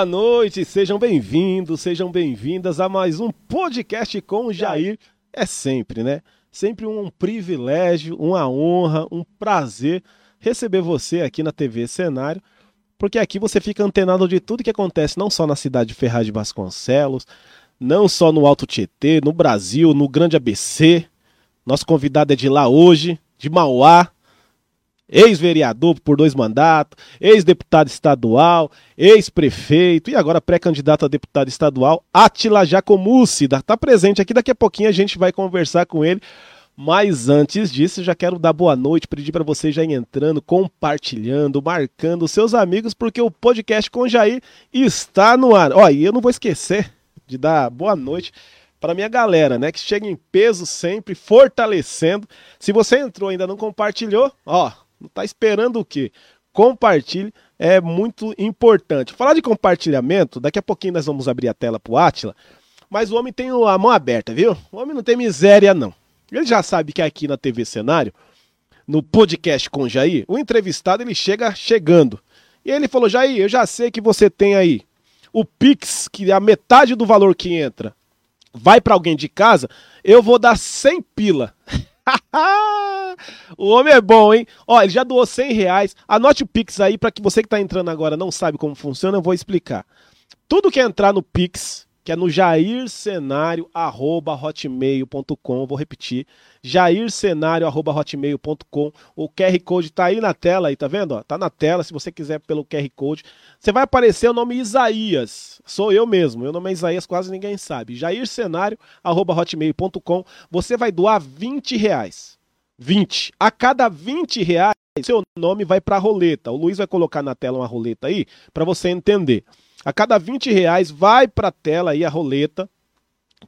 Boa noite, sejam bem-vindos, sejam bem-vindas a mais um podcast com o Jair. É sempre, né? Sempre um privilégio, uma honra, um prazer receber você aqui na TV Cenário, porque aqui você fica antenado de tudo que acontece, não só na cidade de Ferraz de Vasconcelos, não só no Alto Tietê, no Brasil, no Grande ABC. Nosso convidado é de lá hoje, de Mauá, ex-vereador por dois mandatos, ex-deputado estadual, ex-prefeito e agora pré-candidato a deputado estadual, Atila Jacomucci, está presente aqui, daqui a pouquinho a gente vai conversar com ele. Mas antes disso, já quero dar boa noite, pedir para você já entrando, compartilhando, marcando seus amigos, porque o podcast com Jair está no ar. Ó, e eu não vou esquecer de dar boa noite para minha galera, né, que chega em peso sempre, fortalecendo. Se você entrou e ainda não compartilhou, ó, tá esperando o quê? Compartilhe, é muito importante. Falar de compartilhamento, daqui a pouquinho nós vamos abrir a tela pro Atila, mas o homem tem a mão aberta, viu? O homem não tem miséria, não. Ele já sabe que aqui na TV Cenário, no podcast com o Jair, o entrevistado ele chega chegando. E ele falou: Jair, eu já sei que você tem aí o Pix, que é a metade do valor que entra vai para alguém de casa, eu vou dar 100 pila. o homem é bom, hein? Ó, ele já doou 100 reais. Anote o Pix aí para que você que tá entrando agora não sabe como funciona, eu vou explicar. Tudo que entrar no Pix, que é no jaircenário@hotmail.com, vou repetir, jaircenário@hotmail.com. O QR Code tá aí na tela aí, tá vendo? Ó, tá na tela, se você quiser pelo QR Code. Você vai aparecer o nome Isaías. Sou eu mesmo. Meu nome é Isaías, quase ninguém sabe. jaircenário@hotmail.com. Você vai doar 20 reais. 20. A cada 20 reais, seu nome vai para a roleta. O Luiz vai colocar na tela uma roleta aí para você entender. A cada 20 reais vai para a tela aí a roleta,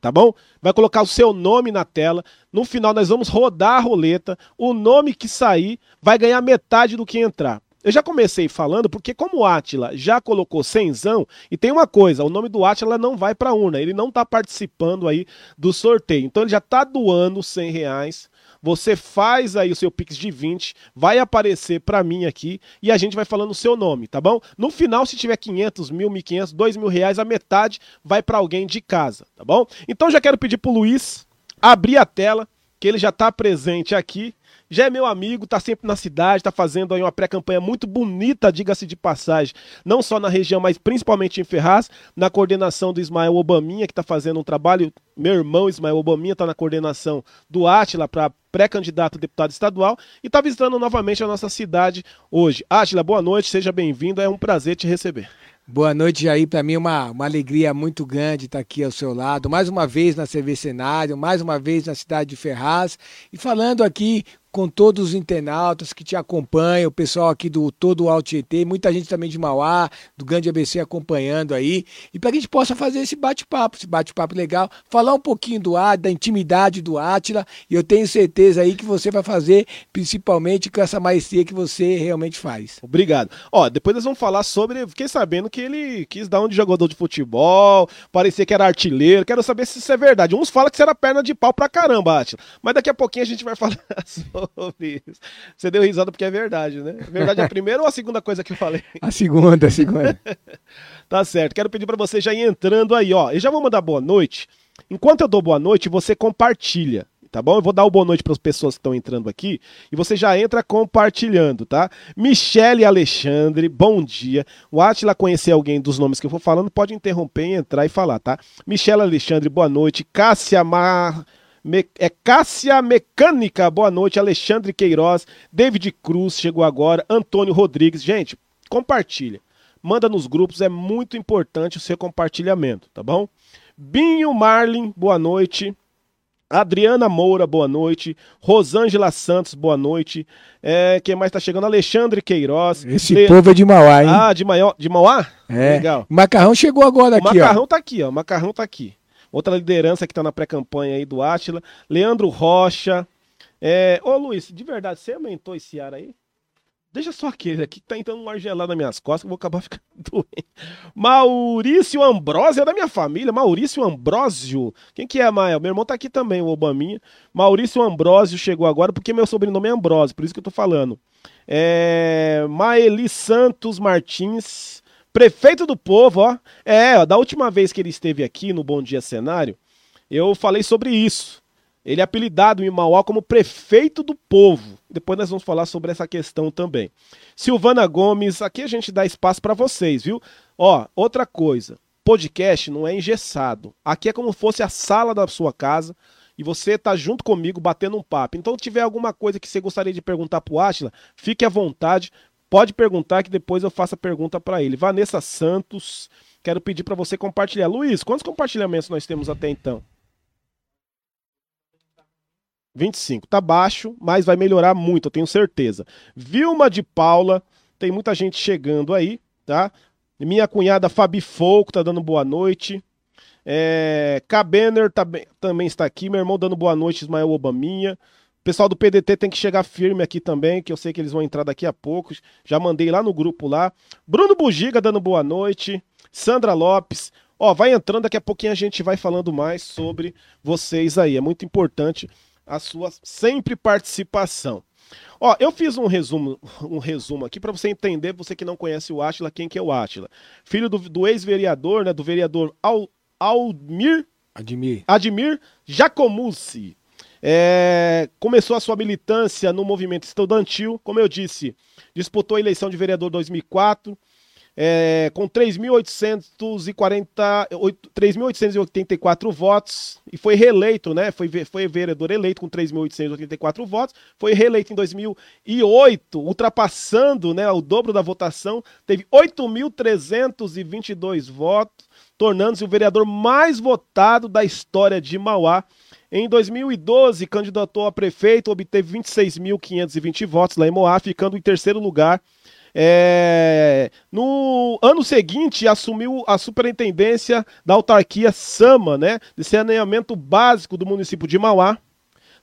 tá bom? Vai colocar o seu nome na tela. No final nós vamos rodar a roleta. O nome que sair vai ganhar metade do que entrar. Eu já comecei falando porque como o Atila já colocou cenzão, e tem uma coisa, o nome do Atila não vai para urna, ele não está participando aí do sorteio. Então ele já está doando 100 reais você faz aí o seu Pix de 20, vai aparecer para mim aqui e a gente vai falando o seu nome, tá bom? No final, se tiver 500, mil, 1.500, 2 mil reais, a metade vai para alguém de casa, tá bom? Então já quero pedir pro Luiz abrir a tela, que ele já está presente aqui já é meu amigo, tá sempre na cidade, tá fazendo aí uma pré-campanha muito bonita, diga-se de passagem, não só na região, mas principalmente em Ferraz, na coordenação do Ismael Obaminha, que tá fazendo um trabalho, meu irmão Ismael Obaminha tá na coordenação do Átila para pré-candidato a deputado estadual e tá visitando novamente a nossa cidade hoje. Átila, boa noite, seja bem-vindo, é um prazer te receber. Boa noite, Jair. Para mim é uma, uma alegria muito grande estar aqui ao seu lado, mais uma vez na CV Cenário, mais uma vez na cidade de Ferraz e falando aqui com todos os internautas que te acompanham, o pessoal aqui do todo o Alto Tietê, muita gente também de Mauá, do Grande ABC acompanhando aí, e para que a gente possa fazer esse bate-papo, esse bate-papo legal, falar um pouquinho do ar, da intimidade do Átila, e eu tenho certeza aí que você vai fazer, principalmente com essa maestria que você realmente faz. Obrigado. Ó, depois nós vamos falar sobre, fiquei sabendo que ele quis dar um de jogador de futebol, parecia que era artilheiro, quero saber se isso é verdade. Uns falam que você era perna de pau pra caramba, Átila, mas daqui a pouquinho a gente vai falar sobre isso. Você deu risada porque é verdade, né? Verdade é a primeira ou a segunda coisa que eu falei? A segunda, a segunda. tá certo. Quero pedir para você já ir entrando aí, ó. Eu já vou mandar boa noite. Enquanto eu dou boa noite, você compartilha tá bom? Eu vou dar o boa noite para as pessoas que estão entrando aqui e você já entra compartilhando, tá? Michele Alexandre, bom dia. O Atila conhecer alguém dos nomes que eu for falando, pode interromper, entrar e falar, tá? Michele Alexandre, boa noite. Cássia Mar me, é Cássia Mecânica, boa noite. Alexandre Queiroz, David Cruz chegou agora, Antônio Rodrigues. Gente, compartilha. Manda nos grupos, é muito importante o seu compartilhamento, tá bom? Binho Marlin, boa noite. Adriana Moura, boa noite. Rosângela Santos, boa noite. É, quem mais tá chegando? Alexandre Queiroz. Esse Le... povo é de Mauá, hein? Ah, de, Maior, de Mauá? É. Legal. Macarrão chegou agora aqui, ó. O macarrão ó. tá aqui, ó. Macarrão tá aqui. Outra liderança que está na pré-campanha aí do Átila. Leandro Rocha. É... Ô Luiz, de verdade, você aumentou esse ar aí? Deixa só aquele aqui que tá entrando um ar gelado nas minhas costas, que eu vou acabar ficando doente. Maurício Ambrósio é da minha família. Maurício Ambrósio. Quem que é, Mael? Meu irmão tá aqui também, o Obaminha. Maurício Ambrósio chegou agora porque meu sobrenome é Ambrósio, por isso que eu tô falando. É... Maeli Santos Martins. Prefeito do povo, ó. É, ó, da última vez que ele esteve aqui no Bom Dia Cenário, eu falei sobre isso. Ele é apelidado em Mauá como prefeito do povo. Depois nós vamos falar sobre essa questão também. Silvana Gomes, aqui a gente dá espaço para vocês, viu? Ó, outra coisa, podcast não é engessado. Aqui é como fosse a sala da sua casa e você tá junto comigo batendo um papo. Então, se tiver alguma coisa que você gostaria de perguntar pro Atila, fique à vontade, pode perguntar que depois eu faço a pergunta para ele. Vanessa Santos, quero pedir para você compartilhar. Luiz, quantos compartilhamentos nós temos até então? 25. Tá baixo, mas vai melhorar muito, eu tenho certeza. Vilma de Paula, tem muita gente chegando aí, tá? Minha cunhada Fabi Folk tá dando boa noite. É, Cabener tá, também está aqui. Meu irmão dando boa noite, Ismael Obaminha. Pessoal do PDT tem que chegar firme aqui também, que eu sei que eles vão entrar daqui a pouco. Já mandei lá no grupo lá. Bruno Bugiga dando boa noite. Sandra Lopes. Ó, vai entrando, daqui a pouquinho a gente vai falando mais sobre vocês aí. É muito importante a sua sempre participação. Ó, eu fiz um resumo, um resumo aqui para você entender, você que não conhece o Átila, quem que é o Átila. Filho do, do ex-vereador, né, do vereador Al, Almir Admir, Admir Jacomucci. É, começou a sua militância no movimento estudantil, como eu disse, disputou a eleição de vereador 2004, é, com 3.884 votos e foi reeleito, né? Foi, foi vereador eleito com 3.884 votos, foi reeleito em 2008, ultrapassando né, o dobro da votação, teve 8.322 votos, tornando-se o vereador mais votado da história de Mauá. Em 2012, candidatou a prefeito, obteve 26.520 votos lá em Mauá, ficando em terceiro lugar é, no ano seguinte, assumiu a superintendência da autarquia Sama, né, de saneamento básico do município de Mauá.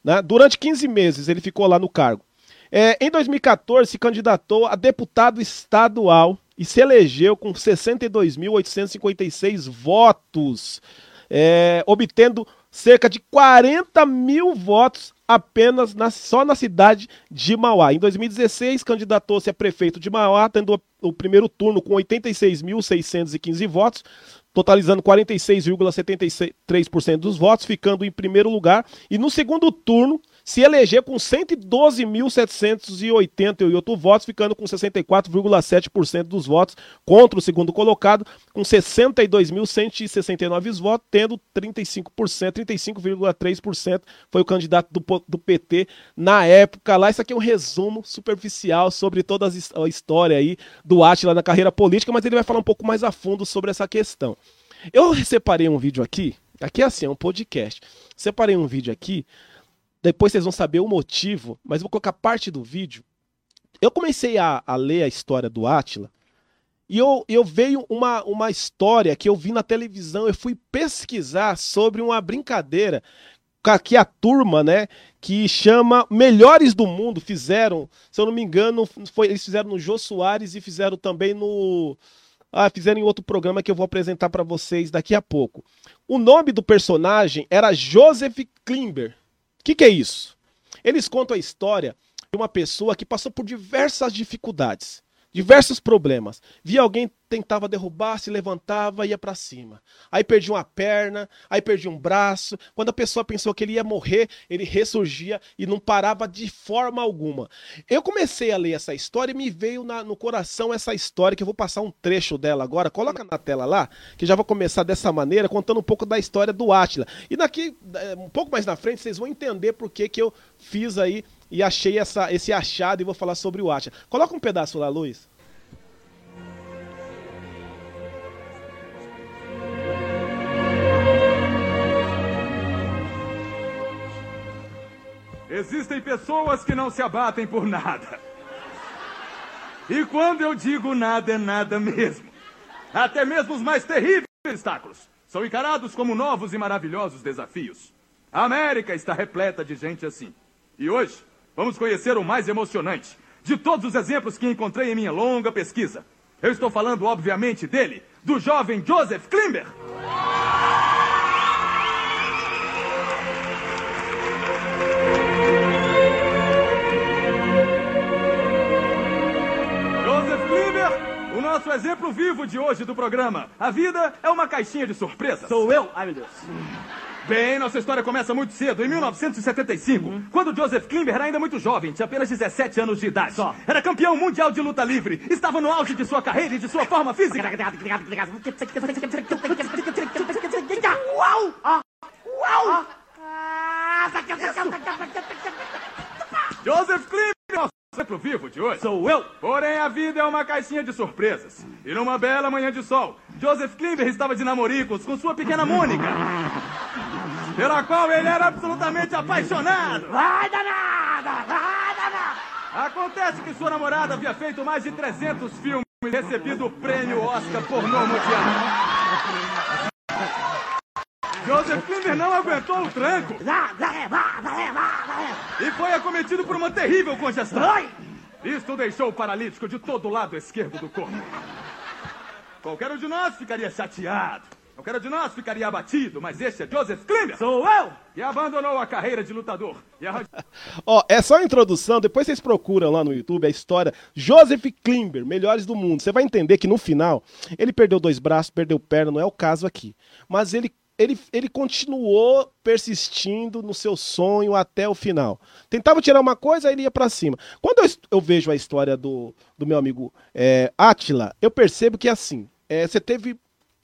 Né? Durante 15 meses ele ficou lá no cargo. É, em 2014, se candidatou a deputado estadual e se elegeu com 62.856 votos, é, obtendo cerca de 40 mil votos apenas na, só na cidade de Mauá. Em 2016, candidatou-se a prefeito de Mauá, tendo o primeiro turno com 86.615 votos, totalizando 46,73% dos votos, ficando em primeiro lugar. E no segundo turno, se eleger com 112.788 votos, ficando com 64,7% dos votos contra o segundo colocado, com 62.169 votos, tendo 35%, 35,3% foi o candidato do, do PT na época lá. Isso aqui é um resumo superficial sobre toda a história aí do Atila na carreira política, mas ele vai falar um pouco mais a fundo sobre essa questão. Eu separei um vídeo aqui, aqui é assim, é um podcast. Separei um vídeo aqui depois vocês vão saber o motivo, mas vou colocar parte do vídeo. Eu comecei a, a ler a história do Átila e eu, eu veio uma, uma história que eu vi na televisão. Eu fui pesquisar sobre uma brincadeira que a turma, né, que chama Melhores do Mundo, fizeram, se eu não me engano, foi, eles fizeram no Jô Soares e fizeram também no. Ah, fizeram em outro programa que eu vou apresentar para vocês daqui a pouco. O nome do personagem era Joseph Klimber. O que, que é isso? Eles contam a história de uma pessoa que passou por diversas dificuldades, diversos problemas. Via alguém tentava derrubar, se levantava, ia para cima. Aí perdia uma perna, aí perdia um braço. Quando a pessoa pensou que ele ia morrer, ele ressurgia e não parava de forma alguma. Eu comecei a ler essa história e me veio na, no coração essa história, que eu vou passar um trecho dela agora. Coloca na tela lá, que já vou começar dessa maneira, contando um pouco da história do Átila. E daqui, eh, um pouco mais na frente, vocês vão entender por que, que eu fiz aí e achei essa, esse achado e vou falar sobre o Átila. Coloca um pedaço lá, Luiz. Existem pessoas que não se abatem por nada. E quando eu digo nada, é nada mesmo. Até mesmo os mais terríveis obstáculos são encarados como novos e maravilhosos desafios. A América está repleta de gente assim. E hoje, vamos conhecer o mais emocionante de todos os exemplos que encontrei em minha longa pesquisa. Eu estou falando, obviamente, dele, do jovem Joseph Klimber. nosso exemplo vivo de hoje do programa. A vida é uma caixinha de surpresas. Sou eu? Ai, meu Deus. Bem, nossa história começa muito cedo, em 1975, quando Joseph Klimber era ainda muito jovem, tinha apenas 17 anos de idade. Só. Era campeão mundial de luta livre, estava no auge de sua carreira e de sua forma física. Uau! Ah, Uau! Joseph Klimber, exemplo vivo de hoje. Sou eu? Porém, a vida é uma caixinha de surpresas. E numa bela manhã de sol, Joseph Klimber estava de namoricos com sua pequena Mônica, pela qual ele era absolutamente apaixonado. Vai danada! Vai danada! Acontece que sua namorada havia feito mais de 300 filmes e recebido o prêmio Oscar pornô mundial. Joseph Klimber não aguentou o tranco e foi acometido por uma terrível congestão. Ai! Isto o deixou paralítico de todo o lado esquerdo do corpo. Qualquer um de nós ficaria chateado. Qualquer um de nós ficaria abatido, mas este é Joseph Klimber, Sou eu? que abandonou a carreira de lutador e. Ó, é só a introdução, depois vocês procuram lá no YouTube a história Joseph Klimber, melhores do mundo. Você vai entender que no final ele perdeu dois braços, perdeu perna, não é o caso aqui. Mas ele ele, ele continuou persistindo no seu sonho até o final. Tentava tirar uma coisa, ele ia pra cima. Quando eu, eu vejo a história do, do meu amigo é, Atila, eu percebo que assim, é, você teve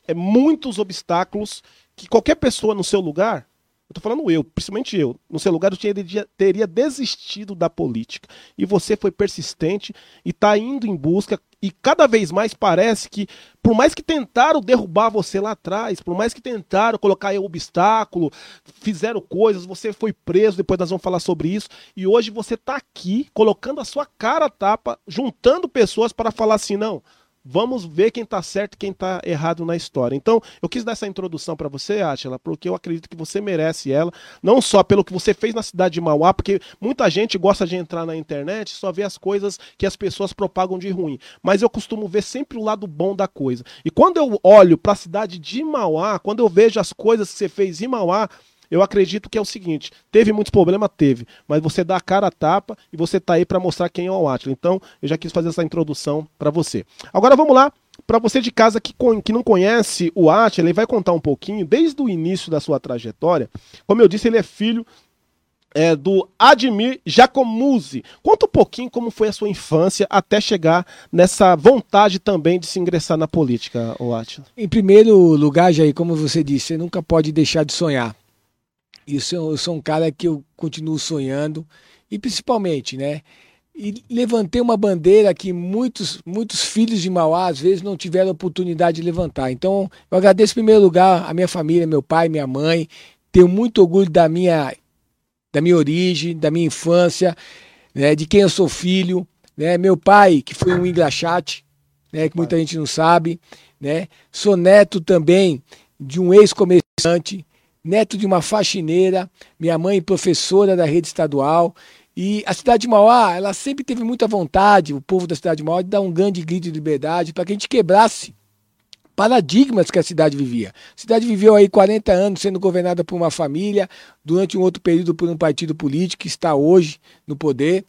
é, muitos obstáculos que qualquer pessoa no seu lugar, eu tô falando eu, principalmente eu, no seu lugar eu teria, teria desistido da política. E você foi persistente e tá indo em busca. E cada vez mais parece que, por mais que tentaram derrubar você lá atrás, por mais que tentaram colocar aí obstáculo, fizeram coisas, você foi preso, depois nós vamos falar sobre isso. E hoje você tá aqui, colocando a sua cara a tapa, juntando pessoas para falar assim, não, Vamos ver quem tá certo e quem tá errado na história. Então, eu quis dar essa introdução para você, Atila, porque eu acredito que você merece ela, não só pelo que você fez na cidade de Mauá, porque muita gente gosta de entrar na internet e só ver as coisas que as pessoas propagam de ruim, mas eu costumo ver sempre o lado bom da coisa. E quando eu olho para a cidade de Mauá, quando eu vejo as coisas que você fez em Mauá, eu acredito que é o seguinte: teve muitos problemas? Teve, mas você dá a cara a tapa e você tá aí para mostrar quem é o Atila. Então, eu já quis fazer essa introdução para você. Agora vamos lá. Para você de casa que, que não conhece o Atila, ele vai contar um pouquinho, desde o início da sua trajetória. Como eu disse, ele é filho é, do Admir Giacomuzzi. Conta um pouquinho como foi a sua infância até chegar nessa vontade também de se ingressar na política, Atila. Em primeiro lugar, Jair, como você disse, você nunca pode deixar de sonhar. Isso eu sou um cara que eu continuo sonhando e principalmente, né? E levantei uma bandeira que muitos muitos filhos de Mauá às vezes não tiveram oportunidade de levantar. Então, eu agradeço em primeiro lugar a minha família, meu pai, minha mãe. Tenho muito orgulho da minha da minha origem, da minha infância, né, de quem eu sou filho, né? Meu pai, que foi um engraxate, né, que muita gente não sabe, né? Sou neto também de um ex-comerciante, neto de uma faxineira, minha mãe professora da rede estadual. E a cidade de Mauá, ela sempre teve muita vontade, o povo da cidade de Mauá, de dar um grande grito de liberdade para que a gente quebrasse paradigmas que a cidade vivia. A cidade viveu aí 40 anos sendo governada por uma família, durante um outro período por um partido político que está hoje no poder.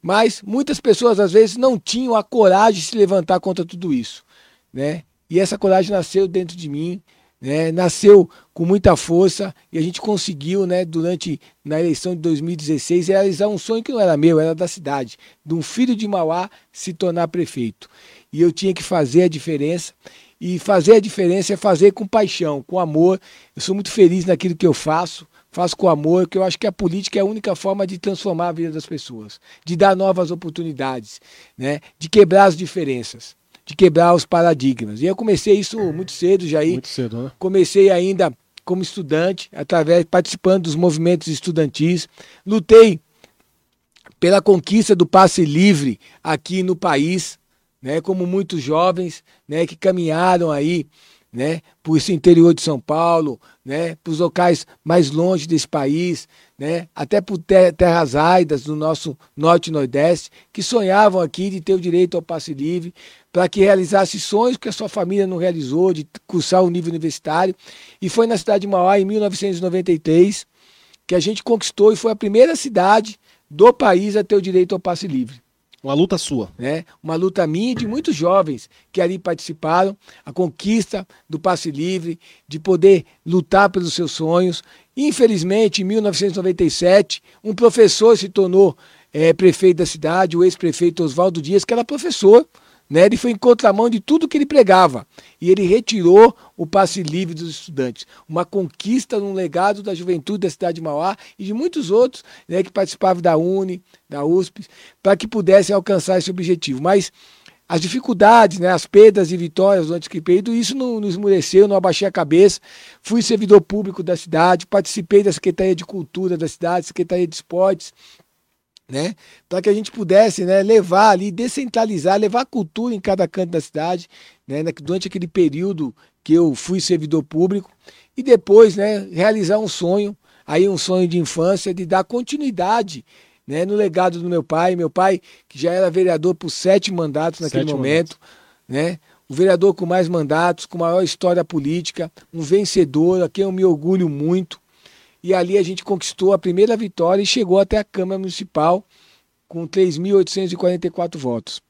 Mas muitas pessoas às vezes não tinham a coragem de se levantar contra tudo isso, né? E essa coragem nasceu dentro de mim, né? Nasceu com muita força e a gente conseguiu, né, durante na eleição de 2016 realizar um sonho que não era meu, era da cidade, de um filho de Mauá se tornar prefeito. E eu tinha que fazer a diferença. E fazer a diferença é fazer com paixão, com amor. Eu sou muito feliz naquilo que eu faço faço com amor, que eu acho que a política é a única forma de transformar a vida das pessoas, de dar novas oportunidades, né? de quebrar as diferenças, de quebrar os paradigmas. E eu comecei isso muito cedo, Jair. Muito cedo, né? Comecei ainda como estudante, através participando dos movimentos estudantis. Lutei pela conquista do passe livre aqui no país, né, como muitos jovens, né, que caminharam aí, né, por esse interior de São Paulo, né, para os locais mais longe desse país, né, até por te- terras áridas do nosso norte e nordeste, que sonhavam aqui de ter o direito ao passe livre, para que realizasse sonhos que a sua família não realizou, de cursar o nível universitário. E foi na cidade de Mauá, em 1993, que a gente conquistou e foi a primeira cidade do país a ter o direito ao passe livre. Uma luta sua. né? Uma luta minha e de muitos jovens que ali participaram, a conquista do passe livre, de poder lutar pelos seus sonhos. Infelizmente, em 1997, um professor se tornou eh, prefeito da cidade, o ex-prefeito Oswaldo Dias, que era professor, né? Ele foi em contramão de tudo que ele pregava e ele retirou o passe livre dos estudantes. Uma conquista, um legado da juventude da cidade de Mauá e de muitos outros né, que participavam da Uni, da USP, para que pudessem alcançar esse objetivo. Mas as dificuldades, né, as perdas e vitórias durante aquele período, isso não nos esmureceu, não abaixei a cabeça. Fui servidor público da cidade, participei da Secretaria de Cultura da cidade, Secretaria de Esportes, né, para que a gente pudesse né, levar ali, descentralizar, levar a cultura em cada canto da cidade, né, durante aquele período que eu fui servidor público, e depois né, realizar um sonho, aí um sonho de infância, de dar continuidade né, no legado do meu pai. Meu pai, que já era vereador por sete mandatos naquele Sete momento, né? O vereador com mais mandatos, com maior história política, um vencedor, a quem eu me orgulho muito. E ali a gente conquistou a primeira vitória e chegou até a Câmara Municipal com 3.844 votos.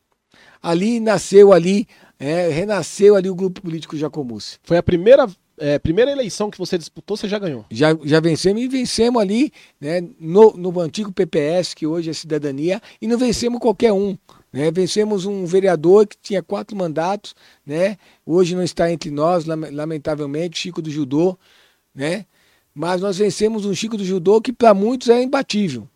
Ali nasceu ali, é, renasceu ali o grupo político Jacomusse. Foi a primeira, é, primeira eleição que você disputou, você já ganhou. Já, já vencemos e vencemos ali né, no, no antigo PPS, que hoje é Cidadania, e não vencemos qualquer um. Né? Vencemos um vereador que tinha quatro mandatos, né? hoje não está entre nós, lame- lamentavelmente, Chico do Judô, né? Mas nós vencemos um Chico do Judô que para muitos é imbatível.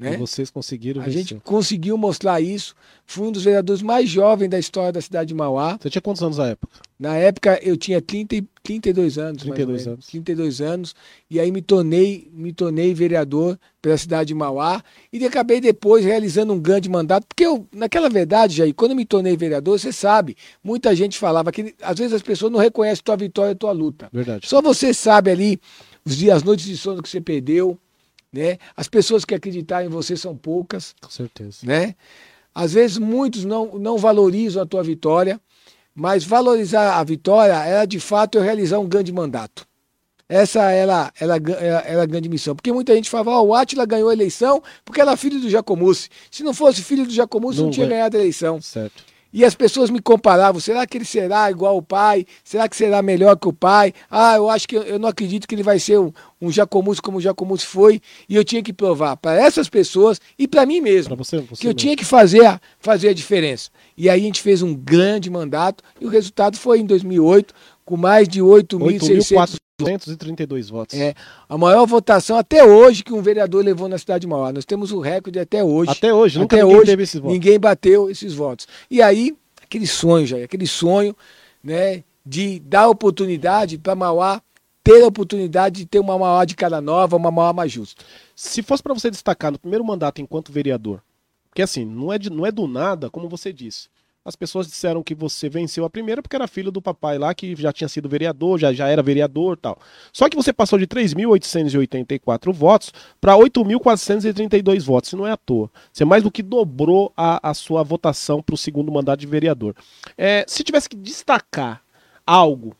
Né? E vocês conseguiram A vencer. gente conseguiu mostrar isso. Fui um dos vereadores mais jovens da história da cidade de Mauá. Você tinha quantos anos na época? Na época eu tinha 30, e- 32 anos. mais ou 32 menos. anos. 32 anos. E aí me tornei, me tornei vereador pela cidade de Mauá. E acabei depois realizando um grande mandato. Porque eu, naquela verdade, Jair, quando eu me tornei vereador, você sabe, muita gente falava que às vezes as pessoas não reconhecem tua vitória e tua luta. Verdade. Só você sabe ali os dias, as noites de sono que você perdeu. Né? As pessoas que acreditaram em você são poucas Com certeza. né? Às vezes muitos não, não valorizam a tua vitória, mas valorizar a vitória era de fato eu realizar um grande mandato. Essa era, era, era, era a grande missão. Porque muita gente falava, ó, o Átila ganhou a eleição porque era filho do Jacomusse. Se não fosse filho do Jacomusse, não, Não tinha ganha. ganhado a eleição. Certo. E as pessoas me comparavam, será que ele será igual o pai? Será que será melhor que o pai? Ah, eu acho que eu, não acredito que ele vai ser um, um Jacomusse como o Jacomusse foi. E eu tinha que provar para essas pessoas e para mim mesmo Pra você, você que eu mesmo. tinha que fazer a, fazer a diferença. E aí a gente fez um grande mandato e o resultado foi em 2008, com mais de 8.600 8.432 votos. é, a maior votação até hoje que um vereador levou na cidade de Mauá. Nós temos o recorde até hoje. Até hoje, nunca Até ninguém hoje, teve esse voto. Ninguém bateu esses votos. E aí, aquele sonho, já, aquele sonho, né, de dar oportunidade para Mauá ter a oportunidade de ter uma Mauá de cara nova, uma Mauá mais justa. Se fosse pra você destacar no primeiro mandato enquanto vereador, porque assim, não é, de- não é do nada, como você disse. As pessoas disseram que você venceu a primeira porque era filho do papai lá que já tinha sido vereador, já, já era vereador tal. Só que você passou de 3.884 votos para 8.432 votos. Isso não é à toa. Você mais do que dobrou a, a sua votação para o segundo mandato de vereador. É, se tivesse que destacar algo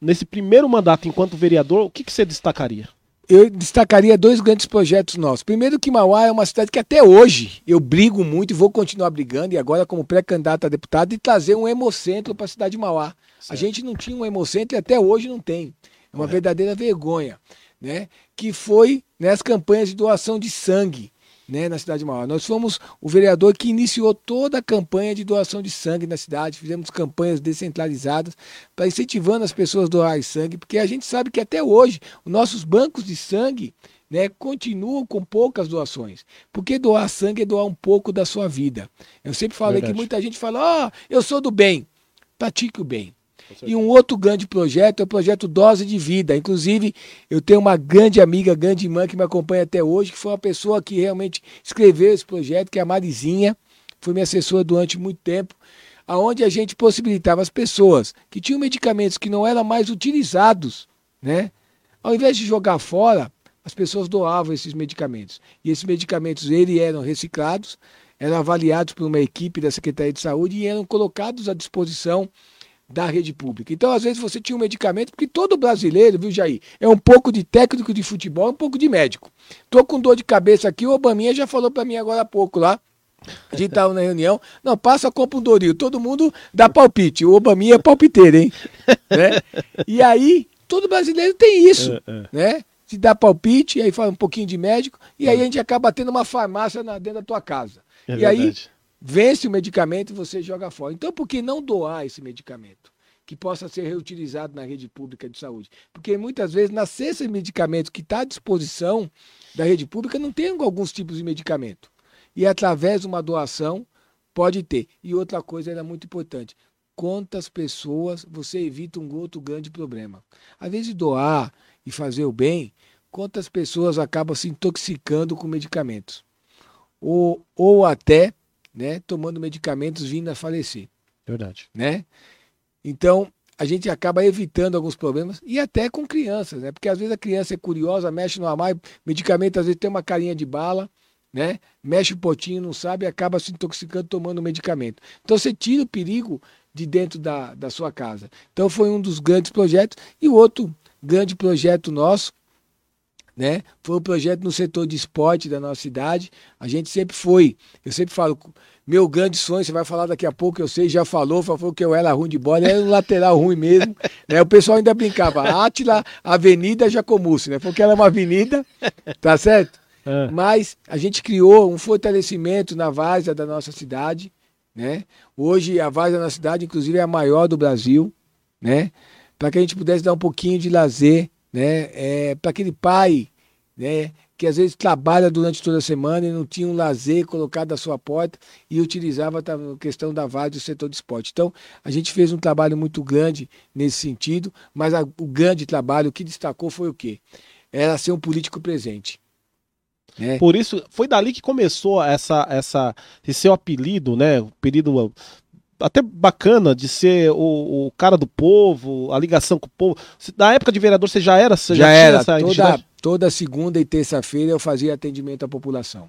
nesse primeiro mandato enquanto vereador, o que, que você destacaria? Eu destacaria dois grandes projetos nossos. Primeiro que Mauá é uma cidade que até hoje eu brigo muito e vou continuar brigando, e agora como pré-candidato a deputado, de trazer um hemocentro para a cidade de Mauá. A Certo. gente não tinha um hemocentro e até hoje não tem. É uma verdadeira vergonha. Né? Que foi nas campanhas de doação de sangue né, na cidade de Mauá. Nós fomos o vereador que iniciou toda a campanha de doação de sangue na cidade, fizemos campanhas descentralizadas para incentivando as pessoas a doar sangue, porque a gente sabe que até hoje os nossos bancos de sangue né, continuam com poucas doações. Porque doar sangue é doar um pouco da sua vida. Eu sempre falei Verdade. que muita gente fala, ó, eu sou do bem. Pratique o bem. E um outro grande projeto é o projeto Dose de Vida. Inclusive, eu tenho uma grande amiga, grande irmã que me acompanha até hoje, que foi uma pessoa que realmente escreveu esse projeto, que é a Marizinha, foi minha assessora durante muito tempo, aonde a gente possibilitava as pessoas que tinham medicamentos que não eram mais utilizados, né? Ao invés de jogar fora, as pessoas doavam esses medicamentos. E esses medicamentos eles eram reciclados, eram avaliados por uma equipe da Secretaria de Saúde e eram colocados à disposição da rede pública. Então, às vezes, você tinha um medicamento, porque todo brasileiro, viu, Jair, é um pouco de técnico de futebol, um pouco de médico. Tô com dor de cabeça aqui, o Obaminha já falou para mim agora há pouco lá, A gente tava na reunião, não, passa a compra um Doril, todo mundo dá palpite. O Obaminha é palpiteiro, hein? né? E aí, todo brasileiro tem isso, É, é. né? Se dá palpite, aí fala um pouquinho de médico, e aí a gente acaba tendo uma farmácia na- dentro da tua casa. É e aí, verdade. Vence o medicamento e você joga fora. Então, por que não doar esse medicamento? Que possa ser reutilizado na rede pública de saúde. Porque muitas vezes, na cesta de medicamentos que está à disposição da rede pública, não tem alguns tipos de medicamento. E através de uma doação, pode ter. E outra coisa era muito importante. Quantas pessoas você evita um outro grande problema? Às vezes, doar e fazer o bem, quantas pessoas acabam se intoxicando com medicamentos? Ou, ou até né, tomando medicamentos vindo a falecer Verdade. né? Então, a gente acaba evitando alguns problemas e até com crianças, né? Porque às vezes a criança é curiosa, mexe no armário, medicamento às vezes tem uma carinha de bala, né? Mexe o potinho, não sabe e acaba se intoxicando tomando medicamento. Então você tira o perigo de dentro da, da sua casa. Então foi um dos grandes projetos. E o outro grande projeto nosso, né? Foi o projeto no setor de esporte da nossa cidade. A gente sempre foi, eu sempre falo, meu grande sonho, você vai falar daqui a pouco, eu sei, já falou, falou que eu era ruim de bola, era um lateral ruim mesmo. Né? O pessoal ainda brincava, Átila, Avenida Jacomucci, né? Porque ela é uma avenida, tá certo? É. Mas a gente criou um fortalecimento na várzea da nossa cidade, né? Hoje a várzea da nossa cidade, inclusive, é a maior do Brasil, né? Para que a gente pudesse dar um pouquinho de lazer, né? É, para aquele pai, né? Que às vezes trabalha durante toda a semana e não tinha um lazer colocado à sua porta e utilizava a questão da várzea do setor de esporte. Então, a gente fez um trabalho muito grande nesse sentido, mas a- o grande trabalho, que destacou foi o quê? Era ser um político presente. Né? Por isso, foi dali que começou essa, essa, esse seu apelido, né? O apelido até bacana de ser o, o cara do povo, a ligação com o povo. Na época de vereador, você já era? Você já tinha era. essa Toda, toda segunda e terça-feira eu fazia atendimento à população.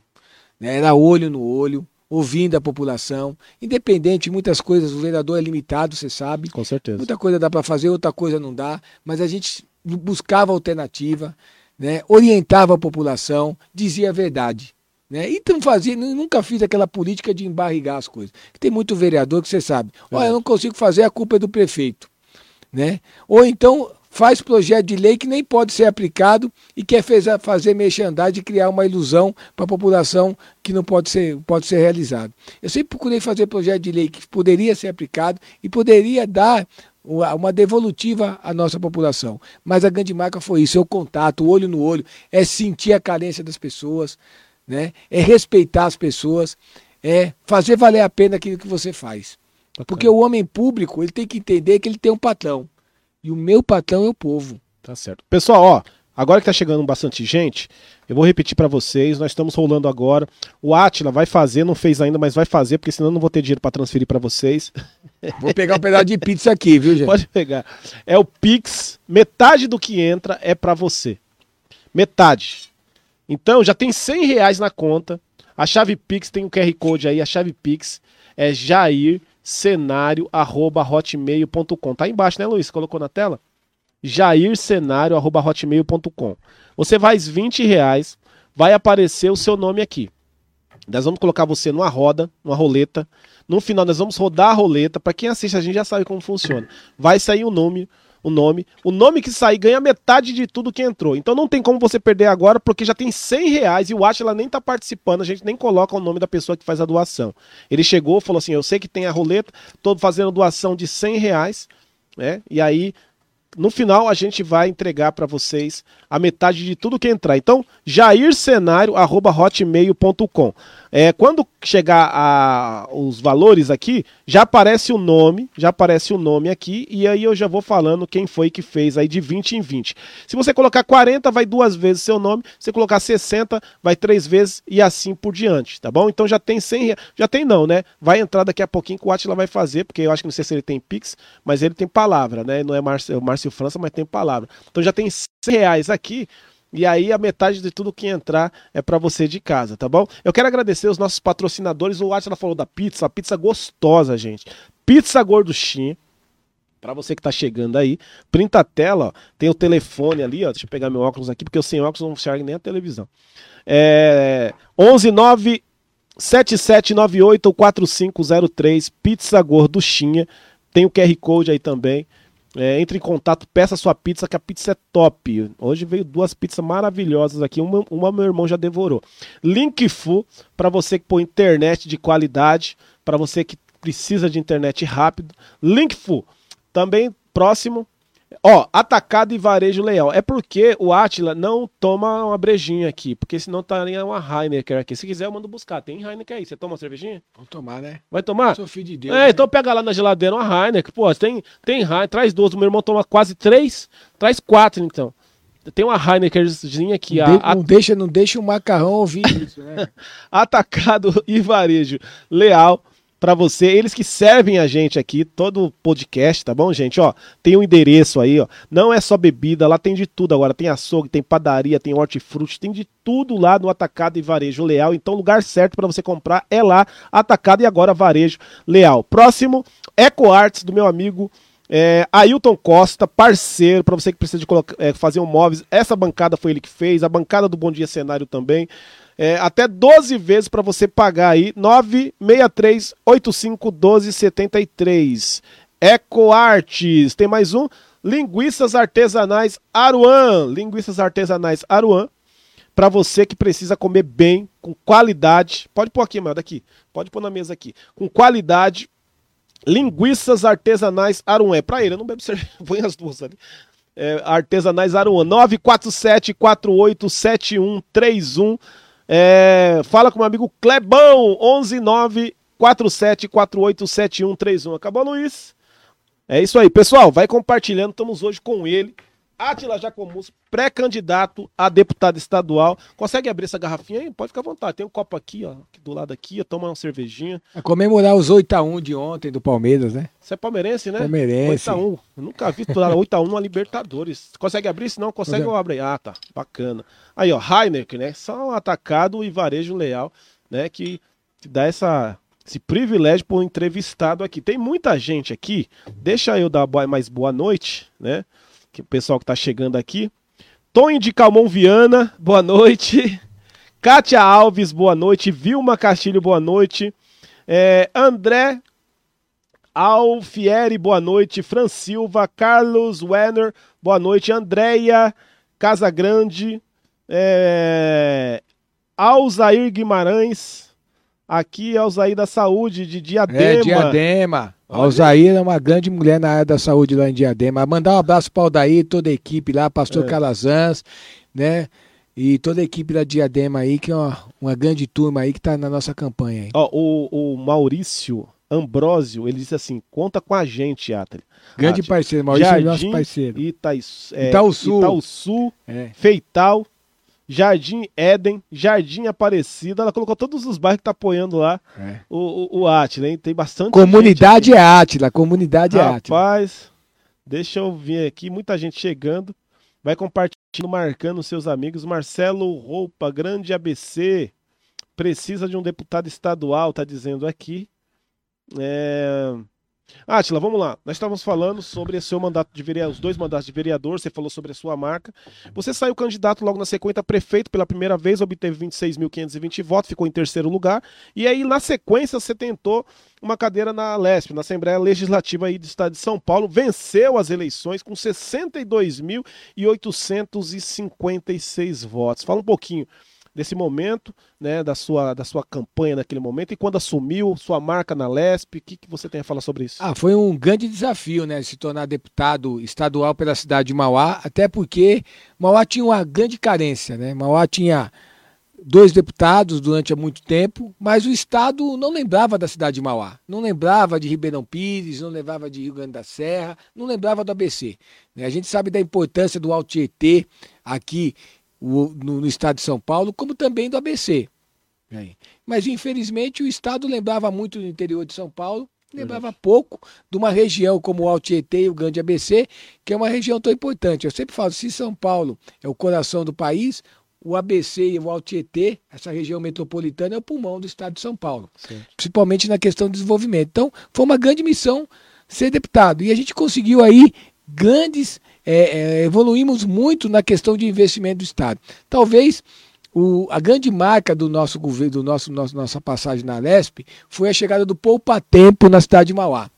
Né? Era olho no olho, ouvindo a população. Independente, muitas coisas, o vereador é limitado, você sabe. Com certeza. Muita coisa dá para fazer, outra coisa não dá. Mas a gente buscava alternativa, né? orientava a população, dizia a verdade. Né? E não fazia, nu- nunca fiz aquela política de embarrigar as coisas. Que tem muito vereador que você sabe. Olha, eu não consigo fazer, a culpa é do prefeito né? Ou então faz projeto de lei que nem pode ser aplicado e quer fez- fazer merchandising e criar uma ilusão para a população que não pode ser, pode ser realizado. Eu sempre procurei fazer projeto de lei que poderia ser aplicado e poderia dar uma uma devolutiva à nossa população. Mas a grande marca foi isso, é o contato, o olho no olho, é sentir a carência das pessoas, né? é respeitar as pessoas, é fazer valer a pena aquilo que você faz. Porque o homem público, ele tem que entender que ele tem um patrão. E o meu patrão é o povo. Tá certo. Pessoal, ó, agora que tá chegando bastante gente, eu vou repetir pra vocês, nós estamos rolando agora. O Atila vai fazer, não fez ainda, mas vai fazer, porque senão eu não vou ter dinheiro pra transferir pra vocês. Vou pegar um pedaço de pizza aqui, viu, gente? Pode pegar. É o Pix, metade do que entra é pra você. Metade. Então, já tem 100 reais na conta. A chave Pix tem o QR Code aí, a chave Pix é jaircenário.hotmail.com. Tá aí embaixo, né, Luiz? Colocou na tela? jaircenário.hotmail.com. Você faz 20 reais, vai aparecer o seu nome aqui. Nós vamos colocar você numa roda, numa roleta. No final, nós vamos rodar a roleta. Para quem assiste, a gente já sabe como funciona. Vai sair o nome, o nome. O nome que sair ganha metade de tudo que entrou. Então não tem como você perder agora, porque já tem 100 reais e o Atila nem tá participando. A gente nem coloca o nome da pessoa que faz a doação. Ele chegou, falou assim: Eu sei que tem a roleta, tô fazendo doação de 100 reais, né? E aí no final a gente vai entregar para vocês a metade de tudo que entrar. Então, jaircenário@hotmail.com. É, quando chegar a, os valores aqui, já aparece o nome, já aparece o nome aqui e aí eu já vou falando quem foi que fez aí de 20 em 20. Se você colocar 40, vai duas vezes seu nome, se colocar 60, vai três vezes e assim por diante, tá bom? Então já tem 100, rea- já tem não, né? Vai entrar daqui a pouquinho que o Atila vai fazer, porque eu acho que não sei se ele tem Pix, mas ele tem palavra, né? Não é Márcio, Márcio França, mas tem palavra. Então já tem 100 reais aqui. E aí a metade de tudo que entrar é para você de casa, tá bom? Eu quero agradecer os nossos patrocinadores. O Atila falou da pizza, a pizza gostosa, gente. Pizza Gorduchinha. Pra você que tá chegando aí, printa a tela, ó, tem o telefone ali, ó. Deixa eu pegar meu óculos aqui, porque eu sem óculos não enxergo nem a televisão. É 11 9 7798-4503, Pizza Gorduchinha. Tem o QR Code aí também. É, entre em contato, peça sua pizza, que a pizza é top. Hoje veio duas pizzas maravilhosas aqui. Uma, uma meu irmão já devorou. Linkfu, para você que põe internet de qualidade, para você que precisa de internet rápido. Linkfu, também próximo Ó, atacado e varejo leal. É porque o Atila não toma uma brejinha aqui, porque senão estaria uma Heineken aqui. Se quiser, eu mando buscar. Tem Heineken aí. Você toma uma cervejinha? Vou tomar, né? Vai tomar? Sou filho de Deus. É, né? então pega lá na geladeira uma Heineken. Pô, tem, tem Heineken, traz duas. O meu irmão toma quase três, traz quatro, então. Tem uma Heinekenzinha aqui. não, A, de- a- não deixa, não deixa o macarrão ouvir isso, né? Atacado e Varejo Leal pra você, eles que servem a gente aqui, todo o podcast, tá bom, gente? Ó, tem um endereço aí, ó. Não é só bebida, lá tem de tudo agora. Tem açougue, tem padaria, tem hortifruti, tem de tudo lá no Atacado e Varejo Leal. Então, o lugar certo pra você comprar é lá, Atacado e agora Varejo Leal. Próximo, Eco Arts do meu amigo é, Ailton Costa, parceiro, para você que precisa de colocar- é, fazer um móveis. Essa bancada foi ele que fez, a bancada do Bom Dia Cenário também. É, até 12 vezes para você pagar aí. 963 85 12 73. Eco Artes. Tem mais um. Linguiças Artesanais Aruan. Linguiças Artesanais Aruan. Para você que precisa comer bem, com qualidade. Pode pôr aqui, mano, daqui. Pode pôr na mesa aqui. Com qualidade. Linguiças artesanais Aruan. É pra ele, eu não bebo cerveja. Põe as duas ali. É, artesanais Aruan. 947-487131. É, fala com o meu amigo Clebão. 11947487131. Acabou, Luiz? É isso aí, pessoal. Vai compartilhando. Estamos hoje com ele. Atila Jacomus, pré-candidato a deputado estadual. Consegue abrir essa garrafinha aí? Pode ficar à vontade. Tem um copo aqui, ó. Aqui do lado aqui, ó. Toma uma cervejinha. A comemorar os 8x1 de ontem do Palmeiras, né? Você é palmeirense, né? Palmeirense. 8x1. Eu nunca vi tu dar 8x1 na Libertadores. Consegue abrir? Se não consegue, eu abro aí. Ah, tá. Bacana. Aí, ó, Heineken, né? Só um atacado e varejo leal, né? Que, dá essa, esse privilégio o entrevistado aqui. Tem muita gente aqui. Deixa eu dar mais boa noite, né? Que o pessoal que tá chegando aqui. Tony de Calmon Viana, boa noite. Kátia Alves, boa noite. Vilma Castilho, boa noite. É, André Alfieri, boa noite. Fran Silva, Carlos Werner, boa noite. Andréia Casagrande, é... Alzair Guimarães, aqui Alzair da Saúde, de Diadema. É, Diadema. A. Alzair é uma grande mulher na área da saúde lá em Diadema. Mandar um abraço para o Aldair, toda a equipe lá, pastor É. Calazans, né? E toda a equipe da Diadema aí, que é uma, uma grande turma aí que tá na nossa campanha aí. Ó, o, o Maurício Ambrósio, ele disse assim, conta com a gente, Atali. Grande Átila. parceiro, Maurício é nosso Jardim parceiro. Itais, é, Itaúsu. Itaúsu, É. Feital, Jardim Éden, Jardim Aparecida. Ela colocou todos os bairros que tá apoiando lá é. o, o, o Atila, hein? Tem bastante Comunidade gente é Átila, comunidade é aqui. Átila. Rapaz, deixa eu ver aqui, muita gente chegando. Vai compartilhando, marcando seus amigos. Marcelo Roupa, grande ABC. Precisa de um deputado estadual, tá dizendo aqui. É... Átila, vamos lá. Nós estávamos falando sobre seu mandato de vereador, os dois mandatos de vereador, você falou sobre a sua marca. Você saiu candidato logo na sequência a prefeito pela primeira vez, obteve 26.520 votos, ficou em terceiro lugar. E aí, na sequência, você tentou uma cadeira na LESP, na Assembleia Legislativa aí do Estado de São Paulo, venceu as eleições com 62.856 votos. Fala um pouquinho desse momento, né, da sua, da sua campanha naquele momento e quando assumiu sua marca na LESP, o que, que você tem a falar sobre isso? Ah, foi um grande desafio, né? Se tornar deputado estadual pela cidade de Mauá, até porque Mauá tinha uma grande carência, né? Mauá tinha dois deputados durante muito tempo, mas o Estado não lembrava da cidade de Mauá, não lembrava de Ribeirão Pires, não lembrava de Rio Grande da Serra, não lembrava do ABC. né? A gente sabe da importância do Alto Tietê aqui o- no, no estado de São Paulo, como também do ABC. né? Mas infelizmente o Estado lembrava muito do interior de São Paulo, lembrava pouco de uma região como o Alto Tietê e o Grande ABC, que é uma região tão importante. Eu sempre falo, se São Paulo é o coração do país, o ABC e o Alto Tietê, essa região metropolitana, é o pulmão do estado de São Paulo, principalmente na questão do desenvolvimento. Então, foi uma grande missão ser deputado. E a gente conseguiu aí grandes. É, é, evoluímos muito na questão de investimento do Estado. Talvez o, a grande marca do nosso governo, do nosso, nosso, nossa passagem na Lesp, foi a chegada do Poupa Tempo na cidade de Mauá.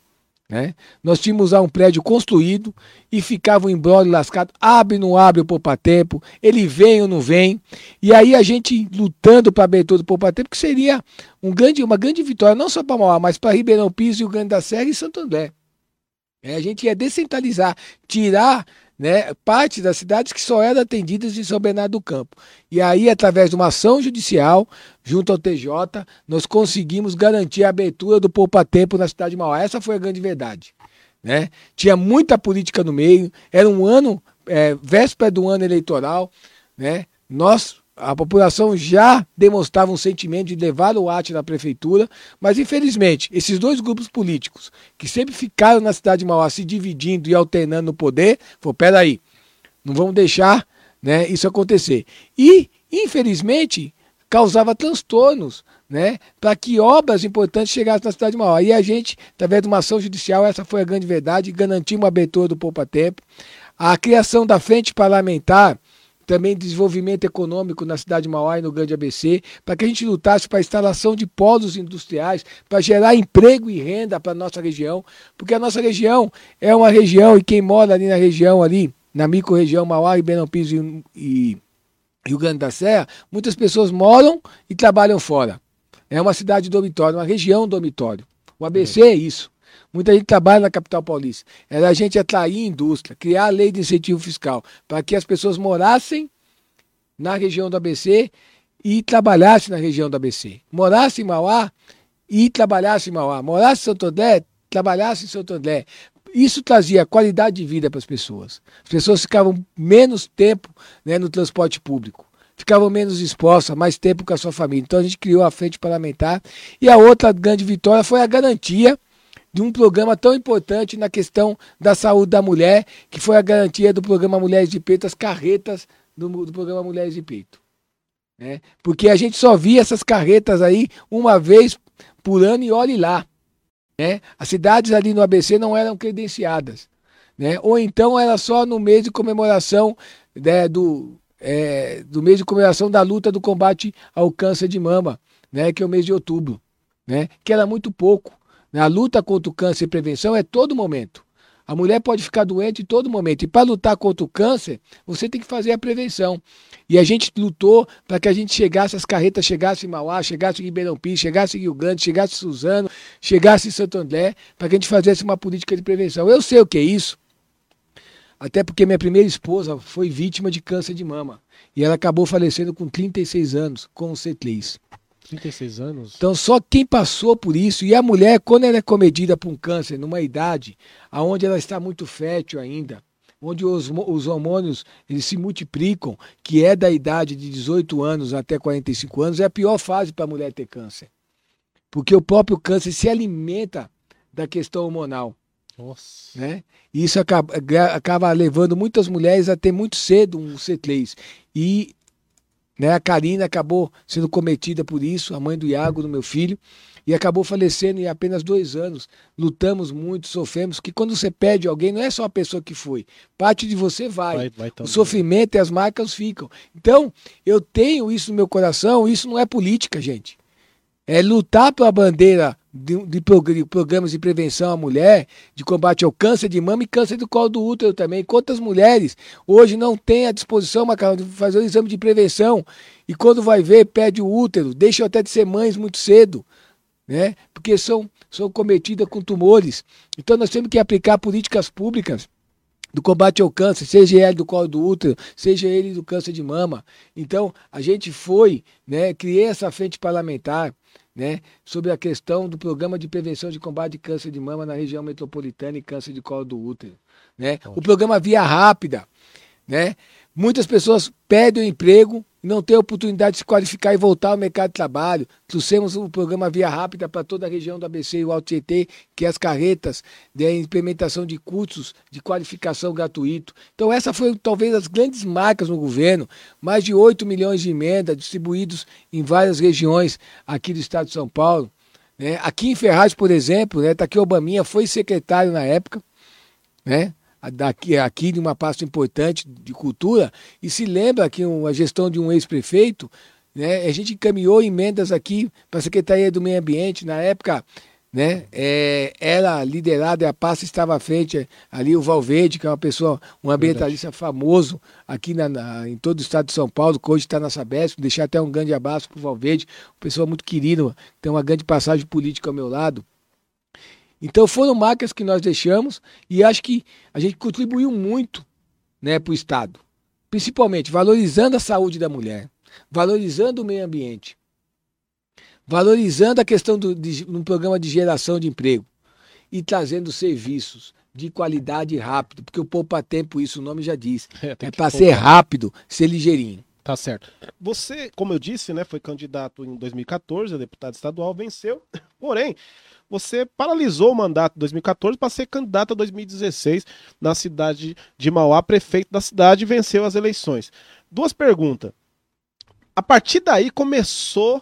Né? Nós tínhamos lá um prédio construído e ficava um embrólio lascado, abre ou não abre o poupa-tempo, ele vem ou não vem. E aí a gente lutando para abertura do poupa-tempo, que seria um grande, uma grande vitória, não só para Mauá, mas para Ribeirão Pires, Rio Grande da Serra e Santo André. É, a gente ia descentralizar, tirar né, parte das cidades que só eram atendidas em São Bernardo do Campo. E aí, através de uma ação judicial, junto ao TJ, nós conseguimos garantir a abertura do poupa-tempo na cidade de Mauá. Essa foi a grande verdade. Né? Tinha muita política no meio, era um ano, é, véspera do ano eleitoral, né? nós a população já demonstrava um sentimento de levar o arte na prefeitura, mas infelizmente, esses dois grupos políticos que sempre ficaram na cidade de Mauá se dividindo e alternando no poder, falou, peraí, não vamos deixar né, isso acontecer. E, infelizmente, causava transtornos né, para que obras importantes chegassem na cidade de Mauá. E a gente, através de uma ação judicial, essa foi a grande verdade, garantimos a abertura do Poupa Tempo. A criação da frente parlamentar também desenvolvimento econômico na cidade de Mauá e no Grande ABC, para que a gente lutasse para a instalação de polos industriais, para gerar emprego e renda para a nossa região, porque a nossa região é uma região, e quem mora ali na região, ali, na micro-região Mauá, Ribeirão Pires e, e Rio Grande da Serra, muitas pessoas moram e trabalham fora. É uma cidade dormitório, uma região dormitório. O ABC é isso. Muita gente trabalha na capital paulista. Era a gente atrair indústria, criar a lei de incentivo fiscal, para que as pessoas morassem na região do ABC e trabalhassem na região do ABC. Morassem em Mauá e trabalhassem em Mauá. Morassem em Santo André, trabalhassem em Santo André. Isso trazia qualidade de vida para as pessoas. As pessoas ficavam menos tempo né, no transporte público ficavam menos expostas, mais tempo com a sua família. Então a gente criou a frente parlamentar. E a outra grande vitória foi a garantia de um programa tão importante na questão da saúde da mulher, que foi a garantia do programa Mulheres de Peito, as carretas do, do programa Mulheres de Peito. Né? Porque a gente só via essas carretas aí uma vez por ano e olhe lá. Né? As cidades ali no ABC não eram credenciadas. Né? Ou então era só no mês de comemoração né, do, é, do mês de comemoração da luta do combate ao câncer de mama, né, que é o mês de outubro, né, que era muito pouco. A luta contra o câncer e prevenção é todo momento. A mulher pode ficar doente em todo momento. E para lutar contra o câncer, você tem que fazer a prevenção. E a gente lutou para que a gente chegasse, as carretas chegassem em Mauá, chegasse em Ribeirão Pires, chegasse em Rio Grande, chegasse em Suzano, chegasse em Santo André, para que a gente fizesse uma política de prevenção. Eu sei o que é isso. Até porque minha primeira esposa foi vítima de câncer de mama. E ela acabou falecendo com 36 anos, com o C3. 36 anos. Então, só quem passou por isso, e a mulher, quando ela é comedida por um câncer numa idade onde ela está muito fértil ainda, onde os, os hormônios eles se multiplicam, que é da idade de 18 anos até 45 anos, é a pior fase para a mulher ter câncer. Porque o próprio câncer se alimenta da questão hormonal. Nossa. Né? E isso acaba, acaba levando muitas mulheres a ter muito cedo um C3. E né? A Karina acabou sendo cometida por isso, a mãe do Iago, do meu filho, e acabou falecendo em apenas dois anos. Lutamos muito, sofremos, que quando você pede alguém, não é só a pessoa que foi, parte de você vai. vai, vai o sofrimento e as marcas ficam. Então, eu tenho isso no meu coração, isso não é política, gente. É lutar pela bandeira de, de, programas de prevenção à mulher, de combate ao câncer de mama e câncer do colo do útero também. Quantas mulheres hoje não têm à disposição, Macarrão, de fazer o exame de prevenção e quando vai ver, perde o útero, deixam até de ser mães muito cedo, né? porque são, são cometidas com tumores. Então nós temos que aplicar políticas públicas do combate ao câncer, seja ele do colo do útero, seja ele do câncer de mama. Então, a gente foi, né, criei essa frente parlamentar, né, sobre a questão do programa de prevenção de combate de câncer de mama na região metropolitana e câncer de colo do útero. Né? O programa Via Rápida. Né? Muitas pessoas perdem o emprego não ter oportunidade de se qualificar e voltar ao mercado de trabalho. Trouxemos o programa Via Rápida para toda a região do ABC e o Alto Tietê, que é as carretas de implementação de cursos de qualificação gratuito. Então essa foi talvez as grandes marcas no governo, mais de 8 milhões de emendas distribuídos em várias regiões aqui do estado de São Paulo. Né? Aqui em Ferraz, por exemplo, está né, tá aqui o Obaminha, foi secretário na época, né? Daqui, aqui de uma pasta importante de cultura e se lembra que a gestão de um ex-prefeito, né, a gente encaminhou emendas aqui para a Secretaria do Meio Ambiente, na época né? É, era liderada e a pasta estava à frente ali o Valverde, que é uma pessoa, um ambientalista Verdade. famoso aqui na, na, em todo o estado de São Paulo, que hoje está na Sabesp, deixar até um grande abraço para o Valverde, uma pessoa muito querida, tem uma grande passagem política ao meu lado. Então foram marcas que nós deixamos e acho que a gente contribuiu muito né, para o Estado, principalmente valorizando a saúde da mulher, valorizando o meio ambiente, valorizando a questão do de, um programa de geração de emprego e trazendo serviços de qualidade rápido, porque o poupa tempo, isso o nome já diz, é, é para ser rápido, ser ligeirinho. Tá certo. Você, como eu disse, né, foi candidato em 2014 a deputado estadual, venceu. Porém, você paralisou o mandato de 2014 para ser candidato a 2016 na cidade de Mauá, prefeito da cidade, e venceu as eleições. Duas perguntas. A partir daí começou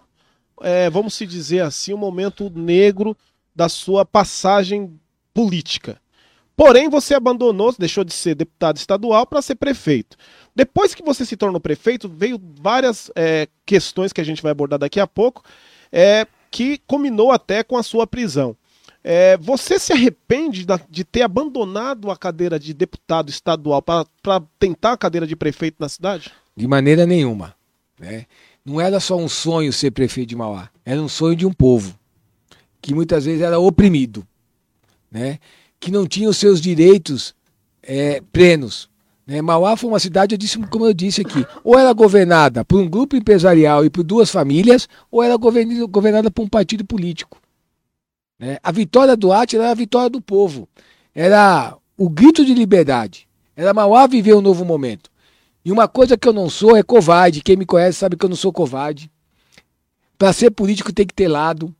é, vamos se dizer assim, um momento negro da sua passagem política. Porém, você abandonou, deixou de ser deputado estadual para ser prefeito. Depois que você se tornou prefeito, veio várias é, questões que a gente vai abordar daqui a pouco, é, que culminou até com a sua prisão. É, você se arrepende da, de ter abandonado a cadeira de deputado estadual para tentar a cadeira de prefeito na cidade? De maneira nenhuma. Né? não era só um sonho ser prefeito de Mauá, era um sonho de um povo que muitas vezes era oprimido, né? que não tinha os seus direitos é, plenos. Né? Mauá foi uma cidade, como eu disse aqui, ou era governada por um grupo empresarial e por duas famílias, ou era governada por um partido político. Né? A vitória do Átila era a vitória do povo, era o grito de liberdade, era Mauá viver um novo momento. E uma coisa que eu não sou é covarde. Quem me conhece sabe que eu não sou covarde. Para ser político tem que ter lado,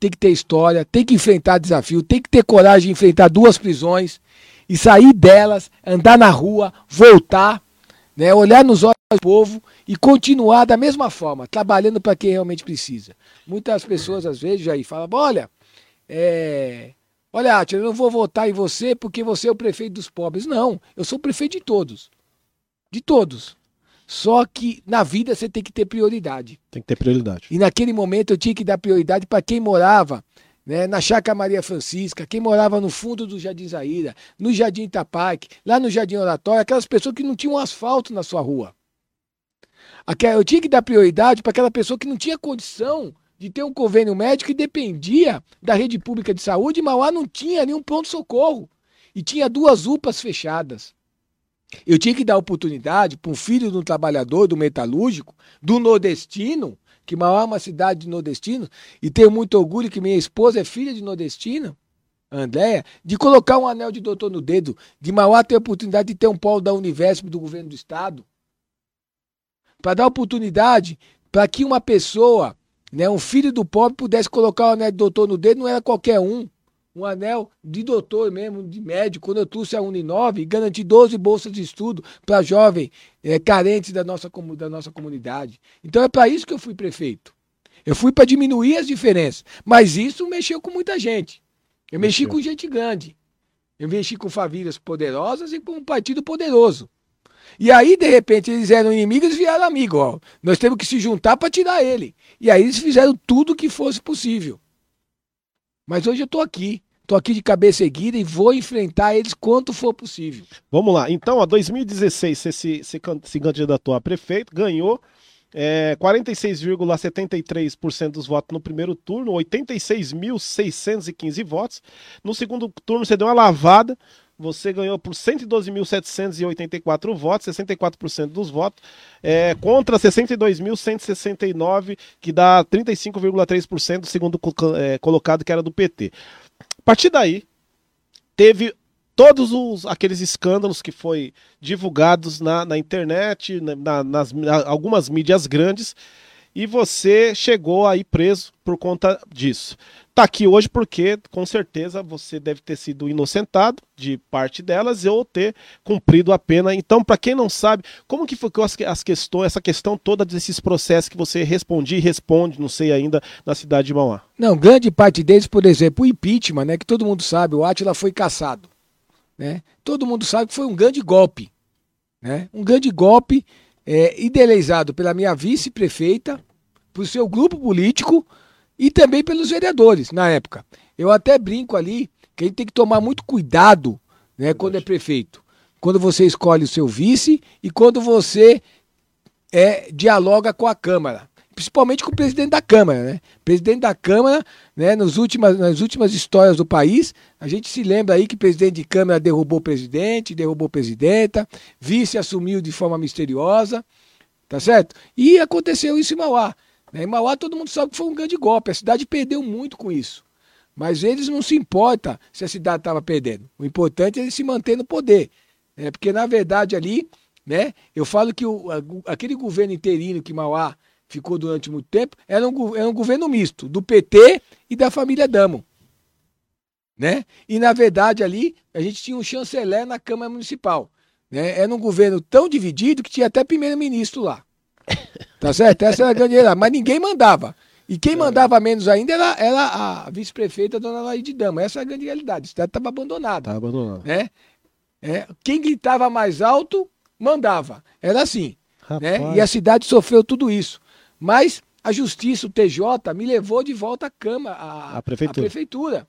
tem que ter história, tem que enfrentar desafio, tem que ter coragem de enfrentar duas prisões e sair delas, andar na rua, voltar, né, olhar nos olhos do povo e continuar da mesma forma, trabalhando para quem realmente precisa. Muitas pessoas às vezes já aí falam: olha, é, olha, eu não vou votar em você porque você é o prefeito dos pobres. Não, eu sou o prefeito de todos. De todos. Só que na vida você tem que ter prioridade. Tem que ter prioridade. E naquele momento eu tinha que dar prioridade para quem morava né, na Chácara Maria Francisca, quem morava no fundo do Jardim Zaira, no Jardim Itapac, lá no Jardim Oratório, aquelas pessoas que não tinham asfalto na sua rua. Eu tinha que dar prioridade para aquela pessoa que não tinha condição de ter um convênio médico e dependia da rede pública de saúde, e Mauá não tinha nenhum pronto-socorro. E tinha duas UPAs fechadas. Eu tinha que dar oportunidade para um filho de um trabalhador do metalúrgico, do nordestino, que Mauá é uma cidade de nordestino, e tenho muito orgulho que minha esposa é filha de nordestina, Andréia, de colocar um anel de doutor no dedo, de Mauá ter a oportunidade de ter um polo da Univesp do governo do estado, para dar oportunidade para que uma pessoa, né, um filho do pobre, pudesse colocar o anel de doutor no dedo, não era qualquer um um anel de doutor mesmo, de médico, quando eu trouxe a Uninove, garanti 12 bolsas de estudo para jovens é, carentes da nossa, da nossa comunidade. Então é para isso que eu fui prefeito. Eu fui para diminuir as diferenças, mas isso mexeu com muita gente. Eu mexi com gente grande. Eu mexi com famílias poderosas e com um partido poderoso. E aí, de repente, eles eram inimigos e vieram amigos. Ó. Nós temos que se juntar para tirar ele. E aí eles fizeram tudo o que fosse possível. Mas hoje eu estou aqui. Estou aqui de cabeça erguida e vou enfrentar eles quanto for possível. Vamos lá. Então, ó, 2016 você se, se, se candidatou a prefeito, ganhou é, 46,73% dos votos no primeiro turno, 86.615 votos. No segundo turno você deu uma lavada, você ganhou por 112.784 votos, 64% dos votos, é, contra 62.169, que dá 35,3% do segundo é, colocado, que era do PT partir daí, teve todos os, aqueles escândalos que foi divulgados na, na internet, na, nas na, algumas mídias grandes, e você chegou aí preso por conta disso. Tá aqui hoje porque, com certeza, você deve ter sido inocentado de parte delas ou ter cumprido a pena. Então, para quem não sabe, como que foi as, questões, essa questão toda desses processos que você respondia e responde, não sei ainda, na cidade de Mauá? Não, grande parte deles, por exemplo, o impeachment, né, que todo mundo sabe, o Atila foi caçado. né? Todo mundo sabe que foi um grande golpe, né? Um grande golpe é, idealizado pela minha vice-prefeita, por seu grupo político e também pelos vereadores na época. Eu até brinco ali que a gente tem que tomar muito cuidado né, quando é prefeito. Quando você escolhe o seu vice e quando você é, dialoga com a Câmara. Principalmente com o presidente da Câmara, né? Presidente da Câmara, né, nos últimas, nas últimas histórias do país, a gente se lembra aí que presidente de Câmara derrubou o presidente, derrubou presidenta, vice assumiu de forma misteriosa, tá certo? E aconteceu isso em Mauá. Né? Em Mauá todo mundo sabe que foi um grande golpe, a cidade perdeu muito com isso. Mas eles não se importam se a cidade estava perdendo. O importante é ele se manter no poder. Né? Porque, na verdade, ali, né, eu falo que o, aquele governo interino que Mauá ficou durante muito tempo era um, era um governo misto, do PT e da família Damo. Né? E, na verdade, ali, a gente tinha um chanceler na Câmara Municipal. Né? Era um governo tão dividido que tinha até primeiro-ministro lá. Tá certo? Essa era a grande realidade. Mas ninguém mandava. E quem mandava menos ainda era, era a vice-prefeita, dona Laide Dama. Essa é a grande realidade. A cidade estava abandonada. Estava abandonada. Né? É, quem gritava mais alto, mandava. Era assim. Né? E a cidade sofreu tudo isso. Mas a justiça, o TJ, me levou de volta à Câmara, à, a prefeitura. à prefeitura.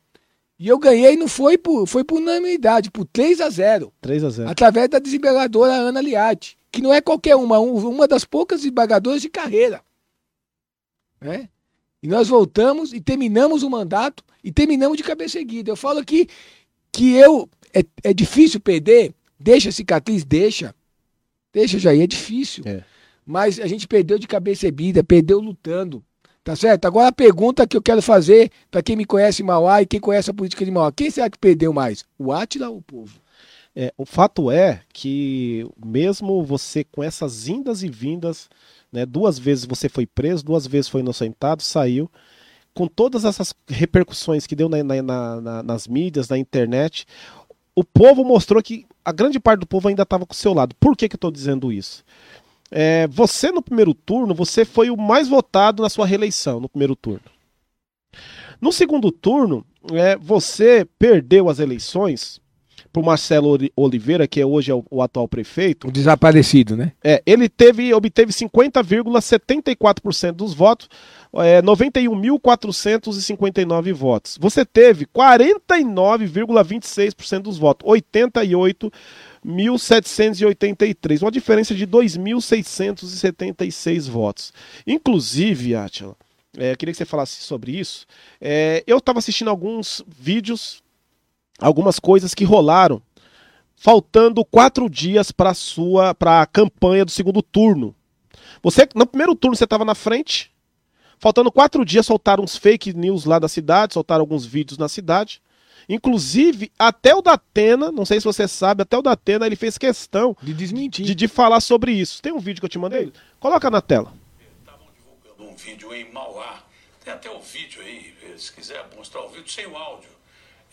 E eu ganhei, não foi por, foi por unanimidade, por 3 a 0 3 a 0 Através da desembargadora Ana Liatti, que não é qualquer uma, uma das poucas desembargadoras de carreira. Né? E nós voltamos e terminamos o mandato e terminamos de cabeça erguida. Eu falo aqui que eu é, é difícil perder, deixa cicatriz, deixa. Deixa, Jair, é difícil. É. Mas a gente perdeu de cabeça erguida, perdeu lutando. Tá certo? Agora a pergunta que eu quero fazer para quem me conhece em Mauá e quem conhece a política de Mauá: quem será que perdeu mais? O Átila ou o povo? É, o fato é que, mesmo você com essas indas e vindas, né, duas vezes você foi preso, duas vezes foi inocentado, saiu, com todas essas repercussões que deu na, na, na, nas mídias, na internet, o povo mostrou que a grande parte do povo ainda estava com o seu lado. Por que, que eu estou dizendo isso? É, você no primeiro turno, você foi o mais votado na sua reeleição no primeiro turno. No segundo turno, é, você perdeu as eleições para o Marcelo Oliveira, que é hoje é o, o, atual prefeito. O desaparecido, né? É, ele teve, obteve 50,74% dos votos, é, 91.459 votos. Você teve 49,26% dos votos, 88 1.783, uma diferença de 2.676 votos. Inclusive, Atila, é, queria que você falasse sobre isso. É, eu estava assistindo alguns vídeos, algumas coisas que rolaram, faltando quatro dias para sua para a campanha do segundo turno. Você no primeiro turno você estava na frente, faltando quatro dias soltaram uns fake news lá da cidade, soltaram alguns vídeos na cidade. Inclusive, até o Datena, não sei se você sabe, até o Datena ele fez questão de desmentir, de, de falar sobre isso. Tem um vídeo que eu te mandei? Coloca na tela. Estavam divulgando um vídeo em Mauá. Tem até o vídeo aí, se quiser mostrar o vídeo sem o áudio.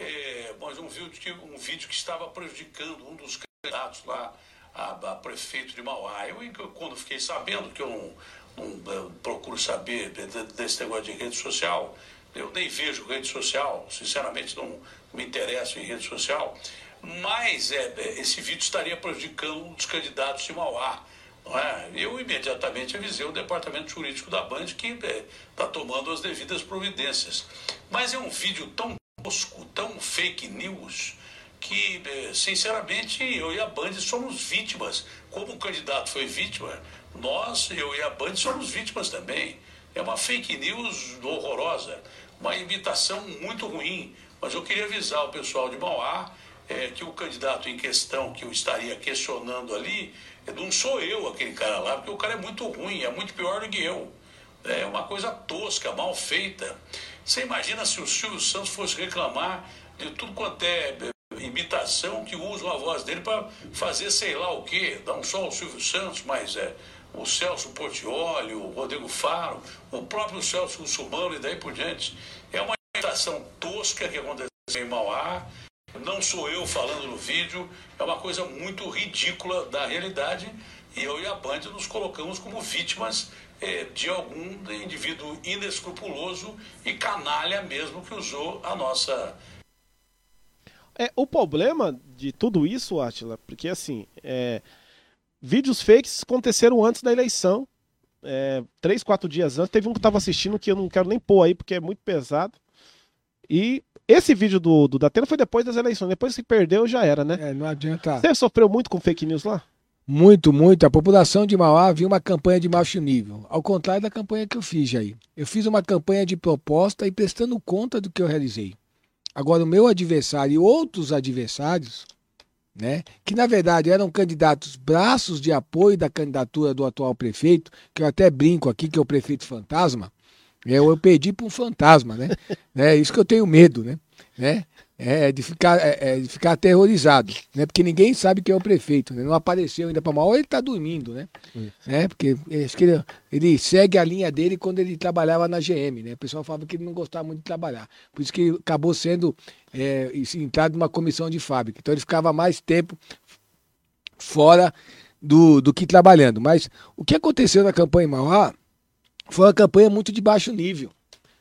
É, mas um vídeo, que, um vídeo que estava prejudicando um dos candidatos lá a, a prefeito de Mauá. Eu, quando fiquei sabendo, que eu não, não procuro saber desse negócio de rede social, eu nem vejo rede social, sinceramente não me interesso em rede social, mas é, é, esse vídeo estaria prejudicando um dos candidatos de Mauá. É? Eu imediatamente avisei o departamento jurídico da Band que está é, tá tomando as devidas providências. Mas é um vídeo tão tosco, tão fake news, que, é, sinceramente, eu e a Band somos vítimas. Como o candidato foi vítima, nós, eu e a Band, somos vítimas também. É uma fake news horrorosa uma imitação muito ruim. Mas eu queria avisar o pessoal de Mauá é, que o candidato em questão que eu estaria questionando ali, não sou eu aquele cara lá, porque o cara é muito ruim, é muito pior do que eu. É uma coisa tosca, mal feita. Você imagina se o Silvio Santos fosse reclamar de tudo quanto é, é imitação que usam a voz dele para fazer sei lá o quê, não só o Silvio Santos, mas é, o Celso Portioli, o Rodrigo Faro, o próprio Celso Russumano e daí por diante. É uma imitação tosca que aconteceu em Mauá. Não sou eu falando no vídeo, é uma coisa muito ridícula da realidade. E eu e a Band nos colocamos como vítimas eh, de algum indivíduo inescrupuloso e canalha mesmo que usou a nossa É, o problema de tudo isso, Atila, porque assim, é, vídeos fakes aconteceram antes da eleição. É, três, quatro dias antes. Teve um que eu tava assistindo que eu não quero nem pôr aí, porque é muito pesado. E esse vídeo do, do Datena foi depois das eleições. Depois que perdeu, já era, né? É, não adianta. Você sofreu muito com fake news lá? Muito, muito. A população de Mauá viu uma campanha de baixo nível, ao contrário da campanha que eu fiz, Jair. Eu fiz uma campanha de proposta e prestando conta do que eu realizei. Agora, o meu adversário e outros adversários, né, que na verdade eram candidatos braços de apoio da candidatura do atual prefeito, que eu até brinco aqui que é o prefeito fantasma, eu, eu perdi para um fantasma, né? é isso que eu tenho medo, né? né? É de ficar, é, é de ficar aterrorizado, né? Porque ninguém sabe quem é o prefeito, né? Não apareceu ainda para mal, ou ele está dormindo, né? né? Porque ele, ele, segue a linha dele quando ele trabalhava na GM, né? O pessoal falava que ele não gostava muito de trabalhar, por isso que acabou sendo é, entrado numa comissão de fábrica. Então ele ficava mais tempo fora do, do que trabalhando. Mas o que aconteceu na campanha em Mauá foi uma campanha muito de baixo nível.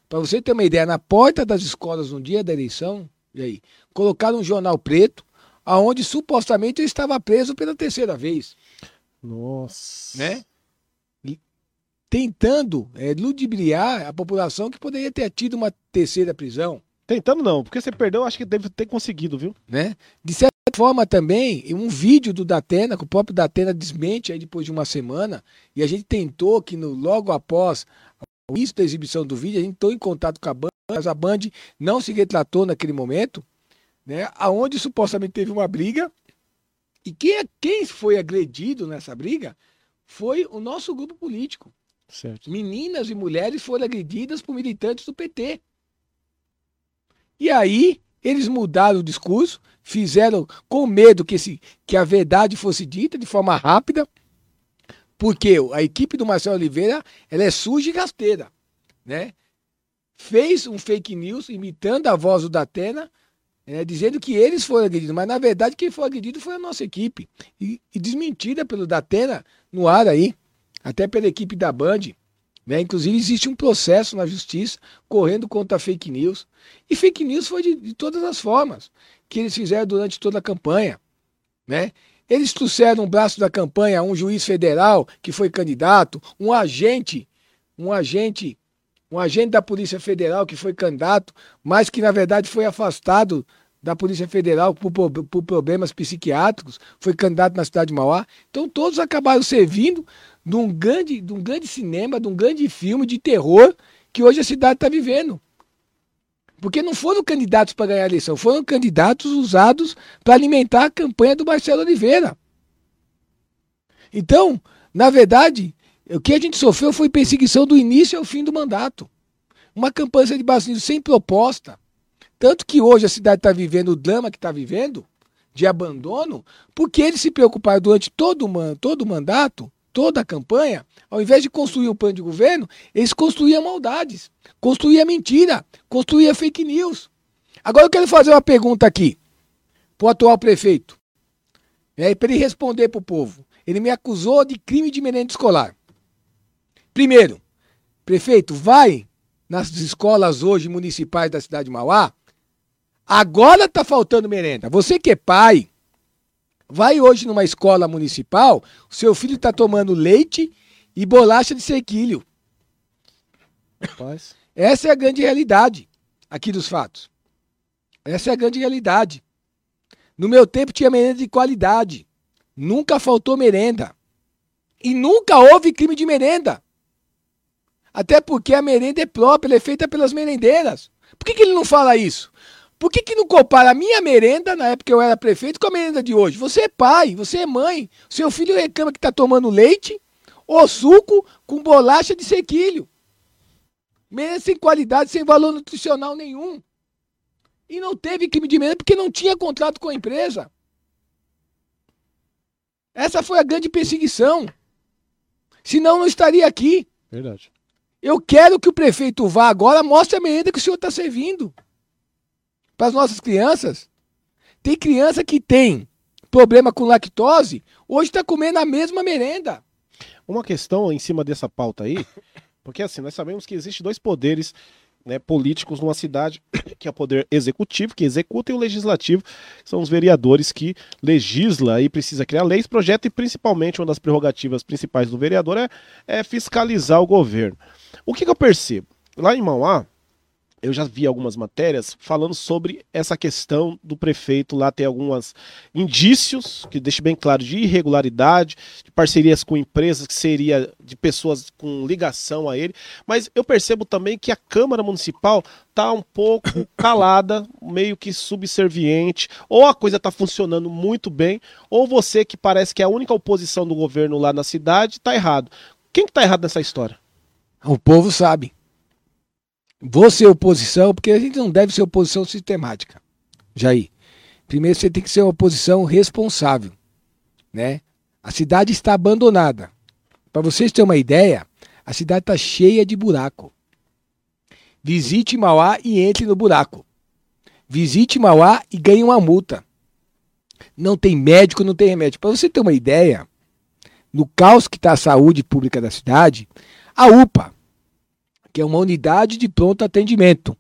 Para você ter uma ideia, na porta das escolas no dia da eleição, e aí, colocaram um jornal preto, aonde supostamente eu estava preso pela terceira vez. Nossa. Né? Tentando é, ludibriar a população que poderia ter tido uma terceira prisão. Tentando não, porque você perdeu, acho que deve ter conseguido, viu? Né? De certa forma também, um vídeo do Datena, que o próprio Datena desmente aí depois de uma semana, e a gente tentou que no, logo após o início da exibição do vídeo, a gente entrou em contato com a Band, mas a Band não se retratou naquele momento, né? Aonde supostamente teve uma briga, e quem, é, quem foi agredido nessa briga foi o nosso grupo político. Certo. Meninas e mulheres foram agredidas por militantes do PT. E aí, eles mudaram o discurso, fizeram com medo que, esse, que a verdade fosse dita de forma rápida, porque a equipe do Marcelo Oliveira ela é suja e rasteira, né? Fez um fake news imitando a voz do Datena, né, dizendo que eles foram agredidos, mas na verdade quem foi agredido foi a nossa equipe. E, e desmentida pelo Datena no ar aí, até pela equipe da Band. Né? Inclusive, existe um processo na justiça correndo contra fake news. E fake news foi de, de todas as formas que eles fizeram durante toda a campanha. Né? Eles trouxeram um braço da campanha um juiz federal que foi candidato, um agente, um agente, um agente da Polícia Federal que foi candidato, mas que na verdade foi afastado da Polícia Federal por, por problemas psiquiátricos, foi candidato na cidade de Mauá. Então todos acabaram servindo de um grande, de um grande cinema, de um grande filme de terror que hoje a cidade está vivendo. Porque não foram candidatos para ganhar a eleição, foram candidatos usados para alimentar a campanha do Marcelo Oliveira. Então, na verdade, o que a gente sofreu foi perseguição do início ao fim do mandato. Uma campanha de base sem proposta. Tanto que hoje a cidade está vivendo o drama que está vivendo, de abandono, porque eles se preocuparam durante todo, todo o mandato toda a campanha, ao invés de construir um plano de governo, eles construíam maldades, construíam mentira, construíam fake news. Agora eu quero fazer uma pergunta aqui para o atual prefeito, é, para ele responder para o povo. Ele me acusou de crime de merenda escolar. Primeiro, prefeito, vai nas escolas hoje municipais da cidade de Mauá. Agora está faltando merenda. Você que é pai, Vai hoje numa escola municipal, o seu filho está tomando leite e bolacha de sequilho. Rapaz. Essa é a grande realidade aqui dos fatos. Essa é a grande realidade. No meu tempo tinha merenda de qualidade. Nunca faltou merenda. E nunca houve crime de merenda. Até porque a merenda é própria, ela é feita pelas merendeiras. Por que, que ele não fala isso? Por que, que não compara a minha merenda, na época que eu era prefeito, com a merenda de hoje? Você é pai, você é mãe. Seu filho reclama que está tomando leite ou suco com bolacha de sequilho. Merenda sem qualidade, sem valor nutricional nenhum. E não teve crime de merenda porque não tinha contrato com a empresa. Essa foi a grande perseguição. Senão não estaria aqui. Verdade. Eu quero que o prefeito vá agora, mostre a merenda que o senhor está servindo para as nossas crianças. Tem criança que tem problema com lactose, hoje está comendo a mesma merenda. Uma questão em cima dessa pauta aí, porque assim, nós sabemos que existem dois poderes né, políticos numa cidade, que é o poder executivo, que executa, e o legislativo, que são os vereadores que legisla e precisa criar leis, projetos, e principalmente uma das prerrogativas principais do vereador é, é fiscalizar o governo. O que, que eu percebo? Lá em Mauá, eu já vi algumas matérias falando sobre essa questão do prefeito lá ter alguns indícios, que deixe bem claro, de irregularidade, de parcerias com empresas que seria de pessoas com ligação a ele, mas eu percebo também que a Câmara Municipal tá um pouco calada, meio que subserviente, ou a coisa tá funcionando muito bem, ou você que parece que é a única oposição do governo lá na cidade, tá errado. Quem que tá errado nessa história? O povo sabe. Vou ser oposição, porque a gente não deve ser oposição sistemática. Jair, primeiro você tem que ser uma oposição responsável, né? A cidade está abandonada. Para vocês terem uma ideia, a cidade está cheia de buraco. Visite Mauá e entre no buraco. Visite Mauá e ganhe uma multa. Não tem médico, não tem remédio. Para você ter uma ideia, no caos que está a saúde pública da cidade, a UPA, que é uma unidade de pronto atendimento.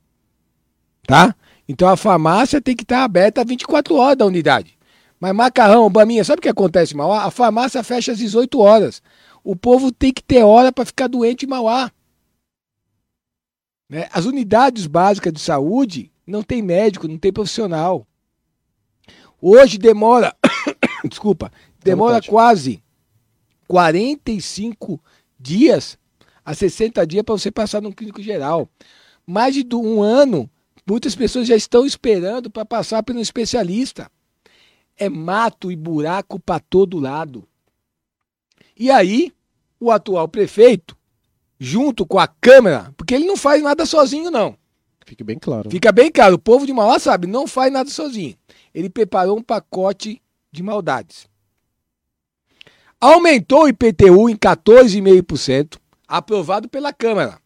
Tá? Então a farmácia tem que estar aberta 24 horas da unidade. Mas macarrão, baminha, sabe o que acontece em Mauá? A farmácia fecha às 18 horas. O povo tem que ter hora para ficar doente em Mauá. Né? As unidades básicas de saúde não tem médico, não tem profissional. Hoje demora, desculpa, demora quase 45 dias a 60 dias para você passar no clínico geral. Mais de um ano, muitas pessoas já estão esperando para passar por um especialista. É mato e buraco para todo lado. E aí, o atual prefeito, junto com a Câmara, porque ele não faz nada sozinho, não. Fique bem claro. Fica bem claro, o povo de Mauá sabe, não faz nada sozinho. Ele preparou um pacote de maldades. Aumentou o IPTU em 14,5%, aprovado pela Câmara.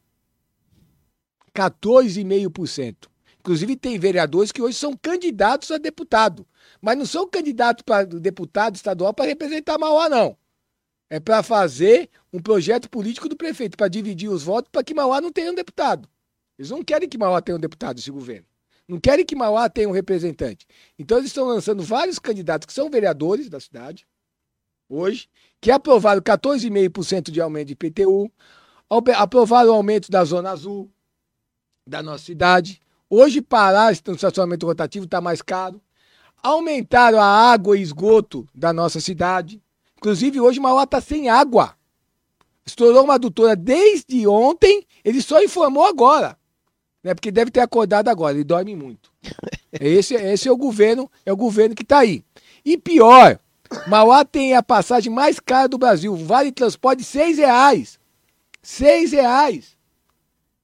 14,5%. Inclusive, tem vereadores que hoje são candidatos a deputado, mas não são candidatos para deputado estadual para representar Mauá, não. É para fazer um projeto político do prefeito, para dividir os votos para que Mauá não tenha um deputado. Eles não querem que Mauá tenha um deputado, esse governo. Não querem que Mauá tenha um representante. Então, eles estão lançando vários candidatos que são vereadores da cidade, hoje, que aprovaram 14,5% de aumento de IPTU, aprovaram o aumento da Zona Azul da nossa cidade. Hoje, parar no estacionamento rotativo está mais caro. Aumentaram a água e esgoto da nossa cidade. Inclusive, hoje Mauá está sem água. Estourou uma adutora desde ontem, ele só informou agora. Né? Porque deve ter acordado agora, ele dorme muito. Esse, esse é o governo, é o governo que está aí. E pior, Mauá tem a passagem mais cara do Brasil. Vale transporte seis reais. Seis reais.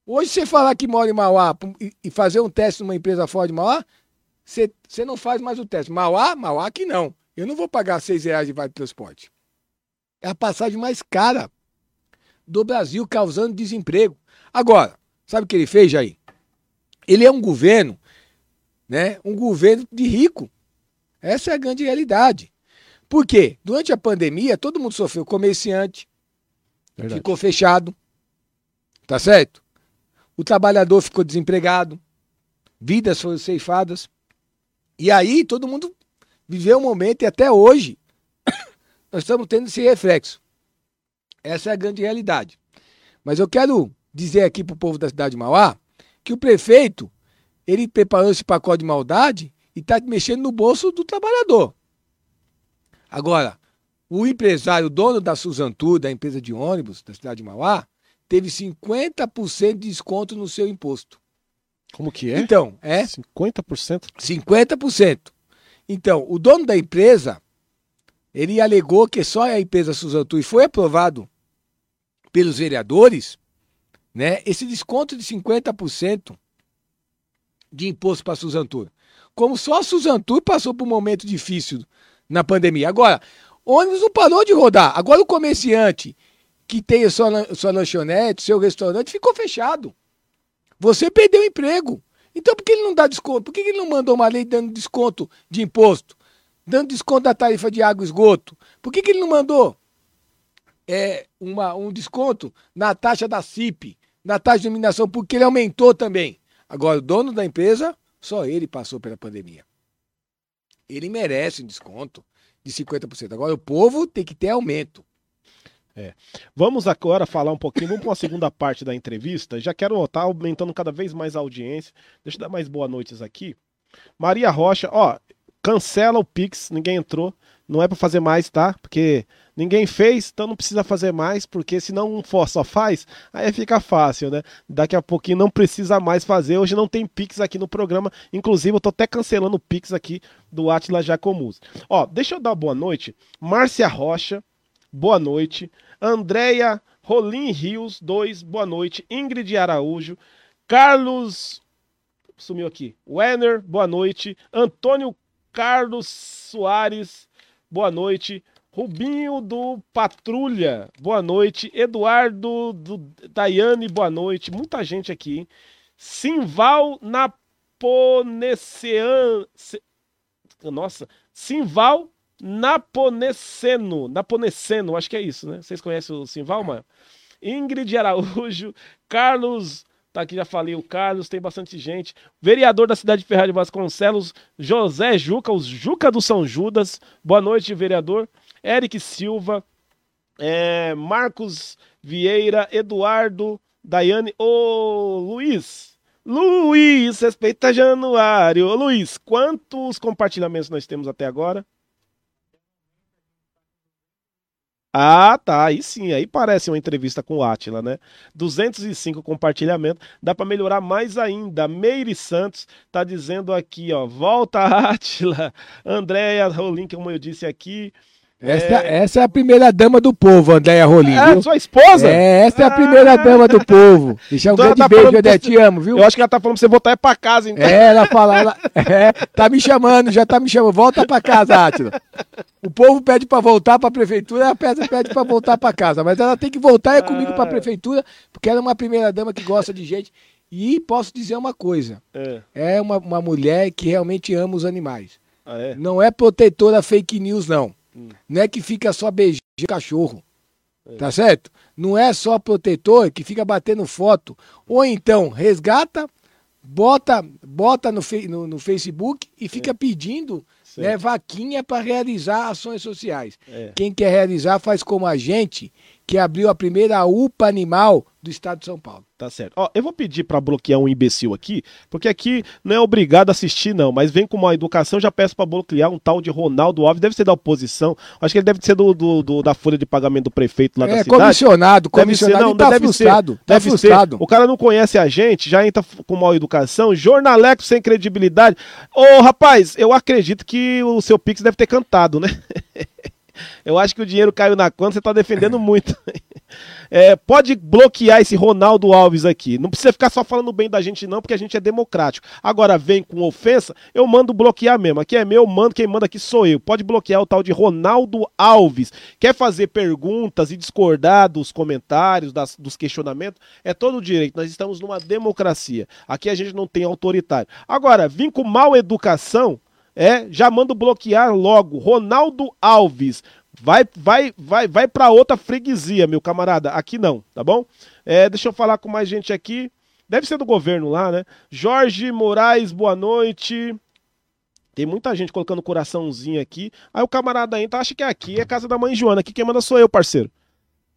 Hoje você falar que mora em Mauá e fazer um teste numa empresa fora de Mauá, você, você não faz mais o teste. Mauá, Mauá que não. Eu não vou pagar seis reais de vale transporte. É a passagem mais cara do Brasil, causando desemprego. Agora, sabe o que ele fez, Jair? Ele é um governo, né? Um governo de rico. Essa é a grande realidade. Por quê? Durante a pandemia, todo mundo sofreu. Comerciante Verdade. ficou fechado. Tá certo? O trabalhador ficou desempregado. Vidas foram ceifadas. E aí, todo mundo viveu um momento e até hoje nós estamos tendo esse reflexo. Essa é a grande realidade. Mas eu quero dizer aqui para o povo da cidade de Mauá que o prefeito ele preparou esse pacote de maldade e está mexendo no bolso do trabalhador. Agora, o empresário, dono da Suzantur, da empresa de ônibus da cidade de Mauá, teve 50% de desconto no seu imposto. Como que é? Então, é. 50%? 50%. Então, o dono da empresa, ele alegou que só a empresa Suzantur, e foi aprovado pelos vereadores, né, esse desconto de 50% de imposto para a Suzantur. Como só a Suzantur passou por um momento difícil na pandemia. Agora, ônibus não parou de rodar. Agora o comerciante que tem a sua, sua lanchonete, seu restaurante, ficou fechado. Você perdeu o emprego. Então por que ele não dá desconto? Por que ele não mandou uma lei dando desconto de imposto? Dando desconto da tarifa de água e esgoto? Por que, que ele não mandou é, uma, um desconto na taxa da CIP, na taxa de iluminação, porque ele aumentou também. Agora, o dono da empresa, só ele passou pela pandemia. Ele merece um desconto de 50%. Agora, o povo tem que ter aumento. Vamos agora falar um pouquinho, vamos para uma segunda parte da entrevista. Já quero estar aumentando cada vez mais a audiência. Deixa eu dar mais boas noites aqui. Maria Rocha, ó, cancela o Pix, ninguém entrou. Não é para fazer mais, tá? Porque ninguém fez, então não precisa fazer mais, porque se não um for só faz, aí fica fácil, né? Daqui a pouquinho não precisa mais fazer. Hoje não tem Pix aqui no programa. Inclusive, eu tô até cancelando o Pix aqui do Atila Jacomuz. Ó, deixa eu dar boa noite. Márcia Rocha, boa noite. Andréia Rolim Rios, 2, boa noite. Ingrid Araújo. Carlos. Sumiu aqui. Wenner, boa noite. Antônio Carlos Soares, boa noite. Rubinho do Patrulha, boa noite. Eduardo do Daiane, boa noite. Muita gente aqui? Simval Naponecean. Nossa, Simval Naponeceno. Naponeceno, acho que é isso, né? Vocês conhecem o Simval, mano? Ingrid Araújo, Carlos. Tá aqui, já falei, o Carlos, tem bastante gente. Vereador da cidade de Ferraz de Vasconcelos, José Juca, os Juca do São Judas. Boa noite, vereador. Eric Silva, é, Marcos Vieira, Eduardo, Daiane, ô Luiz. Luiz, respeita Januário. Ô Luiz, quantos compartilhamentos nós temos até agora? Ah, tá. Aí sim, aí parece uma entrevista com o Atila, né? 205 compartilhamentos. Dá para melhorar mais ainda. Meire Santos tá dizendo aqui, ó. Volta, Atila. Andréia Rolim, como eu disse aqui. Essa é, essa é a primeira dama do povo, Andréia Rolim. É, viu? sua esposa? É, essa é a primeira Ah. dama do povo. Deixa um Então grande tá beijo, André, te amo, viu? Eu acho que ela tá falando pra você voltar é pra casa, então. É, ela fala, ela, é, tá me chamando, já tá me chamando. Volta pra casa, Átila. O povo pede pra voltar pra prefeitura, ela pede, pede pra voltar pra casa. Mas ela tem que voltar é comigo pra prefeitura, porque ela é uma primeira dama que gosta de gente. E posso dizer uma coisa: É. é uma, uma mulher que realmente ama os animais. Ah, é? Não é protetora fake news, não. Não é que fica só beijando cachorro. Tá certo? Não é só protetor que fica batendo foto. Ou então resgata, bota, bota no, no, no Facebook e fica pedindo Certo. né, vaquinha para realizar ações sociais. É. Quem quer realizar faz como a gente, que abriu a primeira UPA animal do estado de São Paulo. Tá certo. Ó, eu vou pedir pra bloquear um imbecil aqui, porque aqui não é obrigado a assistir, não, mas vem com uma educação, já peço pra bloquear um tal de Ronaldo Alves, deve ser da oposição, acho que ele deve ser do, do- do- da folha de pagamento do prefeito lá da é, cidade. comissionado, Deve ser, comissionado não, tá deve frustrado. ser, tá deve frustrado. ser. O cara não conhece a gente, já entra com mal educação, jornaleco sem credibilidade. Ô, rapaz, eu acredito que o seu Pix deve ter cantado, né? Eu acho que o dinheiro caiu na conta, você tá defendendo muito. É, pode bloquear esse Ronaldo Alves aqui. Não precisa ficar só falando bem da gente, não, porque a gente é democrático. Agora vem com ofensa, eu mando bloquear mesmo. Aqui é meu, eu mando, quem manda aqui sou eu. Pode bloquear o tal de Ronaldo Alves. Quer fazer perguntas e discordar dos comentários, das- dos questionamentos? É todo o direito. Nós estamos numa democracia. Aqui a gente não tem autoritário. Agora, vim com mal educação. É, já mando bloquear logo. Ronaldo Alves. Vai, vai, vai, vai para outra freguesia, meu camarada. Aqui não, tá bom? É, deixa eu falar com mais gente aqui. Deve ser do governo lá, né? Jorge Moraes, boa noite. Tem muita gente colocando coraçãozinho aqui. Aí o camarada entra, acha que é aqui, é casa da mãe Joana. Aqui quem manda sou eu, parceiro.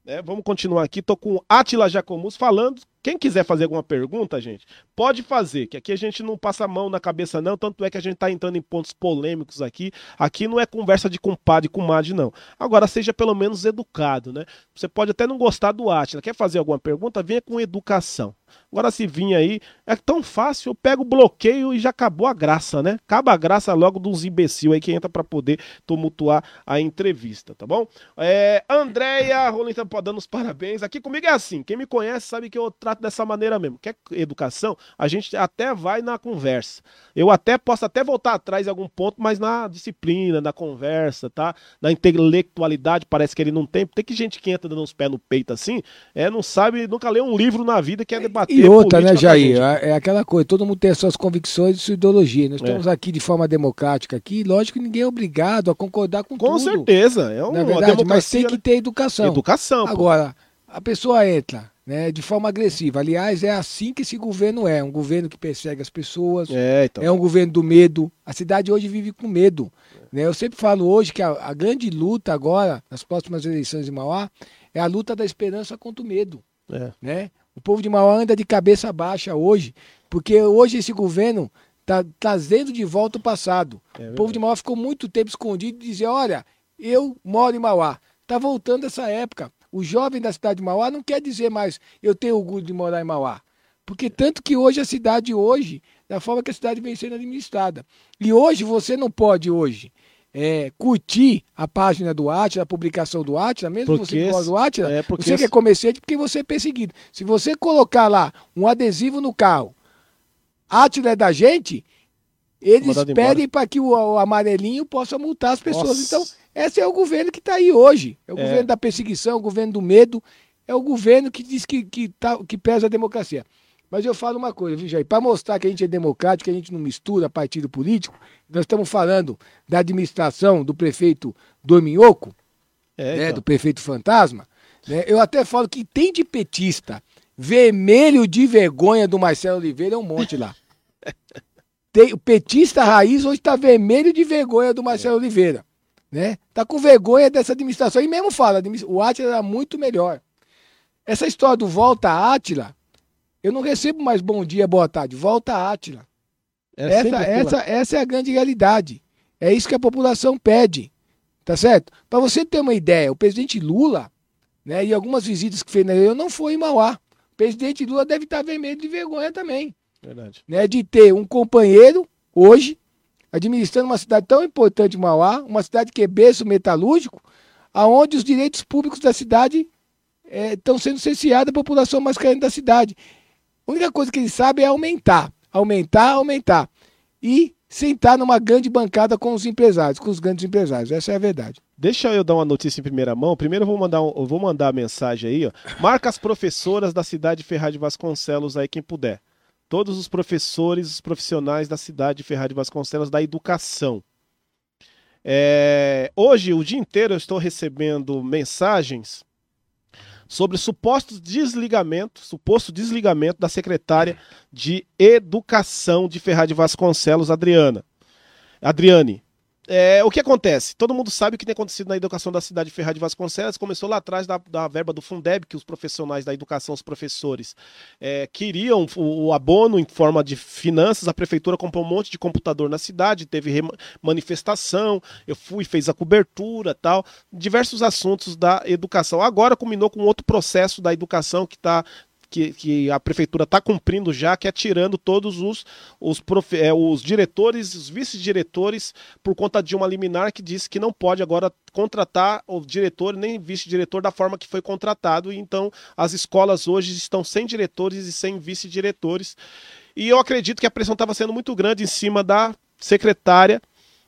É, vamos continuar aqui. Tô com Atila Jacomus falando. Quem quiser fazer alguma pergunta, gente, pode fazer, que aqui a gente não passa a mão na cabeça, não. Tanto é que a gente tá entrando em pontos polêmicos aqui. Aqui não é conversa de compadre e comadre, não. Agora, seja pelo menos educado, né? Você pode até não gostar do Atila. Quer fazer alguma pergunta? Venha com educação. Agora, se vir aí, é tão fácil, eu pego o bloqueio e já acabou a graça, né? Acaba a graça logo dos imbecil aí que entra pra poder tumultuar a entrevista, tá bom? É, Andréia Rolinta pode dando os parabéns. Aqui comigo é assim, quem me conhece sabe que eu trato dessa maneira mesmo. Quer educação? A gente até vai na conversa. Eu até posso até voltar atrás em algum ponto, mas na disciplina, na conversa, tá? Na intelectualidade, parece que ele não tem. Tem que gente que entra dando uns pés no peito assim, é, não sabe, nunca leu um livro na vida que é debater E outra, né, com Jair? É é aquela coisa, todo mundo tem as suas convicções e sua ideologia. Nós É. estamos aqui de forma democrática aqui, lógico que ninguém é obrigado a concordar com, Com tudo. certeza, é uma Na verdade, mas tem que né? ter educação. Educação, pô. Agora, a pessoa entra né, de forma agressiva. Aliás, é assim que esse governo é, um governo que persegue as pessoas, É, então. é um governo do medo. A cidade hoje vive com medo. Né? Eu sempre falo hoje que a, a grande luta agora, nas próximas eleições de Mauá, é a luta da esperança contra o medo. É. Né? O povo de Mauá anda de cabeça baixa hoje, porque hoje esse governo está trazendo de volta o passado. É o povo de Mauá ficou muito tempo escondido e dizia, olha, eu moro em Mauá. Está voltando essa época. O jovem da cidade de Mauá não quer dizer mais eu tenho orgulho de morar em Mauá. Porque tanto que hoje a cidade hoje, da forma que a cidade vem sendo administrada. E hoje você não pode hoje é, curtir a página do Atila, a publicação do Atila, mesmo Porque você gosta do Atila, é, porque você que é comerciante porque você é perseguido. Se você colocar lá um adesivo no carro, Atila é da gente, eles pedem para que o, o amarelinho possa multar as pessoas. Nossa. Então, esse é o governo que está aí hoje. É o É. governo da perseguição, é o governo do medo, é o governo que diz que, que, tá, que pesa a democracia. Mas eu falo uma coisa, viu, Jair? Para mostrar que a gente é democrático, que a gente não mistura partido político, nós estamos falando da administração do prefeito Dorminhoco, É, né, então. do prefeito fantasma. né? Eu até falo que tem de petista vermelho de vergonha do Marcelo Oliveira é um monte lá. Tem, o petista raiz hoje está vermelho de vergonha do Marcelo Oliveira. Né? Tá com vergonha dessa administração. E mesmo fala, o Átila era muito melhor. Essa história do volta Átila, eu não recebo mais bom dia, boa tarde. Volta Átila. É essa, essa, essa é a grande realidade. É isso que a população pede. Tá certo? Para você ter uma ideia, o presidente Lula, né, e algumas visitas que fez na eu não foi em Mauá. O presidente Lula deve estar vermelho de vergonha também. Verdade. Né, de ter um companheiro, hoje, administrando uma cidade tão importante, Mauá, uma cidade que é berço metalúrgico, aonde os direitos públicos da cidade eh, estão sendo cerceados à população mais carente da cidade. A única coisa que ele sabe é aumentar, aumentar, aumentar. E sentar numa grande bancada com os empresários, com os grandes empresários. Essa é a verdade. Deixa eu dar uma notícia em primeira mão. Primeiro eu vou mandar, um- vou mandar a mensagem aí, ó. Marca as professoras da cidade de Ferraz de Vasconcelos aí, quem puder. Todos os professores, os profissionais da cidade de Ferraz de Vasconcelos da educação. É, hoje, o dia inteiro, eu estou recebendo mensagens sobre supostos desligamento, suposto desligamento da secretária de Educação de Ferraz de Vasconcelos, Adriana. Adriane. É, o que acontece? Todo mundo sabe o que tem acontecido na educação da cidade de Ferraz de Vasconcelos. Começou lá atrás da, da verba do Fundeb, que os profissionais da educação, os professores, é, queriam o, o abono em forma de finanças. A prefeitura comprou um monte de computador na cidade, teve manifestação. Eu fui, fez a cobertura tal. Diversos assuntos da educação. Agora culminou com outro processo da educação que está que, que a prefeitura está cumprindo já, que é tirando todos os, os, profe- é, os diretores, os vice-diretores, por conta de uma liminar que disse que não pode agora contratar o diretor nem vice-diretor da forma que foi contratado. E então as escolas hoje estão sem diretores e sem vice-diretores. E eu acredito que a pressão estava sendo muito grande em cima da secretária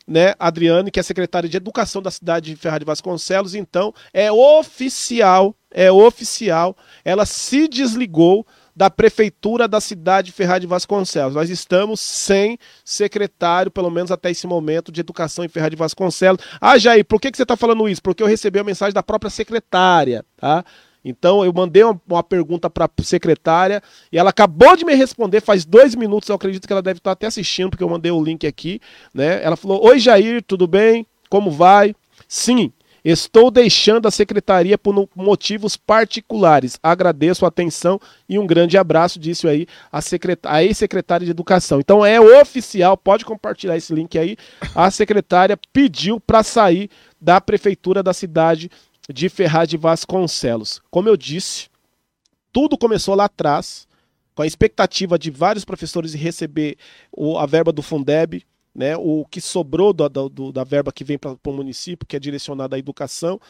né, Adriane, que é secretária de Educação da cidade de Ferraz de Vasconcelos, então é oficial, é oficial, ela se desligou da prefeitura da cidade de Ferraz de Vasconcelos. Nós estamos sem secretário, pelo menos até esse momento, de educação em Ferraz de Vasconcelos. Ah, Jair, por que, que você está falando isso? Porque eu recebi a mensagem da própria secretária, tá? Então eu mandei uma, uma pergunta para a secretária e ela acabou de me responder faz dois minutos. Eu acredito que ela deve estar até assistindo porque eu mandei o link aqui, né? Ela falou: Oi Jair, tudo bem? Como vai? Sim, estou deixando a secretaria por motivos particulares. Agradeço a atenção e um grande abraço, disse aí a, a ex-secretária de Educação. Então é oficial, pode compartilhar esse link aí. A secretária pediu para sair da prefeitura da cidade de Ferraz de Vasconcelos. Como eu disse, tudo começou lá atrás, com a expectativa de vários professores receber a verba do Fundeb, né, o que sobrou da- do- da verba que vem para o município, que é direcionada à educação.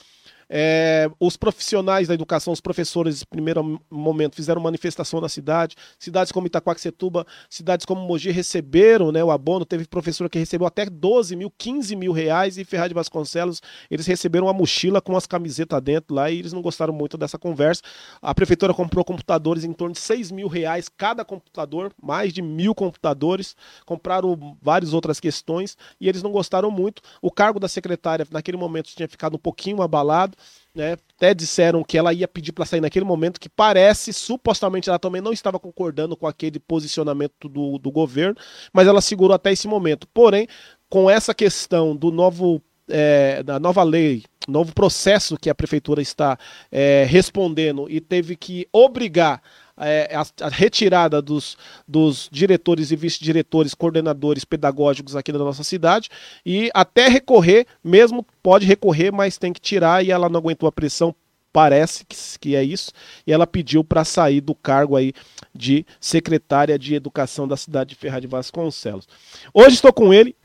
É, os profissionais da educação, os professores, primeiro momento, fizeram manifestação na cidade. Cidades como Itaquaquecetuba, cidades como Mogi receberam né, o abono. Teve professor que recebeu até 12 mil, 15 mil reais. E Ferraz de Vasconcelos, eles receberam uma mochila com as camisetas dentro lá e eles não gostaram muito dessa conversa. A prefeitura comprou computadores em torno de 6 mil reais cada computador, mais de mil computadores. Compraram várias outras questões e eles não gostaram muito. O cargo da secretária, naquele momento, tinha ficado um pouquinho abalado. Né? Até disseram que ela ia pedir para sair naquele momento, que parece, supostamente ela também não estava concordando com aquele posicionamento do, do governo, mas ela segurou até esse momento. Porém, com essa questão do novo é, da nova lei, novo processo que a prefeitura está é, respondendo e teve que obrigar é, a, a, retirada dos, dos diretores e vice-diretores, coordenadores pedagógicos aqui da nossa cidade e até recorrer, mesmo pode recorrer, mas tem que tirar e ela não aguentou a pressão, parece que, é isso, e ela pediu para sair do cargo aí de secretária de Educação da cidade de Ferraz de Vasconcelos. Hoje estou com ele,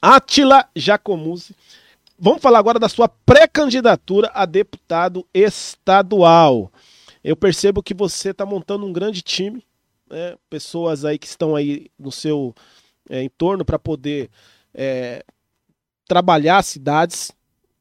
Atila Jacomuzzi. Vamos falar agora da sua pré-candidatura a deputado estadual. Eu percebo que você está montando um grande time, né? pessoas aí que estão aí no seu é, entorno para poder é, trabalhar cidades.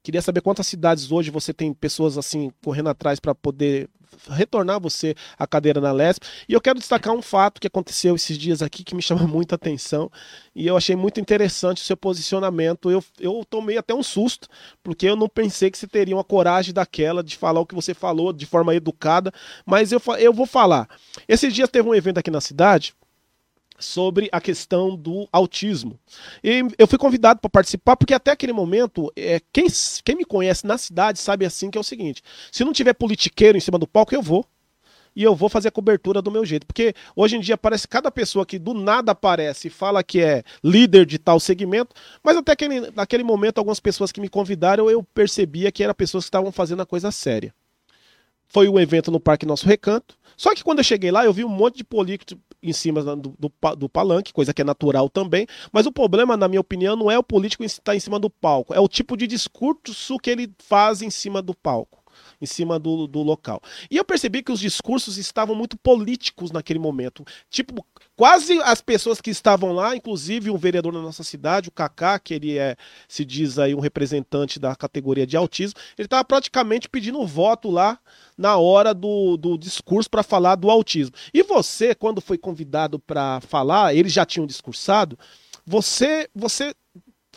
Queria saber quantas cidades hoje você tem pessoas assim correndo atrás para poder retornar você a cadeira na LESP. E eu quero destacar um fato que aconteceu esses dias aqui que me chama muita atenção e eu achei muito interessante o seu posicionamento. Eu, eu tomei até um susto, porque eu não pensei que você teria uma coragem daquela de falar o que você falou de forma educada, mas eu, eu vou falar. Esses dias teve um evento aqui na cidade sobre a questão do autismo. E eu fui convidado para participar porque até aquele momento, é, quem, quem me conhece na cidade sabe assim que é o seguinte: se não tiver politiqueiro em cima do palco, eu vou. E eu vou fazer a cobertura do meu jeito. Porque hoje em dia parece cada pessoa que do nada aparece e fala que é líder de tal segmento, mas até aquele, naquele momento, algumas pessoas que me convidaram, eu percebia que eram pessoas que estavam fazendo a coisa séria. Foi um evento no Parque Nosso Recanto. Só que quando eu cheguei lá, eu vi um monte de político em cima do, do, do, palanque, coisa que é natural também. Mas o problema, na minha opinião, não é o político estar em cima do palco, é o tipo de discurso que ele faz em cima do palco em cima do, do local. E eu percebi que os discursos estavam muito políticos naquele momento. Tipo, quase as pessoas que estavam lá, inclusive um vereador da nossa cidade, o Kaká, que ele é, se diz aí, um representante da categoria de autismo, ele estava praticamente pedindo voto lá na hora do, do discurso para falar do autismo. E você, quando foi convidado para falar, eles já tinham discursado, você, você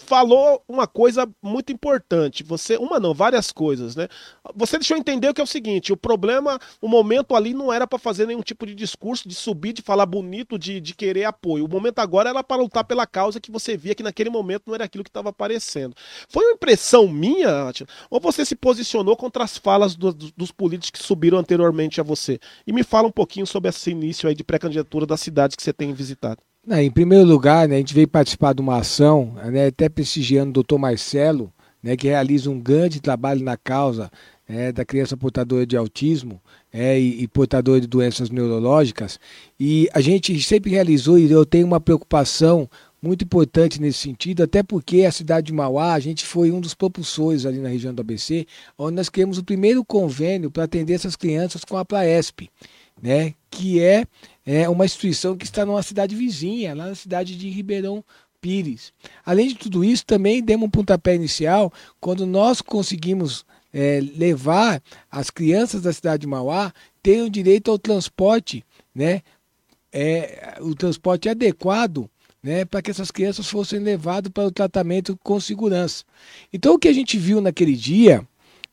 falou uma coisa muito importante. Você, uma não, várias coisas, né? Você deixou entender que é o seguinte: o problema, o momento ali não era para fazer nenhum tipo de discurso, de subir, de falar bonito, de, de querer apoio. O momento agora era para lutar pela causa que você via que naquele momento não era aquilo que estava aparecendo. Foi uma impressão minha, Atila, ou você se posicionou contra as falas do, do, dos políticos que subiram anteriormente a você? E me fala um pouquinho sobre esse início aí de pré-candidatura das cidades que você tem visitado. Não, em primeiro lugar, né, a gente veio participar de uma ação, né, até prestigiando o doutor Marcelo, né, que realiza um grande trabalho na causa é, da criança portadora de autismo é, e, e, portadora de doenças neurológicas. E a gente sempre realizou, e eu tenho uma preocupação muito importante nesse sentido, até porque a cidade de Mauá, a gente foi um dos propulsores ali na região do ABC, onde nós criamos o primeiro convênio para atender essas crianças com a Praesp, né, que é é uma instituição que está numa cidade vizinha, lá na cidade de Ribeirão Pires. Além de tudo isso, também demos um pontapé inicial quando nós conseguimos é, levar as crianças da cidade de Mauá tenham direito ao transporte, né, é, o transporte adequado né, para que essas crianças fossem levadas para o tratamento com segurança. Então, o que a gente viu naquele dia,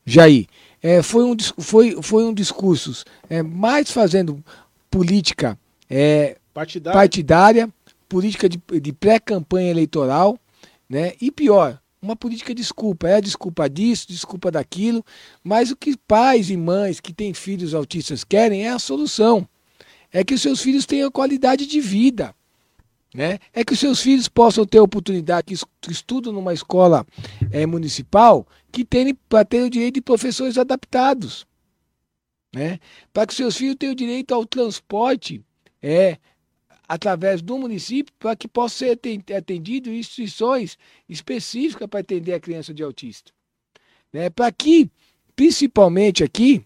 Jair, é, foi, um, foi, foi um discurso é, mais fazendo política é, partidária. partidária, política de, de pré-campanha eleitoral, né? E pior, uma política de desculpa. É desculpa disso, desculpa daquilo, mas o que pais e mães que têm filhos autistas querem é a solução. É que os seus filhos tenham qualidade de vida. Né? É que os seus filhos possam ter oportunidade, que estudam numa escola é, municipal, que tenham para ter o direito de professores adaptados né? para que seus filhos tenham direito ao transporte é, através do município, para que possa ser atendido instituições específicas para atender a criança de autista. Né? Para que, principalmente aqui,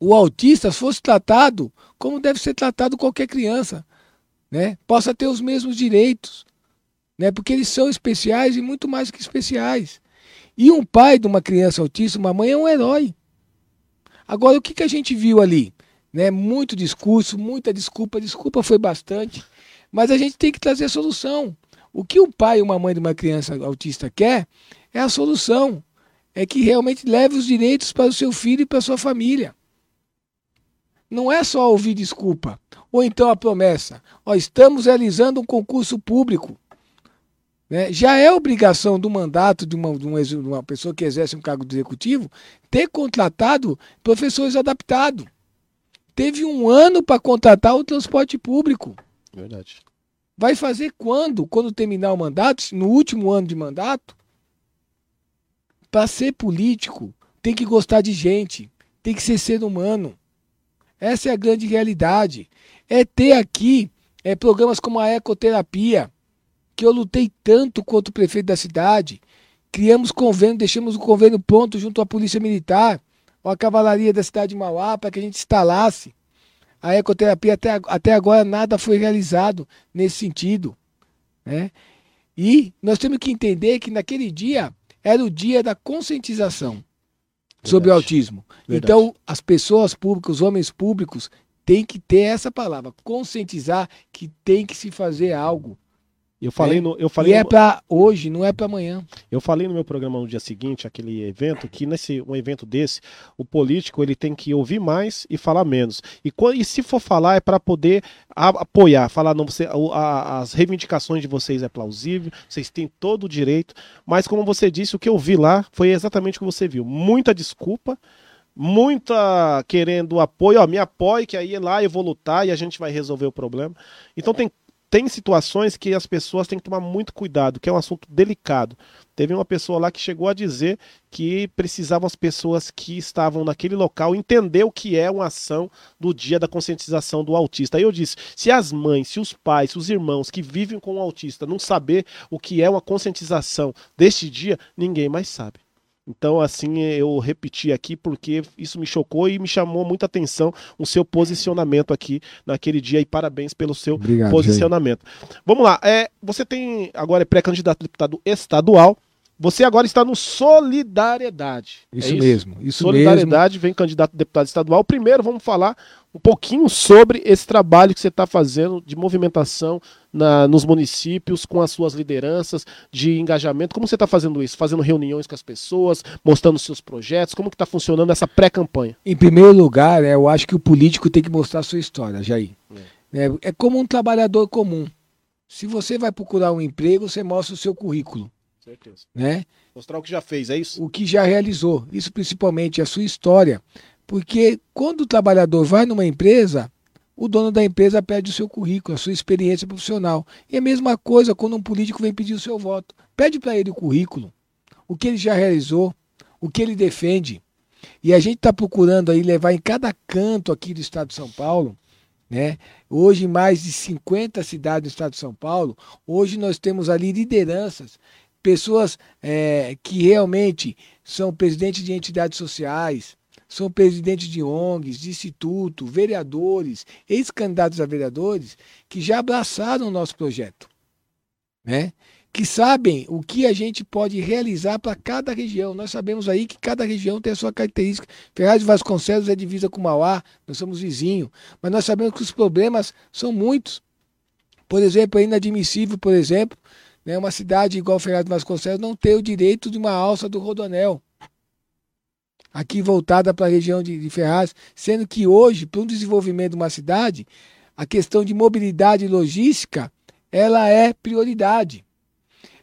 o autista fosse tratado como deve ser tratado qualquer criança, né? possa ter os mesmos direitos, né? porque eles são especiais e muito mais que especiais. E um pai de uma criança autista, uma mãe, é um herói. Agora, o que, que a gente viu ali? Né? Muito discurso, muita desculpa, desculpa foi bastante, mas a gente tem que trazer a solução. O que um pai e uma mãe de uma criança autista quer é a solução. é que realmente leve os direitos para o seu filho e para a sua família. Não é só ouvir desculpa. Ou então a promessa: ó, estamos realizando um concurso público. Né? Já é obrigação do mandato de uma, de uma, de uma pessoa que exerce um cargo de executivo ter contratado professores adaptados. Teve um ano para contratar o transporte público. Verdade. Vai fazer quando? Quando terminar o mandato? No último ano de mandato? Para ser político, tem que gostar de gente, tem que ser ser humano. Essa é a grande realidade. É ter aqui é, programas como a ecoterapia, que eu lutei tanto quanto o prefeito da cidade. Criamos convênio, deixamos o convênio pronto junto à Polícia Militar, ou a Cavalaria da cidade de Mauá, para que a gente instalasse. A ecoterapia até, até agora nada foi realizado nesse sentido. Né? E nós temos que entender que naquele dia era o dia da conscientização sobre o autismo. Verdade. Então, as pessoas públicas, os homens públicos, têm que ter essa palavra, conscientizar que tem que se fazer algo. Eu falei É. no, eu E falei é no- para hoje, não é para amanhã. Eu falei no meu programa no dia seguinte, aquele evento, que nesse um evento desse, o político ele tem que ouvir mais e falar menos. E, e se for falar é para poder apoiar, falar não, você, a- as reivindicações de vocês é plausível, vocês têm todo o direito. Mas como você disse, o que eu vi lá foi exatamente o que você viu. Muita desculpa, muita querendo apoio, ó, me apoie que aí lá eu vou lutar e a gente vai resolver o problema. Então tem tem situações que as pessoas têm que tomar muito cuidado, que é um assunto delicado. Teve uma pessoa lá que chegou a dizer que precisavam as pessoas que estavam naquele local entender o que é uma ação do dia da conscientização do autista. Aí eu disse: se as mães, se os pais, se os irmãos que vivem com o autista não saber o que é uma conscientização deste dia, ninguém mais sabe. Então, assim, eu repeti aqui porque isso me chocou e me chamou muita atenção o seu posicionamento aqui naquele dia e parabéns pelo seu Obrigado. posicionamento. Vamos lá, é, você tem agora é pré-candidato a deputado estadual. Você agora está no Solidariedade. é Isso, mesmo. Isso mesmo. Solidariedade vem candidato a deputado estadual. Primeiro, vamos falar um pouquinho sobre esse trabalho que você está fazendo de movimentação na- nos municípios, com as suas lideranças, de engajamento. Como você está fazendo isso? Fazendo reuniões com as pessoas, mostrando seus projetos? Como que está funcionando essa pré-campanha? Em primeiro lugar, né, eu acho que o político tem que mostrar a sua história, Jair. É, é como um trabalhador comum. Se você vai procurar um emprego, você mostra o seu currículo, Certeza. né? Mostrar o que já fez, é isso? O que já realizou. Isso principalmente a sua história. Porque quando o trabalhador vai numa empresa, o dono da empresa pede o seu currículo, a sua experiência profissional. E a mesma coisa quando um político vem pedir o seu voto. Pede para ele o currículo, o que ele já realizou, o que ele defende. E a gente está procurando aí levar em cada canto aqui do estado de São Paulo, né? Hoje, mais de 50 cidades do estado de São Paulo, hoje nós temos ali lideranças, pessoas eh, que realmente são presidentes de entidades sociais, são presidentes de ONGs, de instituto, vereadores, ex-candidatos a vereadores, que já abraçaram o nosso projeto, né? que sabem o que a gente pode realizar para cada região. Nós sabemos aí que cada região tem a sua característica. Ferraz de Vasconcelos é divisa com Mauá, nós somos vizinhos, mas nós sabemos que os problemas são muitos. Por exemplo, é inadmissível, por exemplo, né, uma cidade igual Ferraz de Vasconcelos não ter o direito de uma alça do Rodonel. Aqui voltada para a região de, de Ferraz, sendo que hoje, para um desenvolvimento de uma cidade, a questão de mobilidade e logística, ela é prioridade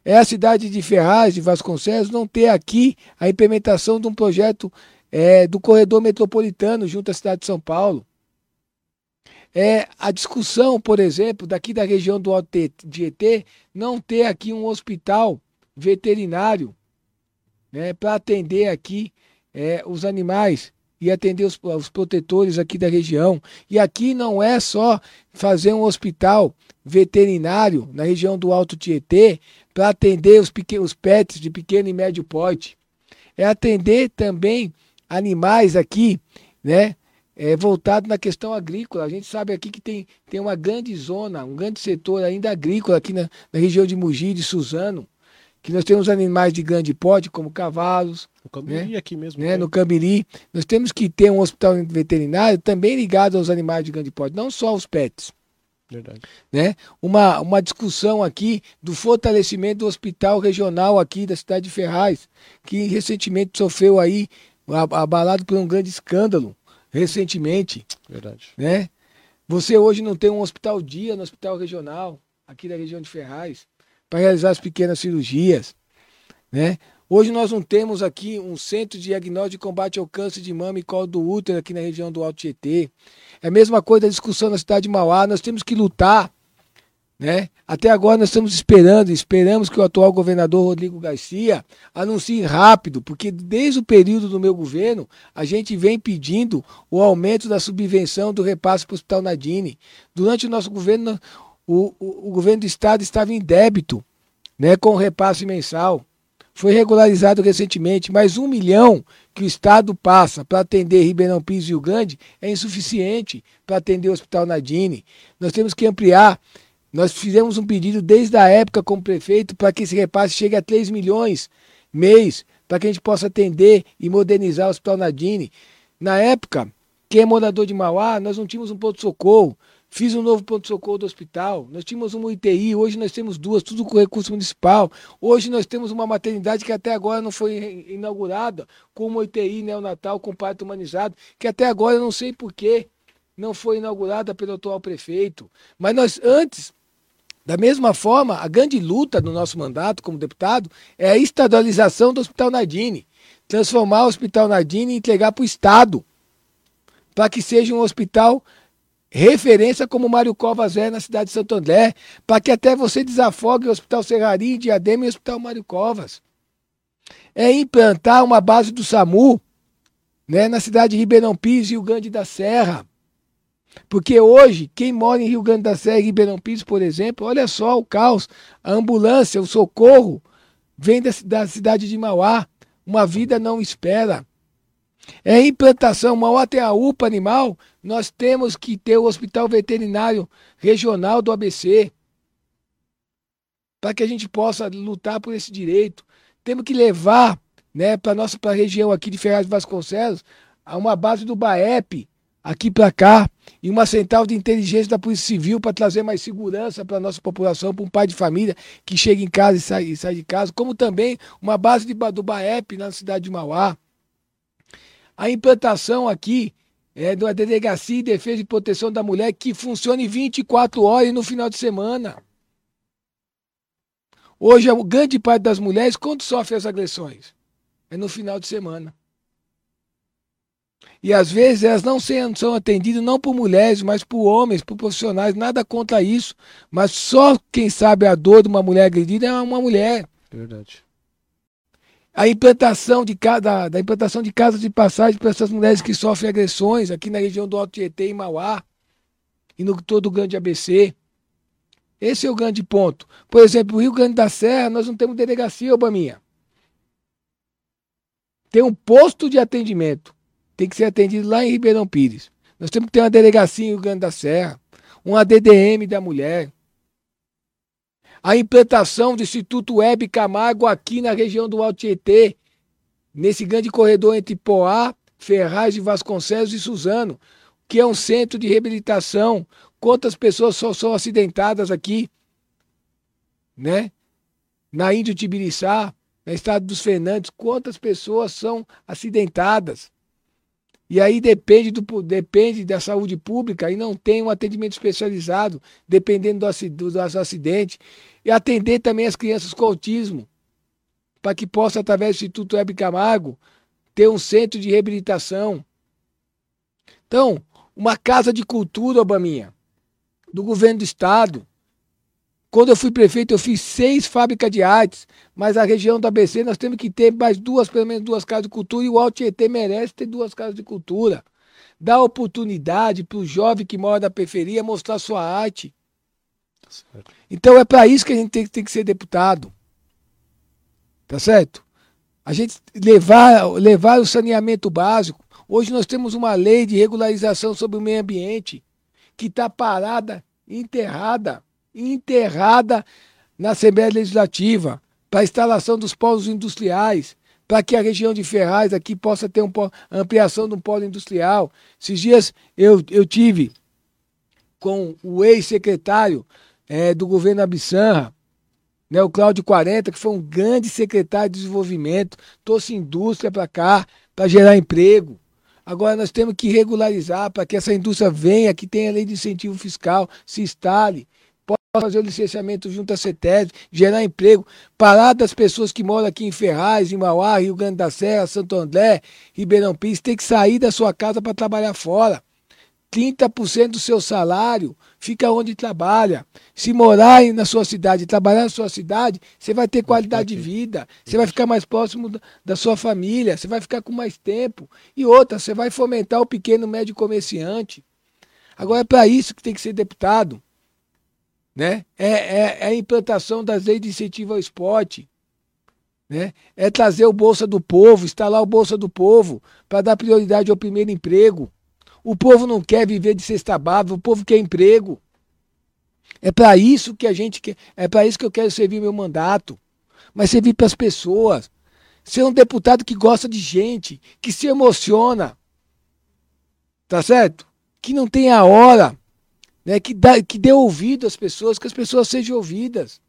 é a cidade de Ferraz, de Vasconcelos, não ter aqui a implementação de um projeto é, do corredor metropolitano junto à cidade de São Paulo. É a discussão, por exemplo, daqui da região do Alto de ET, não ter aqui um hospital veterinário né, para atender aqui é, os animais e atender os, os protetores aqui da região. E aqui não é só fazer um hospital veterinário na região do Alto Tietê para atender os, pequenos, os pets de pequeno e médio porte. É atender também animais aqui, né? É, voltado na questão agrícola. A gente sabe aqui que tem, tem uma grande zona, um grande setor ainda agrícola aqui na, na região de Mogi, de Suzano, que nós temos animais de grande porte, como cavalos, O Cambiri aqui mesmo. né, no Cambiri. Nós temos que ter um hospital veterinário também ligado aos animais de grande porte, não só aos pets. Verdade. né? Uma, uma discussão aqui do fortalecimento do hospital regional aqui da cidade de Ferraz, que recentemente sofreu aí, abalado por um grande escândalo, recentemente, Verdade. né? Você hoje não tem um hospital dia no hospital regional, aqui da região de Ferraz, para realizar as pequenas cirurgias, né? Hoje nós não temos aqui um centro de diagnóstico de combate ao câncer de mama e colo do útero aqui na região do Alto Tietê. É a mesma coisa da discussão na cidade de Mauá, nós temos que lutar, né? Até agora nós estamos esperando, esperamos que o atual governador Rodrigo Garcia anuncie rápido, porque desde o período do meu governo, a gente vem pedindo o aumento da subvenção do repasse para o Hospital Nadine. Durante o nosso governo, o, o, o governo do estado estava em débito, né, com o repasse mensal. Foi regularizado recentemente, mas um milhão que o Estado passa para atender Ribeirão Pires e Rio Grande é insuficiente para atender o Hospital Nadine. Nós temos que ampliar. Nós fizemos um pedido desde a época como prefeito para que esse repasse chegue a 3 milhões mês, para que a gente possa atender e modernizar o Hospital Nadine. Na época, quem é morador de Mauá, nós não tínhamos um ponto-socorro. Fiz um novo ponto-socorro do hospital. Nós tínhamos uma UTI, hoje nós temos duas, tudo com recurso municipal. Hoje nós temos uma maternidade que até agora não foi inaugurada, com uma UTI neonatal com parto humanizado, que até agora eu não sei porquê não foi inaugurada pelo atual prefeito. Mas nós, antes, da mesma forma, a grande luta do nosso mandato como deputado é a estadualização do Hospital Nadine. Transformar o Hospital Nadine e entregar para o Estado, para que seja um hospital referência como Mário Covas é na cidade de Santo André, para que até você desafogue o Hospital Serraria, Diadema e o Hospital Mário Covas. É implantar uma base do SAMU né, na cidade de Ribeirão Pires e Rio Grande da Serra. Porque hoje, quem mora em Rio Grande da Serra e Ribeirão Pires, por exemplo, olha só o caos, a ambulância, o socorro, vem da, da cidade de Mauá. Uma vida não espera. É implantação, Mauá tem a UPA animal, nós temos que ter o Hospital Veterinário Regional do ABC. Para que a gente possa lutar por esse direito. Temos que levar né, para a nossa pra região aqui de Ferraz de Vasconcelos a uma base do BAEP, aqui para cá, e uma central de inteligência da Polícia Civil para trazer mais segurança para a nossa população, para um pai de família que chega em casa e sai, e sai de casa, como também uma base de, do BAEP na cidade de Mauá. A implantação aqui é de uma delegacia de defesa e proteção da mulher que funcione 24 horas no final de semana. Hoje, a grande parte das mulheres, quando sofre as agressões? É no final de semana. E às vezes elas não são atendidas não por mulheres, mas por homens, por profissionais, nada contra isso. Mas só quem sabe a dor de uma mulher agredida é uma mulher. Verdade. A implantação de, da, da implantação de casas de passagem para essas mulheres que sofrem agressões aqui na região do Alto Tietê e Mauá e no todo o grande ABC. Esse é o grande ponto. Por exemplo, o Rio Grande da Serra, nós não temos delegacia, Obaminha. Tem um posto de atendimento. Tem que ser atendido lá em Ribeirão Pires. Nós temos que ter uma delegacia em Rio Grande da Serra, um ADDM da mulher. A implantação do Instituto Web Camargo aqui na região do Alto Tietê, nesse grande corredor entre Poá, Ferraz de Vasconcelos e Suzano, que é um centro de reabilitação. Quantas pessoas só são acidentadas aqui, né? Na Índio Tibiriçá, na Estado dos Fernandes, quantas pessoas são acidentadas? E aí depende, do, depende da saúde pública e não tem um atendimento especializado, dependendo do, do acidente. E atender também as crianças com autismo, para que possa, através do Instituto Web Camargo, ter um centro de reabilitação. Então, uma casa de cultura, Obaminha, do governo do estado. Quando eu fui prefeito, eu fiz seis fábricas de artes, mas a região do ABC nós temos que ter mais duas, pelo menos duas casas de cultura, e o Alto Tietê merece ter duas casas de cultura. Dá oportunidade para o jovem que mora na periferia mostrar sua arte. Então é para isso que a gente tem, tem, que ser deputado. Tá certo? A gente levar, levar o saneamento básico. Hoje nós temos uma lei de regularização sobre o meio ambiente que está parada, enterrada enterrada na Assembleia Legislativa para a instalação dos polos industriais, para que a região de Ferraz aqui possa ter um polo, ampliação de um polo industrial. Esses dias eu, eu tive com o ex-secretário é, do governo Abissanra, né, o Cláudio 40, que foi um grande secretário de desenvolvimento, trouxe indústria para cá para gerar emprego. Agora nós temos que regularizar para que essa indústria venha, que tenha lei de incentivo fiscal, se instale, possa fazer o licenciamento junto à CETESB, gerar emprego, parar das pessoas que moram aqui em Ferraz, em Mauá, Rio Grande da Serra, Santo André, Ribeirão Pires, tem que sair da sua casa para trabalhar fora. 30% do seu salário fica onde trabalha. Se morar na sua cidade, trabalhar na sua cidade, você vai ter qualidade de vida, você vai ficar mais próximo da sua família, você vai ficar com mais tempo. E outra, você vai fomentar o pequeno médio comerciante. Agora é para isso que tem que ser deputado. Né? É, é, é a implantação das leis de incentivo ao esporte. Né? É trazer o Bolsa do Povo, instalar o Bolsa do Povo, para dar prioridade ao primeiro emprego. O povo não quer viver de cesta básica, o povo quer emprego. É para isso que a gente quer, é para isso que eu quero servir meu mandato. Mas servir para as pessoas. Ser um deputado que gosta de gente, que se emociona. Tá certo? Que não tem a hora, né? que, dá, que dê ouvido às pessoas, que as pessoas sejam ouvidas.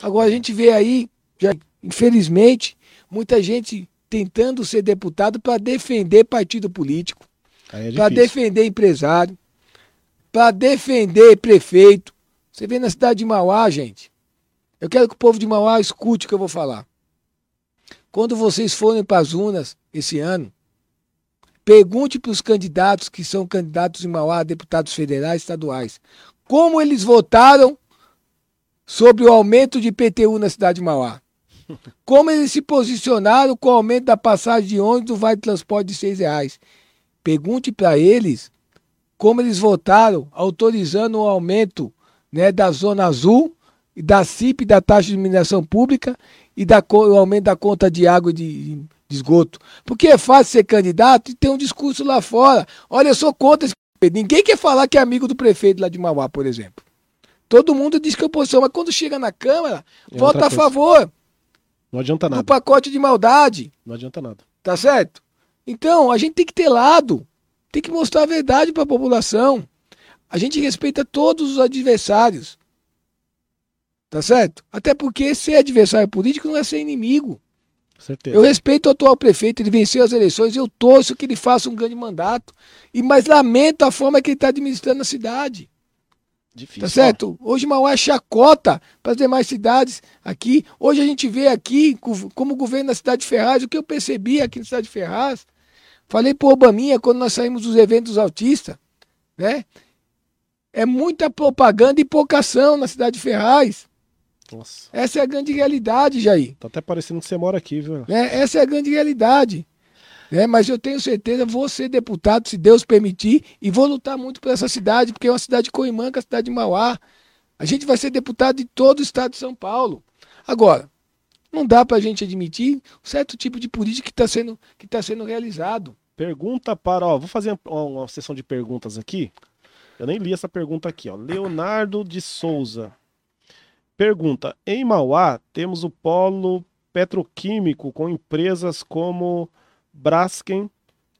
Agora a gente vê aí, já, infelizmente, muita gente tentando ser deputado para defender partido político é para defender empresário, para defender prefeito. Você vê na cidade de Mauá, gente. Eu quero que o povo de Mauá escute o que eu vou falar. Quando vocês forem para as urnas esse ano, pergunte para os candidatos que são candidatos em Mauá, deputados federais e estaduais, como eles votaram sobre o aumento de IPTU na cidade de Mauá. Como eles se posicionaram com o aumento da passagem de ônibus do Vale de Transporte de seis reais. Pergunte para eles como eles votaram autorizando o aumento né, da Zona Azul, da CIP, da taxa de mineração pública e da, o aumento da conta de água e de, de esgoto. Porque é fácil ser candidato e ter um discurso lá fora. Olha, eu sou contra esse prefeito. Ninguém quer falar que é amigo do prefeito lá de Mauá, por exemplo. Todo mundo diz que é oposição, mas quando chega na Câmara, É vota a favor Não adianta do nada. pacote de maldade. Não adianta nada. Tá certo? Então, a gente tem que ter lado. Tem que mostrar a verdade para a população. A gente respeita todos os adversários. Tá certo? Até porque ser adversário político não é ser inimigo. Certeza. Eu respeito o atual prefeito, ele venceu as eleições, eu torço que ele faça um grande mandato. E mas lamento a forma que ele está administrando a cidade. Difícil. Tá certo? Hoje Mauá é chacota para as demais cidades aqui. Hoje a gente vê aqui, co- como governo da cidade de Ferraz, o que eu percebi aqui na cidade de Ferraz. Falei pro Obaminha quando nós saímos dos eventos autistas, né? É muita propaganda e pouca ação na cidade de Ferraz. Nossa. Essa é a grande realidade, Jair. Tá até parecendo que você mora aqui, viu? né? Essa é a grande realidade. Né? Mas eu tenho certeza, vou ser deputado, se Deus permitir, e vou lutar muito por essa cidade, porque é uma cidade coimã, que é a cidade de Mauá. A gente vai ser deputado de todo o estado de São Paulo. Agora, não dá para a gente admitir um certo tipo de política que está sendo, que tá sendo realizado. Pergunta para, ó, vou fazer uma, uma sessão de perguntas aqui. Eu nem li essa pergunta aqui, ó. Leonardo de Souza. Pergunta: Em Mauá temos o polo petroquímico com empresas como Braskem,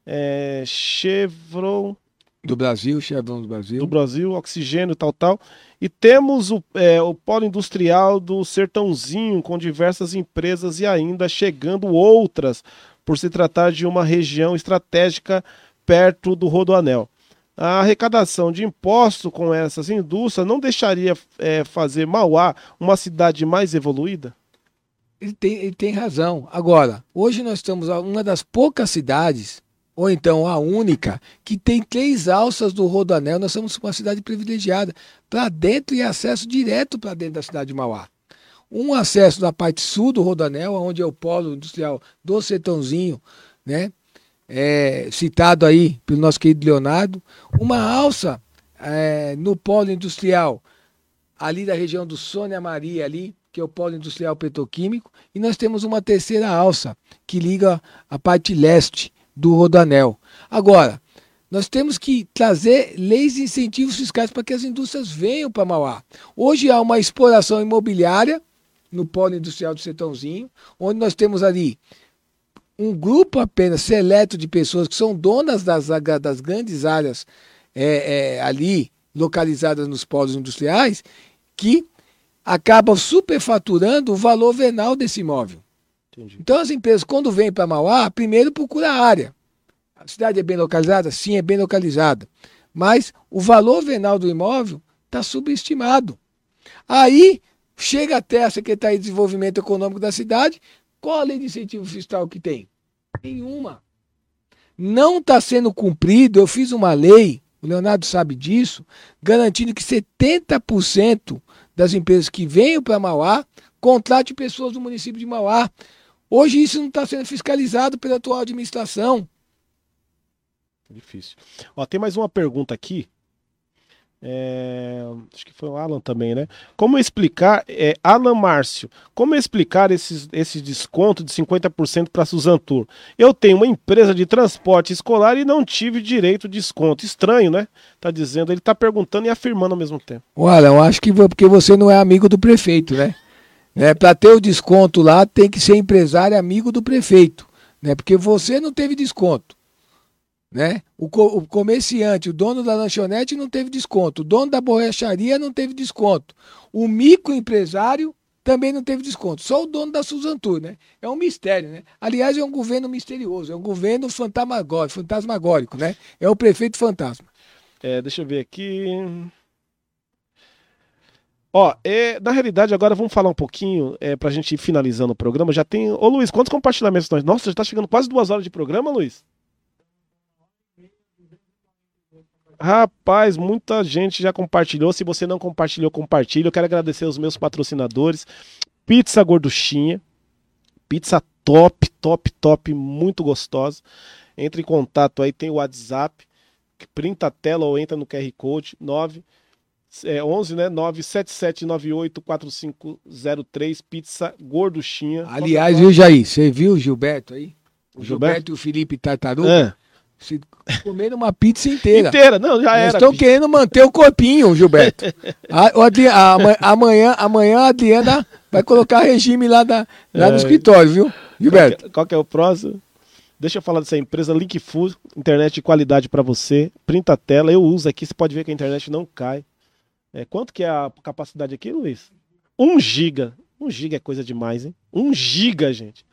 eh, Chevron Do Brasil, Chevron do Brasil. do Brasil, oxigênio, tal, tal. E temos o, eh, o polo industrial do Sertãozinho com diversas empresas e ainda chegando outras por se tratar de uma região estratégica perto do Rodoanel. A arrecadação de impostos com essas indústrias não deixaria eh, fazer Mauá uma cidade mais evoluída? Ele tem, ele tem razão. Agora, hoje nós estamos uma das poucas cidades, ou então a única, que tem três alças do Rodoanel. Nós somos uma cidade privilegiada para dentro e acesso direto para dentro da cidade de Mauá. Um acesso da parte sul do Rodoanel, onde é o polo industrial do Sertãozinho, né? É, citado aí pelo nosso querido Leonardo. Uma alça é, no polo industrial ali da região do Sônia Maria ali, que é o polo industrial petroquímico, e nós temos uma terceira alça que liga a parte leste do Rodanel. Agora, nós temos que trazer leis e incentivos fiscais para que as indústrias venham para Mauá. Hoje há uma exploração imobiliária no polo industrial do Sertãozinho, onde nós temos ali um grupo apenas seleto de pessoas que são donas das, das grandes áreas é, é, ali localizadas nos polos industriais que acabam superfaturando o valor venal desse imóvel. Entendi. Então as empresas, quando vêm para Mauá, primeiro procura a área. A cidade é bem localizada? Sim, é bem localizada. Mas o valor venal do imóvel está subestimado. Aí chega até a Secretaria de Desenvolvimento Econômico da cidade, qual a lei de incentivo fiscal que tem? Nenhuma. Não está sendo cumprido. Eu fiz uma lei, o Leonardo sabe disso, garantindo que 70% das empresas que venham para Mauá contrate pessoas do município de Mauá. Hoje isso não está sendo fiscalizado pela atual administração. Difícil. Ó, tem mais uma pergunta aqui. É, acho que foi o Alan também, né? Como explicar, é, Alan Márcio, como explicar esses, esse desconto de 50% para Suzan Tour? Eu tenho uma empresa de transporte escolar e não tive direito de desconto. Estranho, né? Tá dizendo, ele tá perguntando e afirmando ao mesmo tempo. Olha, eu acho que porque você não é amigo do prefeito, né? né? Para ter o desconto lá, tem que ser empresário amigo do prefeito, né? Porque você não teve desconto. Né? O, co o comerciante, o dono da lanchonete não teve desconto, o dono da borracharia não teve desconto, o microempresário também não teve desconto, só o dono da Suzantur, né? É um mistério, né? Aliás, é um governo misterioso, é um governo fantasmagórico, fantasmagórico né? É o prefeito fantasma. É, deixa eu ver aqui. Ó, é, na realidade, agora vamos falar um pouquinho é, pra gente ir finalizando o programa. Já tem. Ô Luiz, quantos compartilhamentos nós? Nossa, já tá chegando quase duas horas de programa, Luiz. Rapaz, muita gente já compartilhou. Se você não compartilhou, compartilhe. Eu quero agradecer os meus patrocinadores. Pizza Gorduchinha. Pizza top, top, top, muito gostosa. Entre em contato aí, tem o WhatsApp. Printa a tela ou entra no QR Code 9 é, 11, né? 977984503 Pizza Gorduchinha. Aliás, viu, Jair? Você viu o Gilberto aí? O Gilberto, Gilberto e o Felipe Tartaruga? É. Se comeram uma pizza inteira. Inteira, não, já Eles era. estão querendo manter o corpinho, Gilberto. A- o Adri- a- ama- amanhã, amanhã a Adriana vai colocar regime lá, da, lá no É. escritório, viu, Qual Gilberto? que, qual que é o próximo? Deixa eu falar dessa empresa, Linkfood, internet de qualidade para você. Printa a tela, eu uso aqui, você pode ver que a internet não cai. É, quanto que é a capacidade aqui, Luiz? 1 giga. 1 giga é coisa demais, hein? 1 giga, gente.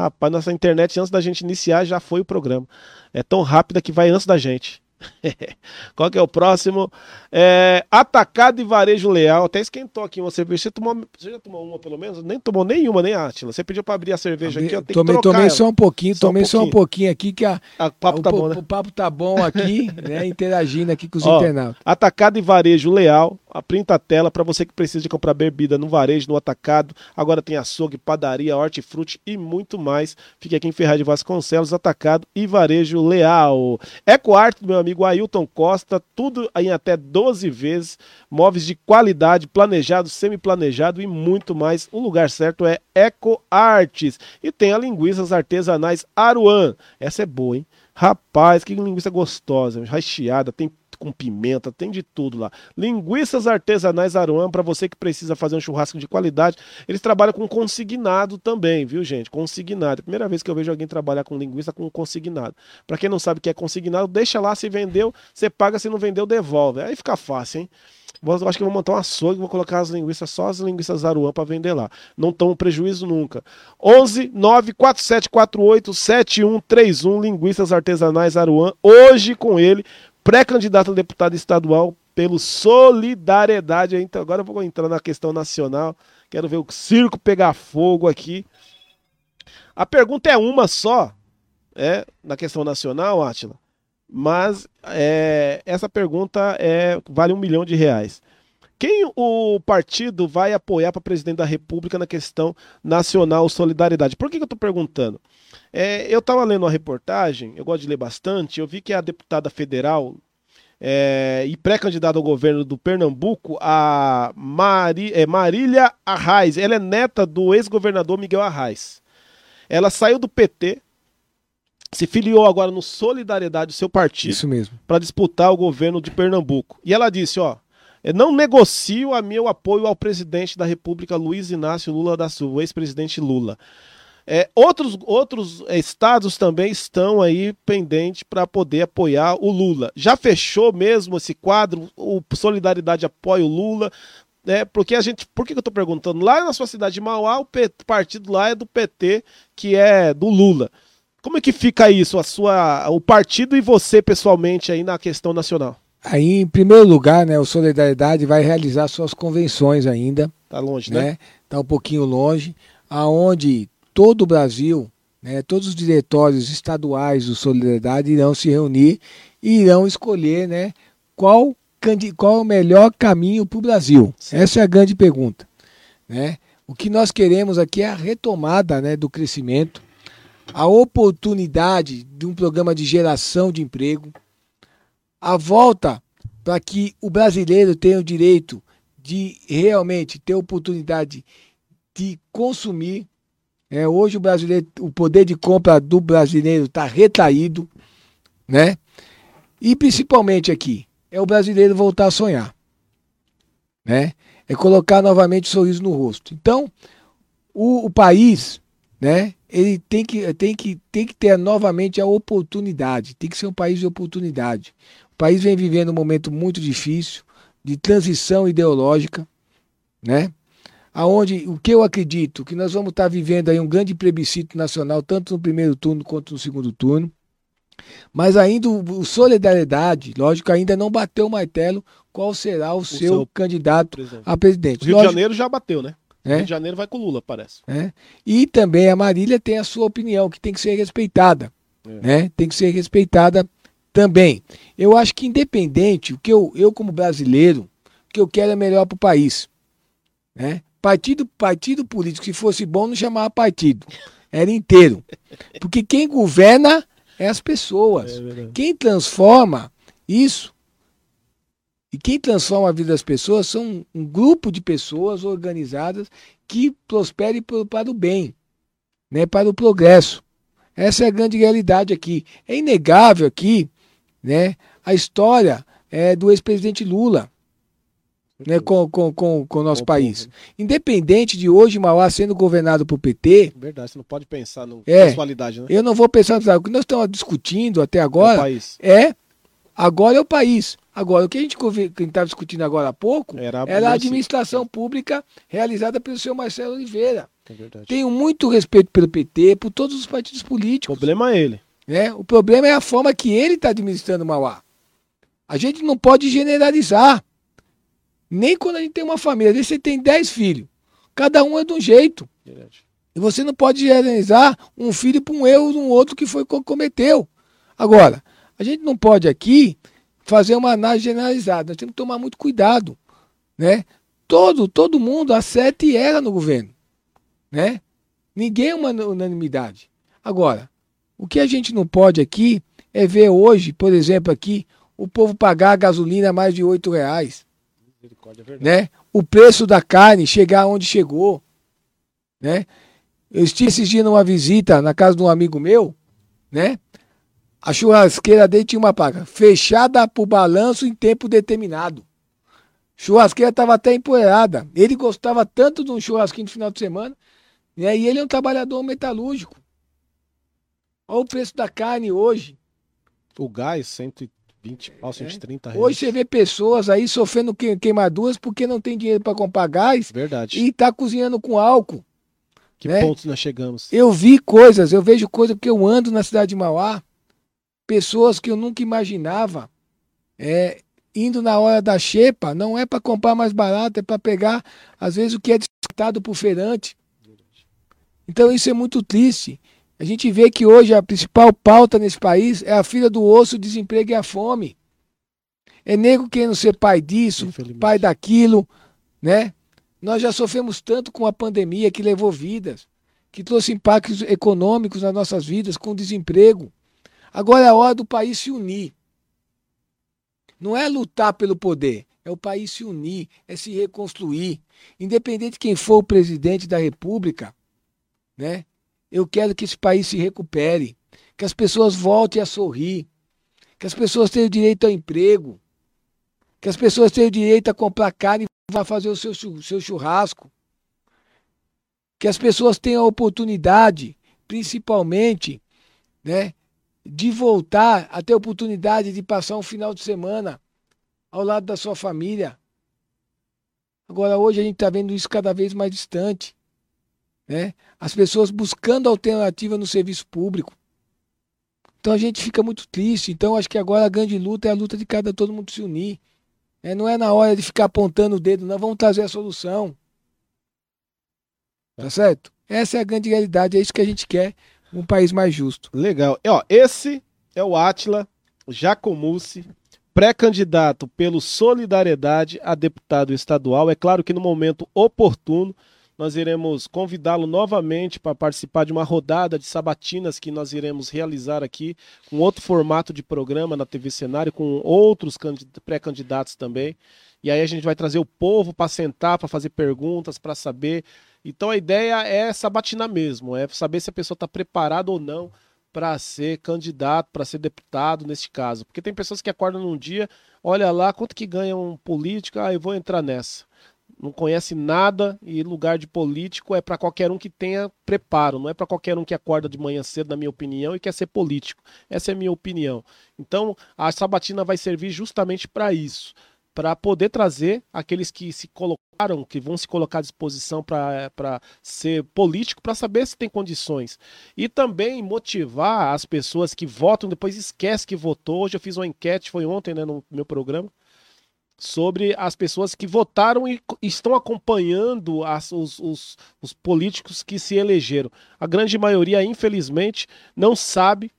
Rapaz, nossa internet antes da gente iniciar já foi o programa. É tão rápida que vai antes da gente. Qual que é o próximo? É, atacado e varejo leal. Até esquentou aqui uma cerveja. Você, tomou, você já tomou uma pelo menos? Nem tomou nenhuma, nem a Atila. Você pediu para abrir a cerveja aqui, eu tenho tomei que trocar tomei só um pouquinho, Só um tomei só um pouquinho. pouquinho aqui que a, Ah, o papo o, tá po- bom, né? o papo tá bom aqui, né? Interagindo aqui com os Ó, internautas. Atacado e varejo leal. A printa a tela para você que precisa de comprar bebida no varejo, no atacado. Agora tem açougue, padaria, hortifruti e muito mais. Fique aqui em Ferraz de Vasconcelos, atacado e varejo leal. EcoArt do meu amigo Ailton Costa, tudo em até 12 vezes. Móveis de qualidade, planejado, semi-planejado e muito mais. O lugar certo é EcoArtes. E tem a linguiças artesanais Aruan. Essa é boa, hein? Rapaz, que linguiça gostosa, recheada, tem com pimenta, tem de tudo lá. Linguiças artesanais Aruan, para você que precisa fazer um churrasco de qualidade. Eles trabalham com consignado também, viu, gente? Consignado. É primeira vez que eu vejo alguém trabalhar com linguiça com consignado. Para quem não sabe o que é consignado, deixa lá, se vendeu, você paga, se não vendeu, devolve. Aí fica fácil, hein? Eu acho que vou montar um açougue, vou colocar as linguiças, só as linguiças Aruan para vender lá. Não tomo prejuízo nunca. 11 94748 7131 Linguiças Artesanais Aruan. Hoje com ele, pré-candidato a deputado estadual pelo Solidariedade. Então, agora eu vou entrar na questão nacional. Quero ver o circo pegar fogo aqui. A pergunta é uma só, é na questão nacional, Átila. Mas é, essa pergunta é, vale um milhão de reais. Quem o partido vai apoiar para presidente da República na questão nacional solidariedade? Por que, que eu estou perguntando? É, eu estava lendo uma reportagem, eu gosto de ler bastante, eu vi que a deputada federal é, e pré-candidata ao governo do Pernambuco, a Mari, é, Marília Arraes, ela é neta do ex-governador Miguel Arraes. Ela saiu do PT, se filiou agora no Solidariedade, seu partido Isso mesmo. para disputar o governo de Pernambuco. E ela disse, ó, não negocio a meu apoio ao presidente da República, Luiz Inácio Lula da Silva, ex-presidente Lula. É, outros, outros estados também estão aí pendentes para poder apoiar o Lula. Já fechou mesmo esse quadro? O Solidariedade apoia o Lula? né? Porque a gente, por que eu estou perguntando? Lá na sua cidade de Mauá, o PT, partido lá é do PT, que é do Lula. Como é que fica isso, a sua, o partido e você pessoalmente aí na questão nacional? Aí, em primeiro lugar, né, o Solidariedade vai realizar suas convenções ainda. Tá longe, né? né? Tá um pouquinho longe, aonde todo o Brasil, né, todos os diretórios estaduais do Solidariedade irão se reunir e irão escolher, né, qual qual é o melhor caminho para o Brasil? Sim. Essa é a grande pergunta. Né? O que nós queremos aqui é a retomada né, do crescimento, a oportunidade de um programa de geração de emprego, a volta para que o brasileiro tenha o direito de realmente ter oportunidade de consumir. É, hoje o brasileiro, o poder de compra do brasileiro está retraído, né? E principalmente aqui, é o brasileiro voltar a sonhar. Né? É colocar novamente o sorriso no rosto. Então, o, o país, né, ele tem que, tem, que, tem que ter novamente a oportunidade, tem que ser um país de oportunidade. O país vem vivendo um momento muito difícil, de transição ideológica, né? Aonde o que eu acredito que nós vamos estar vivendo aí um grande plebiscito nacional, tanto no primeiro turno quanto no segundo turno. Mas ainda o Solidariedade, lógico, ainda não bateu o martelo qual será o, o seu, seu, candidato presidente. a presidente. O Rio lógico, de Janeiro já bateu, né? É? Rio de Janeiro vai com o Lula, parece. É? E também a Marília tem a sua opinião, que tem que ser respeitada. É. Né? Tem que ser respeitada também. Eu acho que independente, o que eu, eu como brasileiro, o que eu quero é melhor para o país. Né? Partido, partido político, se fosse bom, não chamava partido. Era inteiro. Porque quem governa é as pessoas. É quem transforma isso e quem transforma a vida das pessoas são um grupo de pessoas organizadas que prosperem para o bem, né, para o progresso. Essa é a grande realidade aqui. É inegável aqui né, a história é, do ex-presidente Lula né, com, com, com, com o nosso país. Povo. Independente de hoje Mauá sendo governado por PT. Verdade, você não pode pensar no é, né? Eu não vou pensar no O que nós estamos discutindo até agora é agora é o país. Agora, o que a gente estava discutindo agora há pouco era a, era a administração pública realizada pelo senhor Marcelo Oliveira. É. Tenho muito respeito pelo PT, por todos os partidos políticos. O problema é ele. É, o problema é a forma que ele está administrando Mauá. A gente não pode generalizar. Nem quando a gente tem uma família, você tem 10 filhos. Cada um é de um jeito. Verdade. E você não pode generalizar um filho para um erro de um outro que foi cometeu. Agora, a gente não pode aqui fazer uma análise generalizada. Nós temos que tomar muito cuidado. Né? Todo, todo mundo acerta e erra no governo. Né? Ninguém é uma unanimidade. Agora, o que a gente não pode aqui é ver hoje, por exemplo, aqui, o povo pagar a gasolina mais de oito reais né? O preço da carne chegar onde chegou, né? Eu estive esses dias numa visita na casa de um amigo meu, né? A churrasqueira dele tinha uma placa fechada por balanço em tempo determinado. Churrasqueira estava até empoeirada. Ele gostava tanto de um churrasquinho no final de semana, né? E ele é um trabalhador metalúrgico. Olha o preço da carne hoje. O gás, 130 20 pau, 130 reais. Hoje você vê pessoas aí sofrendo queimaduras porque não tem dinheiro para comprar gás. Verdade. E tá cozinhando com álcool. Que né? pontos nós chegamos? Eu vi coisas, eu vejo coisas porque eu ando na cidade de Mauá, pessoas que eu nunca imaginava é, indo na hora da xepa, não é para comprar mais barato, é para pegar, às vezes, o que é descartado por feirante. Então isso é muito triste. A gente vê que hoje a principal pauta nesse país é a fila do osso, o desemprego e a fome. É nego querendo ser pai disso, pai daquilo, né? Nós já sofremos tanto com a pandemia que levou vidas, que trouxe impactos econômicos nas nossas vidas, com desemprego. Agora é a hora do país se unir. Não é lutar pelo poder, é o país se unir, é se reconstruir. Independente de quem for o presidente da República, né? Eu quero que esse país se recupere, que as pessoas voltem a sorrir, que as pessoas tenham direito ao emprego, que as pessoas tenham direito a comprar carne e vá fazer o seu, seu churrasco, que as pessoas tenham a oportunidade principalmente, né, de voltar a ter a oportunidade de passar um final de semana ao lado da sua família. Agora, hoje a gente está vendo isso cada vez mais distante. Né? As pessoas buscando alternativa no serviço público. Então a gente fica muito triste. Então acho que agora a grande luta é a luta de cada todo mundo se unir. É, não é na hora de ficar apontando o dedo, não. Vamos trazer a solução. Tá certo? Essa é a grande realidade. É isso que a gente quer. Um país mais justo. Legal. E, ó, esse é o Atila Jacomucci, pré-candidato pelo Solidariedade a deputado estadual. É claro que no momento oportuno nós iremos convidá-lo novamente para participar de uma rodada de sabatinas que nós iremos realizar aqui, com outro formato de programa na TV Cenário, com outros pré-candidatos também. E aí a gente vai trazer o povo para sentar, para fazer perguntas, para saber. Então a ideia é sabatinar mesmo, é saber se a pessoa está preparada ou não para ser candidato, para ser deputado neste caso. Porque tem pessoas que acordam num dia, olha lá quanto que ganha um político, ah, eu vou entrar nessa não conhece nada e lugar de político é para qualquer um que tenha preparo, não é para qualquer um que acorda de manhã cedo, na minha opinião, e quer ser político. Essa é a minha opinião. Então, a sabatina vai servir justamente para isso, para poder trazer aqueles que se colocaram, que vão se colocar à disposição para ser político, para saber se tem condições. E também motivar as pessoas que votam, depois esquece que votou. Hoje eu fiz uma enquete, foi ontem né, no meu programa sobre as pessoas que votaram e estão acompanhando as, os, os, os, políticos que se elegeram. A grande maioria, infelizmente, não sabe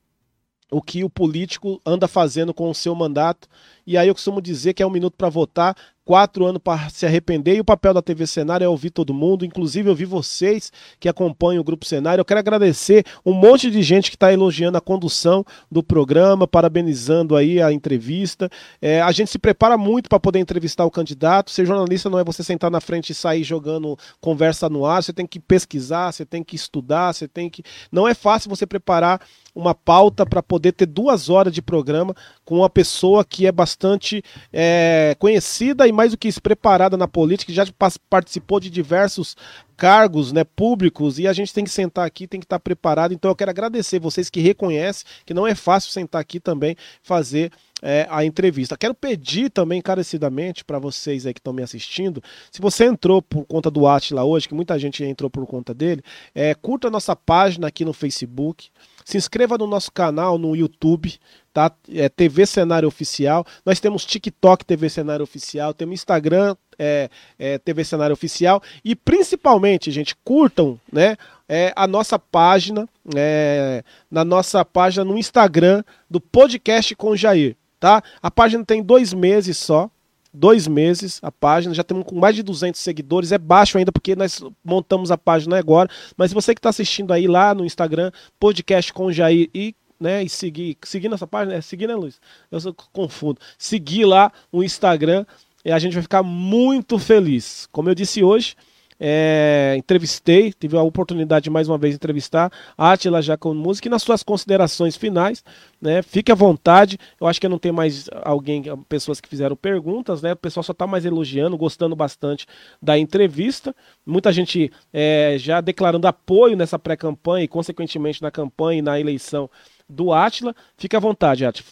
o que o político anda fazendo com o seu mandato. E aí eu costumo dizer que é um minuto para votar quatro anos para se arrepender. E o papel da TV Cenário é ouvir todo mundo, inclusive ouvir vocês que acompanham o Grupo Cenário. Eu quero agradecer um monte de gente que está elogiando a condução do programa, parabenizando aí a entrevista. É, a gente se prepara muito para poder entrevistar o candidato. Ser jornalista não é você sentar na frente e sair jogando conversa no ar. Você tem que pesquisar, você tem que estudar, você tem que. Não é fácil você preparar uma pauta para poder ter duas horas de programa com uma pessoa que é bastante é, conhecida e mais do que isso, preparada na política, já participou de diversos cargos né, públicos e a gente tem que sentar aqui, tem que estar preparado. Então eu quero agradecer vocês que reconhecem que não é fácil sentar aqui também fazer é, a entrevista. Quero pedir também encarecidamente para vocês aí que estão me assistindo, se você entrou por conta do Atila hoje, que muita gente entrou por conta dele, é, curta a nossa página aqui no Facebook, se inscreva no nosso canal no YouTube, tá? É TV Cenário Oficial. Nós temos TikTok TV Cenário Oficial, temos Instagram é, é, TV Cenário Oficial e principalmente, gente, curtam, né? É, a nossa página, é, na nossa página no Instagram do podcast com Jair, tá? A página tem dois meses só, dois meses a página, já temos com mais de 200 seguidores, é baixo ainda porque nós montamos a página agora, mas você que está assistindo aí lá no Instagram, podcast com Jair e né, e seguir, seguir nossa página, é seguir, né, Luiz? Eu sou, confundo. Seguir lá o Instagram e a gente vai ficar muito feliz. Como eu disse hoje, é, entrevistei, tive a oportunidade de mais uma vez entrevistar a Atila com Música e nas suas considerações finais, né, fique à vontade, eu acho que não tem mais alguém, pessoas que fizeram perguntas, né, o pessoal só está mais elogiando, gostando bastante da entrevista, muita gente é, já declarando apoio nessa pré-campanha e consequentemente na campanha e na eleição do Atila, fique à vontade, Atila.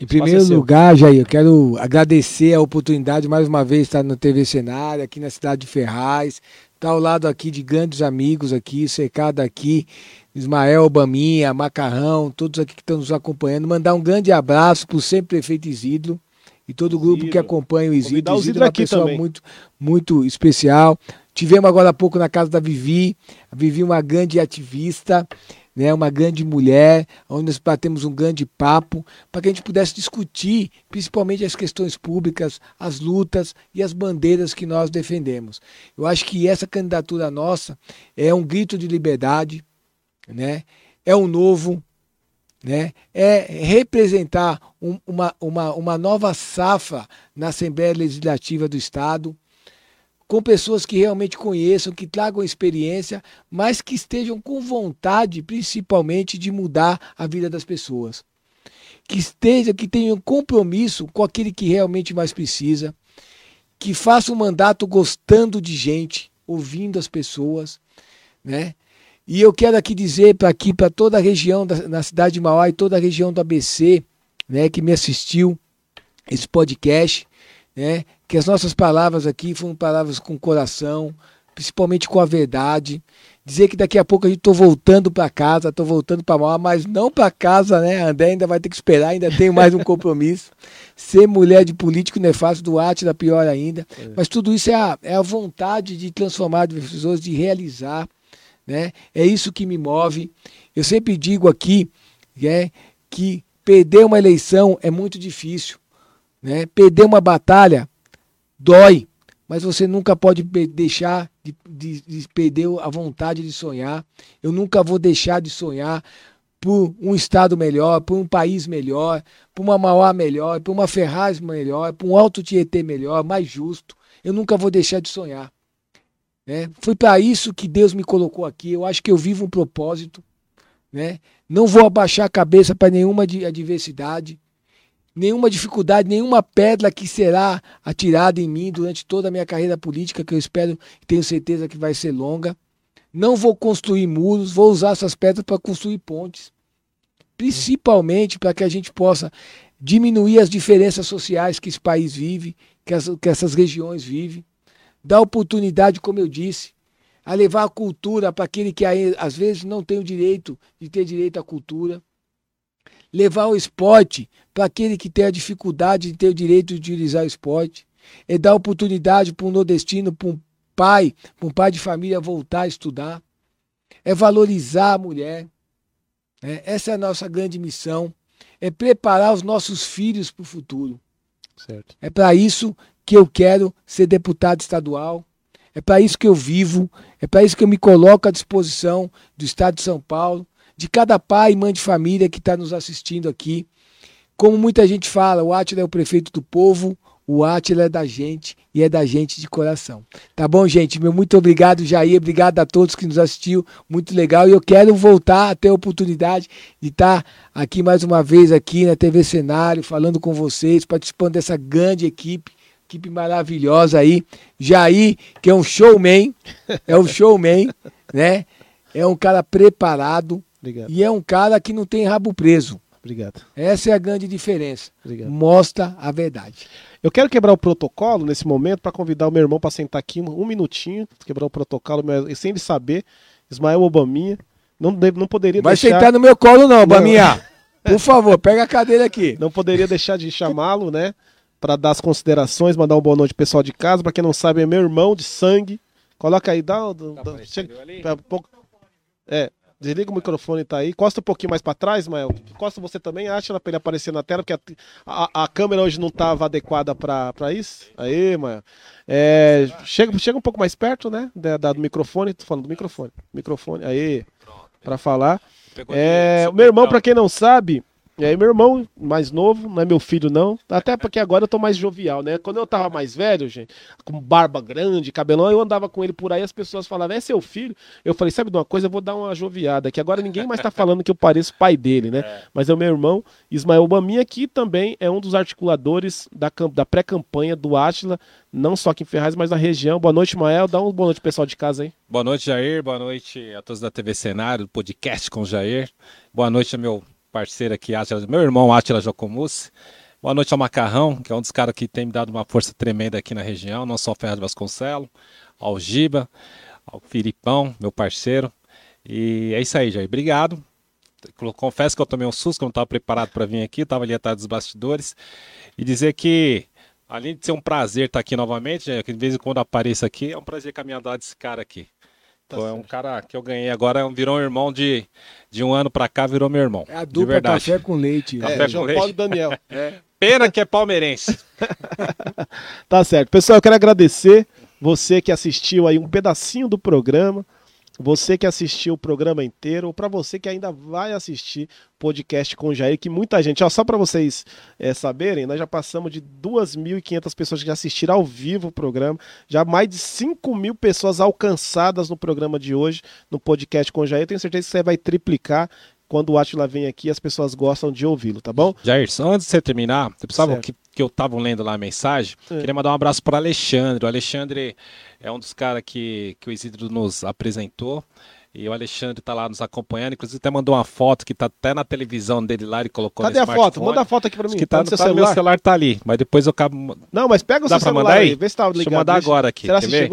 Em primeiro lugar, Jair, eu quero agradecer a oportunidade mais uma vez de estar no TV Cenário, aqui na cidade de Ferraz, Está ao lado aqui de grandes amigos aqui, cercado aqui, Ismael, Baminha, Macarrão, todos aqui que estão nos acompanhando. Mandar um grande abraço para o sempre prefeito Isidro e todo o grupo Isidro. que acompanha o Isidro. O Isidro é uma pessoa também. muito, muito especial. Tivemos agora há pouco na casa da Vivi, a Vivi uma grande ativista, né, uma grande mulher, onde nós batemos um grande papo, para que a gente pudesse discutir principalmente as questões públicas, as lutas e as bandeiras que nós defendemos. Eu acho que essa candidatura nossa é um grito de liberdade, né, é um novo, né, é representar um, uma, uma, uma nova safra na Assembleia Legislativa do Estado com pessoas que realmente conheçam, que tragam experiência, mas que estejam com vontade, principalmente, de mudar a vida das pessoas. Que esteja, que tenham compromisso com aquele que realmente mais precisa, que faça um mandato gostando de gente, ouvindo as pessoas, né? E eu quero aqui dizer para aqui, para toda a região, da, na cidade de Mauá e toda a região do ABC, né, que me assistiu, esse podcast, né, que as nossas palavras aqui foram palavras com coração, principalmente com a verdade. Dizer que daqui a pouco a gente tô voltando para casa, tô voltando para Mauá, mas não para casa, né? André ainda vai ter que esperar, ainda tenho mais um compromisso. Ser mulher de político não é fácil, do Átila pior ainda. É. Mas tudo isso é a, é a vontade de transformar pessoas, de realizar, né? É isso que me move. Eu sempre digo aqui, né, que perder uma eleição é muito difícil, né? Perder uma batalha dói, mas você nunca pode deixar de, de, de, perder a vontade de sonhar. Eu nunca vou deixar de sonhar por um estado melhor, por um país melhor, por uma Mauá melhor, por uma Ferraz melhor, por um Alto Tietê melhor, mais justo. Eu nunca vou deixar de sonhar. Né? Foi para isso que Deus me colocou aqui. Eu acho que eu vivo um propósito. Né? Não vou abaixar a cabeça para nenhuma adversidade nenhuma dificuldade, nenhuma pedra que será atirada em mim durante toda a minha carreira política, que eu espero e tenho certeza que vai ser longa. Não vou construir muros, vou usar essas pedras para construir pontes. Principalmente para que a gente possa diminuir as diferenças sociais que esse país vive, que, as, que essas regiões vivem. Dar oportunidade, como eu disse, a levar a cultura para aquele que às vezes não tem o direito de ter direito à cultura levar o esporte para aquele que tem a dificuldade de ter o direito de utilizar o esporte, é dar oportunidade para um nordestino, para um pai, para um pai de família voltar a estudar, é valorizar a mulher. Né? Essa é a nossa grande missão, é preparar os nossos filhos para o futuro. Certo. É para isso que eu quero ser deputado estadual, é para isso que eu vivo, é para isso que eu me coloco à disposição do Estado de São Paulo, de cada pai e mãe de família que está nos assistindo aqui. Como muita gente fala, o Átila é o prefeito do povo, o Átila é da gente e é da gente de coração. Tá bom, gente? Meu muito obrigado, Jair. Obrigado a todos que nos assistiu. Muito legal. E eu quero voltar a ter a oportunidade de estar tá aqui mais uma vez aqui na TV Cenário, falando com vocês, participando dessa grande equipe. Equipe maravilhosa aí. Jair, que é um showman, é um showman, né? É um cara preparado, Obrigado. E é um cara que não tem rabo preso. Obrigado. Essa é a grande diferença. Obrigado. Mostra a verdade. Eu quero quebrar o protocolo nesse momento para convidar o meu irmão para sentar aqui um, minutinho, quebrar o protocolo, sem ele saber. Ismael Obaminha. Não, não poderia Vai deixar... sentar no meu colo, não, Obaminha. Por favor, pega a cadeira aqui. Não poderia deixar de chamá-lo, né? Para dar as considerações, mandar um boa noite pessoal de casa. Para quem não sabe, é meu irmão de sangue. Coloca aí, dá. dá, dá chega, é, Desliga o microfone, tá aí. Costa um pouquinho mais para trás, Mael. Costa você também, acha para ele aparecer na tela, porque a, a, a câmera hoje não estava adequada para isso. Aí, Mael. É, chega, chega um pouco mais perto, né? Da, da, do microfone. Tô falando do microfone. Microfone, aí. Para falar. É, o meu irmão, para quem não sabe, e aí, meu irmão mais novo, não é meu filho, não. Até porque agora eu tô mais jovial, né? Quando eu tava mais velho, gente, com barba grande, cabelão, eu andava com ele por aí, as pessoas falavam, é seu filho? Eu falei, sabe de uma coisa, eu vou dar uma joviada, que agora ninguém mais tá falando que eu pareço pai dele, né? É. Mas é o meu irmão, Ismael Baminha, que também é um dos articuladores da, da pré-campanha do Átila, não só aqui em Ferraz, mas na região. Boa noite, Mael. Dá uma boa noite pessoal de casa aí. Boa noite, Jair. Boa noite a todos da TV Cenário, do podcast com o Jair. Boa noite meu parceiro aqui, meu irmão Átila Jocomus. Boa noite ao Macarrão, que é um dos caras que tem me dado uma força tremenda aqui na região, não só Ferraz Vasconcelos, ao Giba, ao Filipão, meu parceiro. E é isso aí, Jair. Obrigado. Confesso que eu tomei um susto, que eu não estava preparado para vir aqui, estava ali atrás dos bastidores. E dizer que, além de ser um prazer estar aqui novamente, Jair, que de vez em quando apareço aqui, é um prazer caminhar desse cara aqui. Tá é um cara que eu ganhei agora, virou um irmão de, de um ano pra cá, virou meu irmão. É a dupla café com leite. Café é, com João leite. Paulo Daniel. É. Pena que é palmeirense. tá certo. Pessoal, eu quero agradecer você que assistiu aí um pedacinho do programa você que assistiu o programa inteiro, ou para você que ainda vai assistir podcast com o Jair, que muita gente, ó, só para vocês é, saberem, nós já passamos de 2.500 pessoas que já assistiram ao vivo o programa, já mais de 5 mil pessoas alcançadas no programa de hoje, no podcast com o Jair. Tenho certeza que você vai triplicar quando o Atila vem aqui, as pessoas gostam de ouvi-lo, tá bom? Jair, antes de você terminar, você precisava que, que eu estava lendo lá a mensagem, é. queria mandar um abraço para Alexandre. O Alexandre é um dos caras que, que o Isidro nos apresentou. E o Alexandre tá lá nos acompanhando, inclusive até mandou uma foto que tá até na televisão dele lá, ele colocou Cadê a foto? Manda a foto aqui pra mim. Acho que tá, no no seu tá no meu celular. celular tá ali, mas depois eu acabo... Não, mas pega o Dá seu celular aí, aí? vê se tá ligado. Deixa eu mandar agora aqui, Será que ver?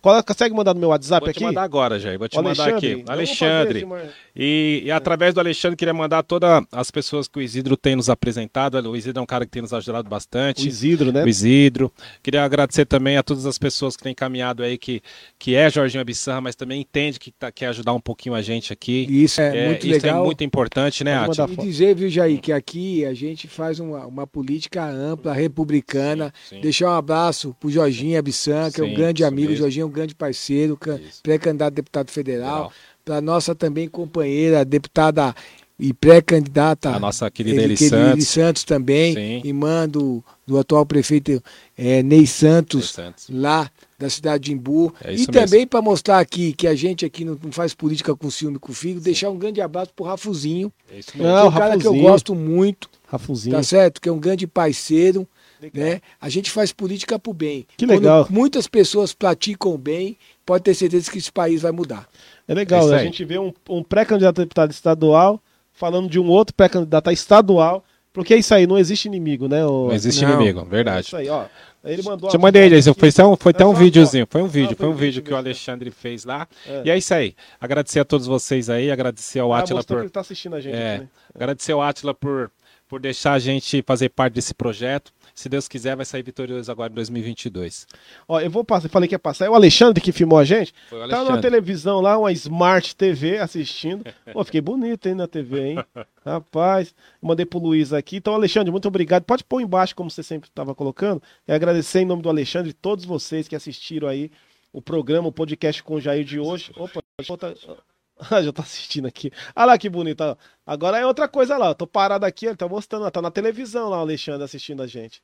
Coloca- Consegue mandar no meu WhatsApp Vou aqui? te mandar agora, Jair, vou te O mandar Alexandre, aqui. vou Alexandre. esse- E, e através do Alexandre, queria mandar todas as pessoas que o Isidro tem nos apresentado. O Isidro é um cara que tem nos ajudado O bastante. Isidro, né? O Isidro. Queria agradecer também a todas as pessoas que têm caminhado aí, que, que é Jorginho Abissan, mas também entende que tá, quer ajudar um pouquinho a gente aqui. E isso é, muito isso legal. é muito importante, né, Ati? E dizer, viu, Jair, que aqui a gente faz uma, uma política ampla, republicana. Sim, sim. Deixar um abraço pro Jorginho Abissan, que é um Sim, grande amigo. O mesmo. Jorginho é um grande parceiro, pré-candidato a deputado federal. Para nossa também companheira, deputada e pré-candidata. A nossa querida Eli- Eli querida Eli Santos. Santos também, Sim. irmã do, do atual prefeito eh, Ney Santos, Ney Santos. lá da cidade de Imbu. É e também para mostrar aqui que a gente aqui não, não faz política com ciúme com o filho, deixar um grande abraço pro Rafuzinho, É isso que mesmo. é Não, um cara que eu Rafuzinho. gosto muito, Rafuzinho. tá certo? Que é um grande parceiro, Legal. né? A gente faz política pro bem. Que Quando legal. muitas pessoas praticam o bem, pode ter certeza que esse país vai mudar. É legal, É isso a gente vê um, um pré-candidato a deputado estadual falando de um outro pré-candidato a estadual, porque é isso aí, não existe inimigo, né? ô- Não existe Não. inimigo, É verdade. isso aí, ó. Ele mandou Te mandei, Jason. Foi até um, foi até É um videozinho. Foi um vídeo. Foi um foi vídeo que o. Alexandre fez lá. É. E é isso aí. Agradecer a todos vocês aí. Agradecer ao Ah, Atila por. ele tá assistindo a gente É, aqui, né? agradecer ao Atila por, por deixar a gente fazer parte desse projeto. Se Deus quiser, vai sair vitorioso agora em 2022. Ó, eu vou passar, falei que ia passar. É o Alexandre que filmou a gente. Foi o Tá Alexandre. televisão lá, uma Smart TV assistindo. Pô, fiquei bonito, hein, na TV, hein? Rapaz, mandei pro Luiz aqui. Então, Alexandre, muito obrigado. Pode pôr embaixo, como você sempre estava colocando. E agradecer em nome do Alexandre e todos vocês que assistiram aí o programa, o podcast com o Jair de hoje. Opa, Ah, já tá assistindo aqui. Olha lá que bonito. Agora é outra coisa lá. Eu tô parado aqui, ele tá mostrando, tá na televisão lá o Alexandre assistindo a gente.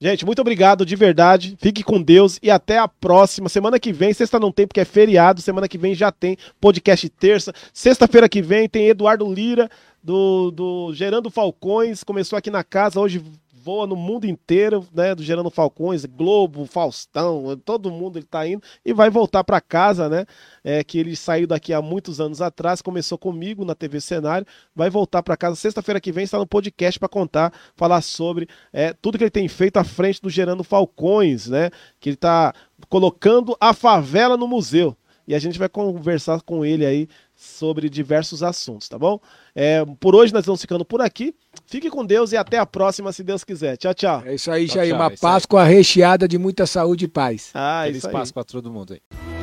Gente, muito obrigado de verdade. Fique com Deus e até a próxima. Semana que vem, sexta não tem porque é feriado. Semana que vem já tem podcast terça. Sexta-feira que vem tem Eduardo Lira do, do Gerando Falcões. Começou aqui na casa, hoje voa no mundo inteiro, né? Do Gerando Falcões, Globo, Faustão, todo mundo ele tá indo e vai voltar para casa, né? É, que ele saiu daqui há muitos anos atrás, começou comigo na TV Cenário, vai voltar para casa sexta-feira que vem, está no podcast para contar, falar sobre é, tudo que ele tem feito à frente do Gerando Falcões, né? Que ele tá colocando a favela no museu. E a gente vai conversar com ele aí sobre diversos assuntos, tá bom? É, por hoje nós vamos ficando por aqui. Fique com Deus e até a próxima, se Deus quiser. Tchau, tchau. É isso aí, Tchau, Jair. tchau, Uma é isso aí. Páscoa recheada de muita saúde e paz. Ah, Feliz isso aí. Páscoa pra todo mundo aí.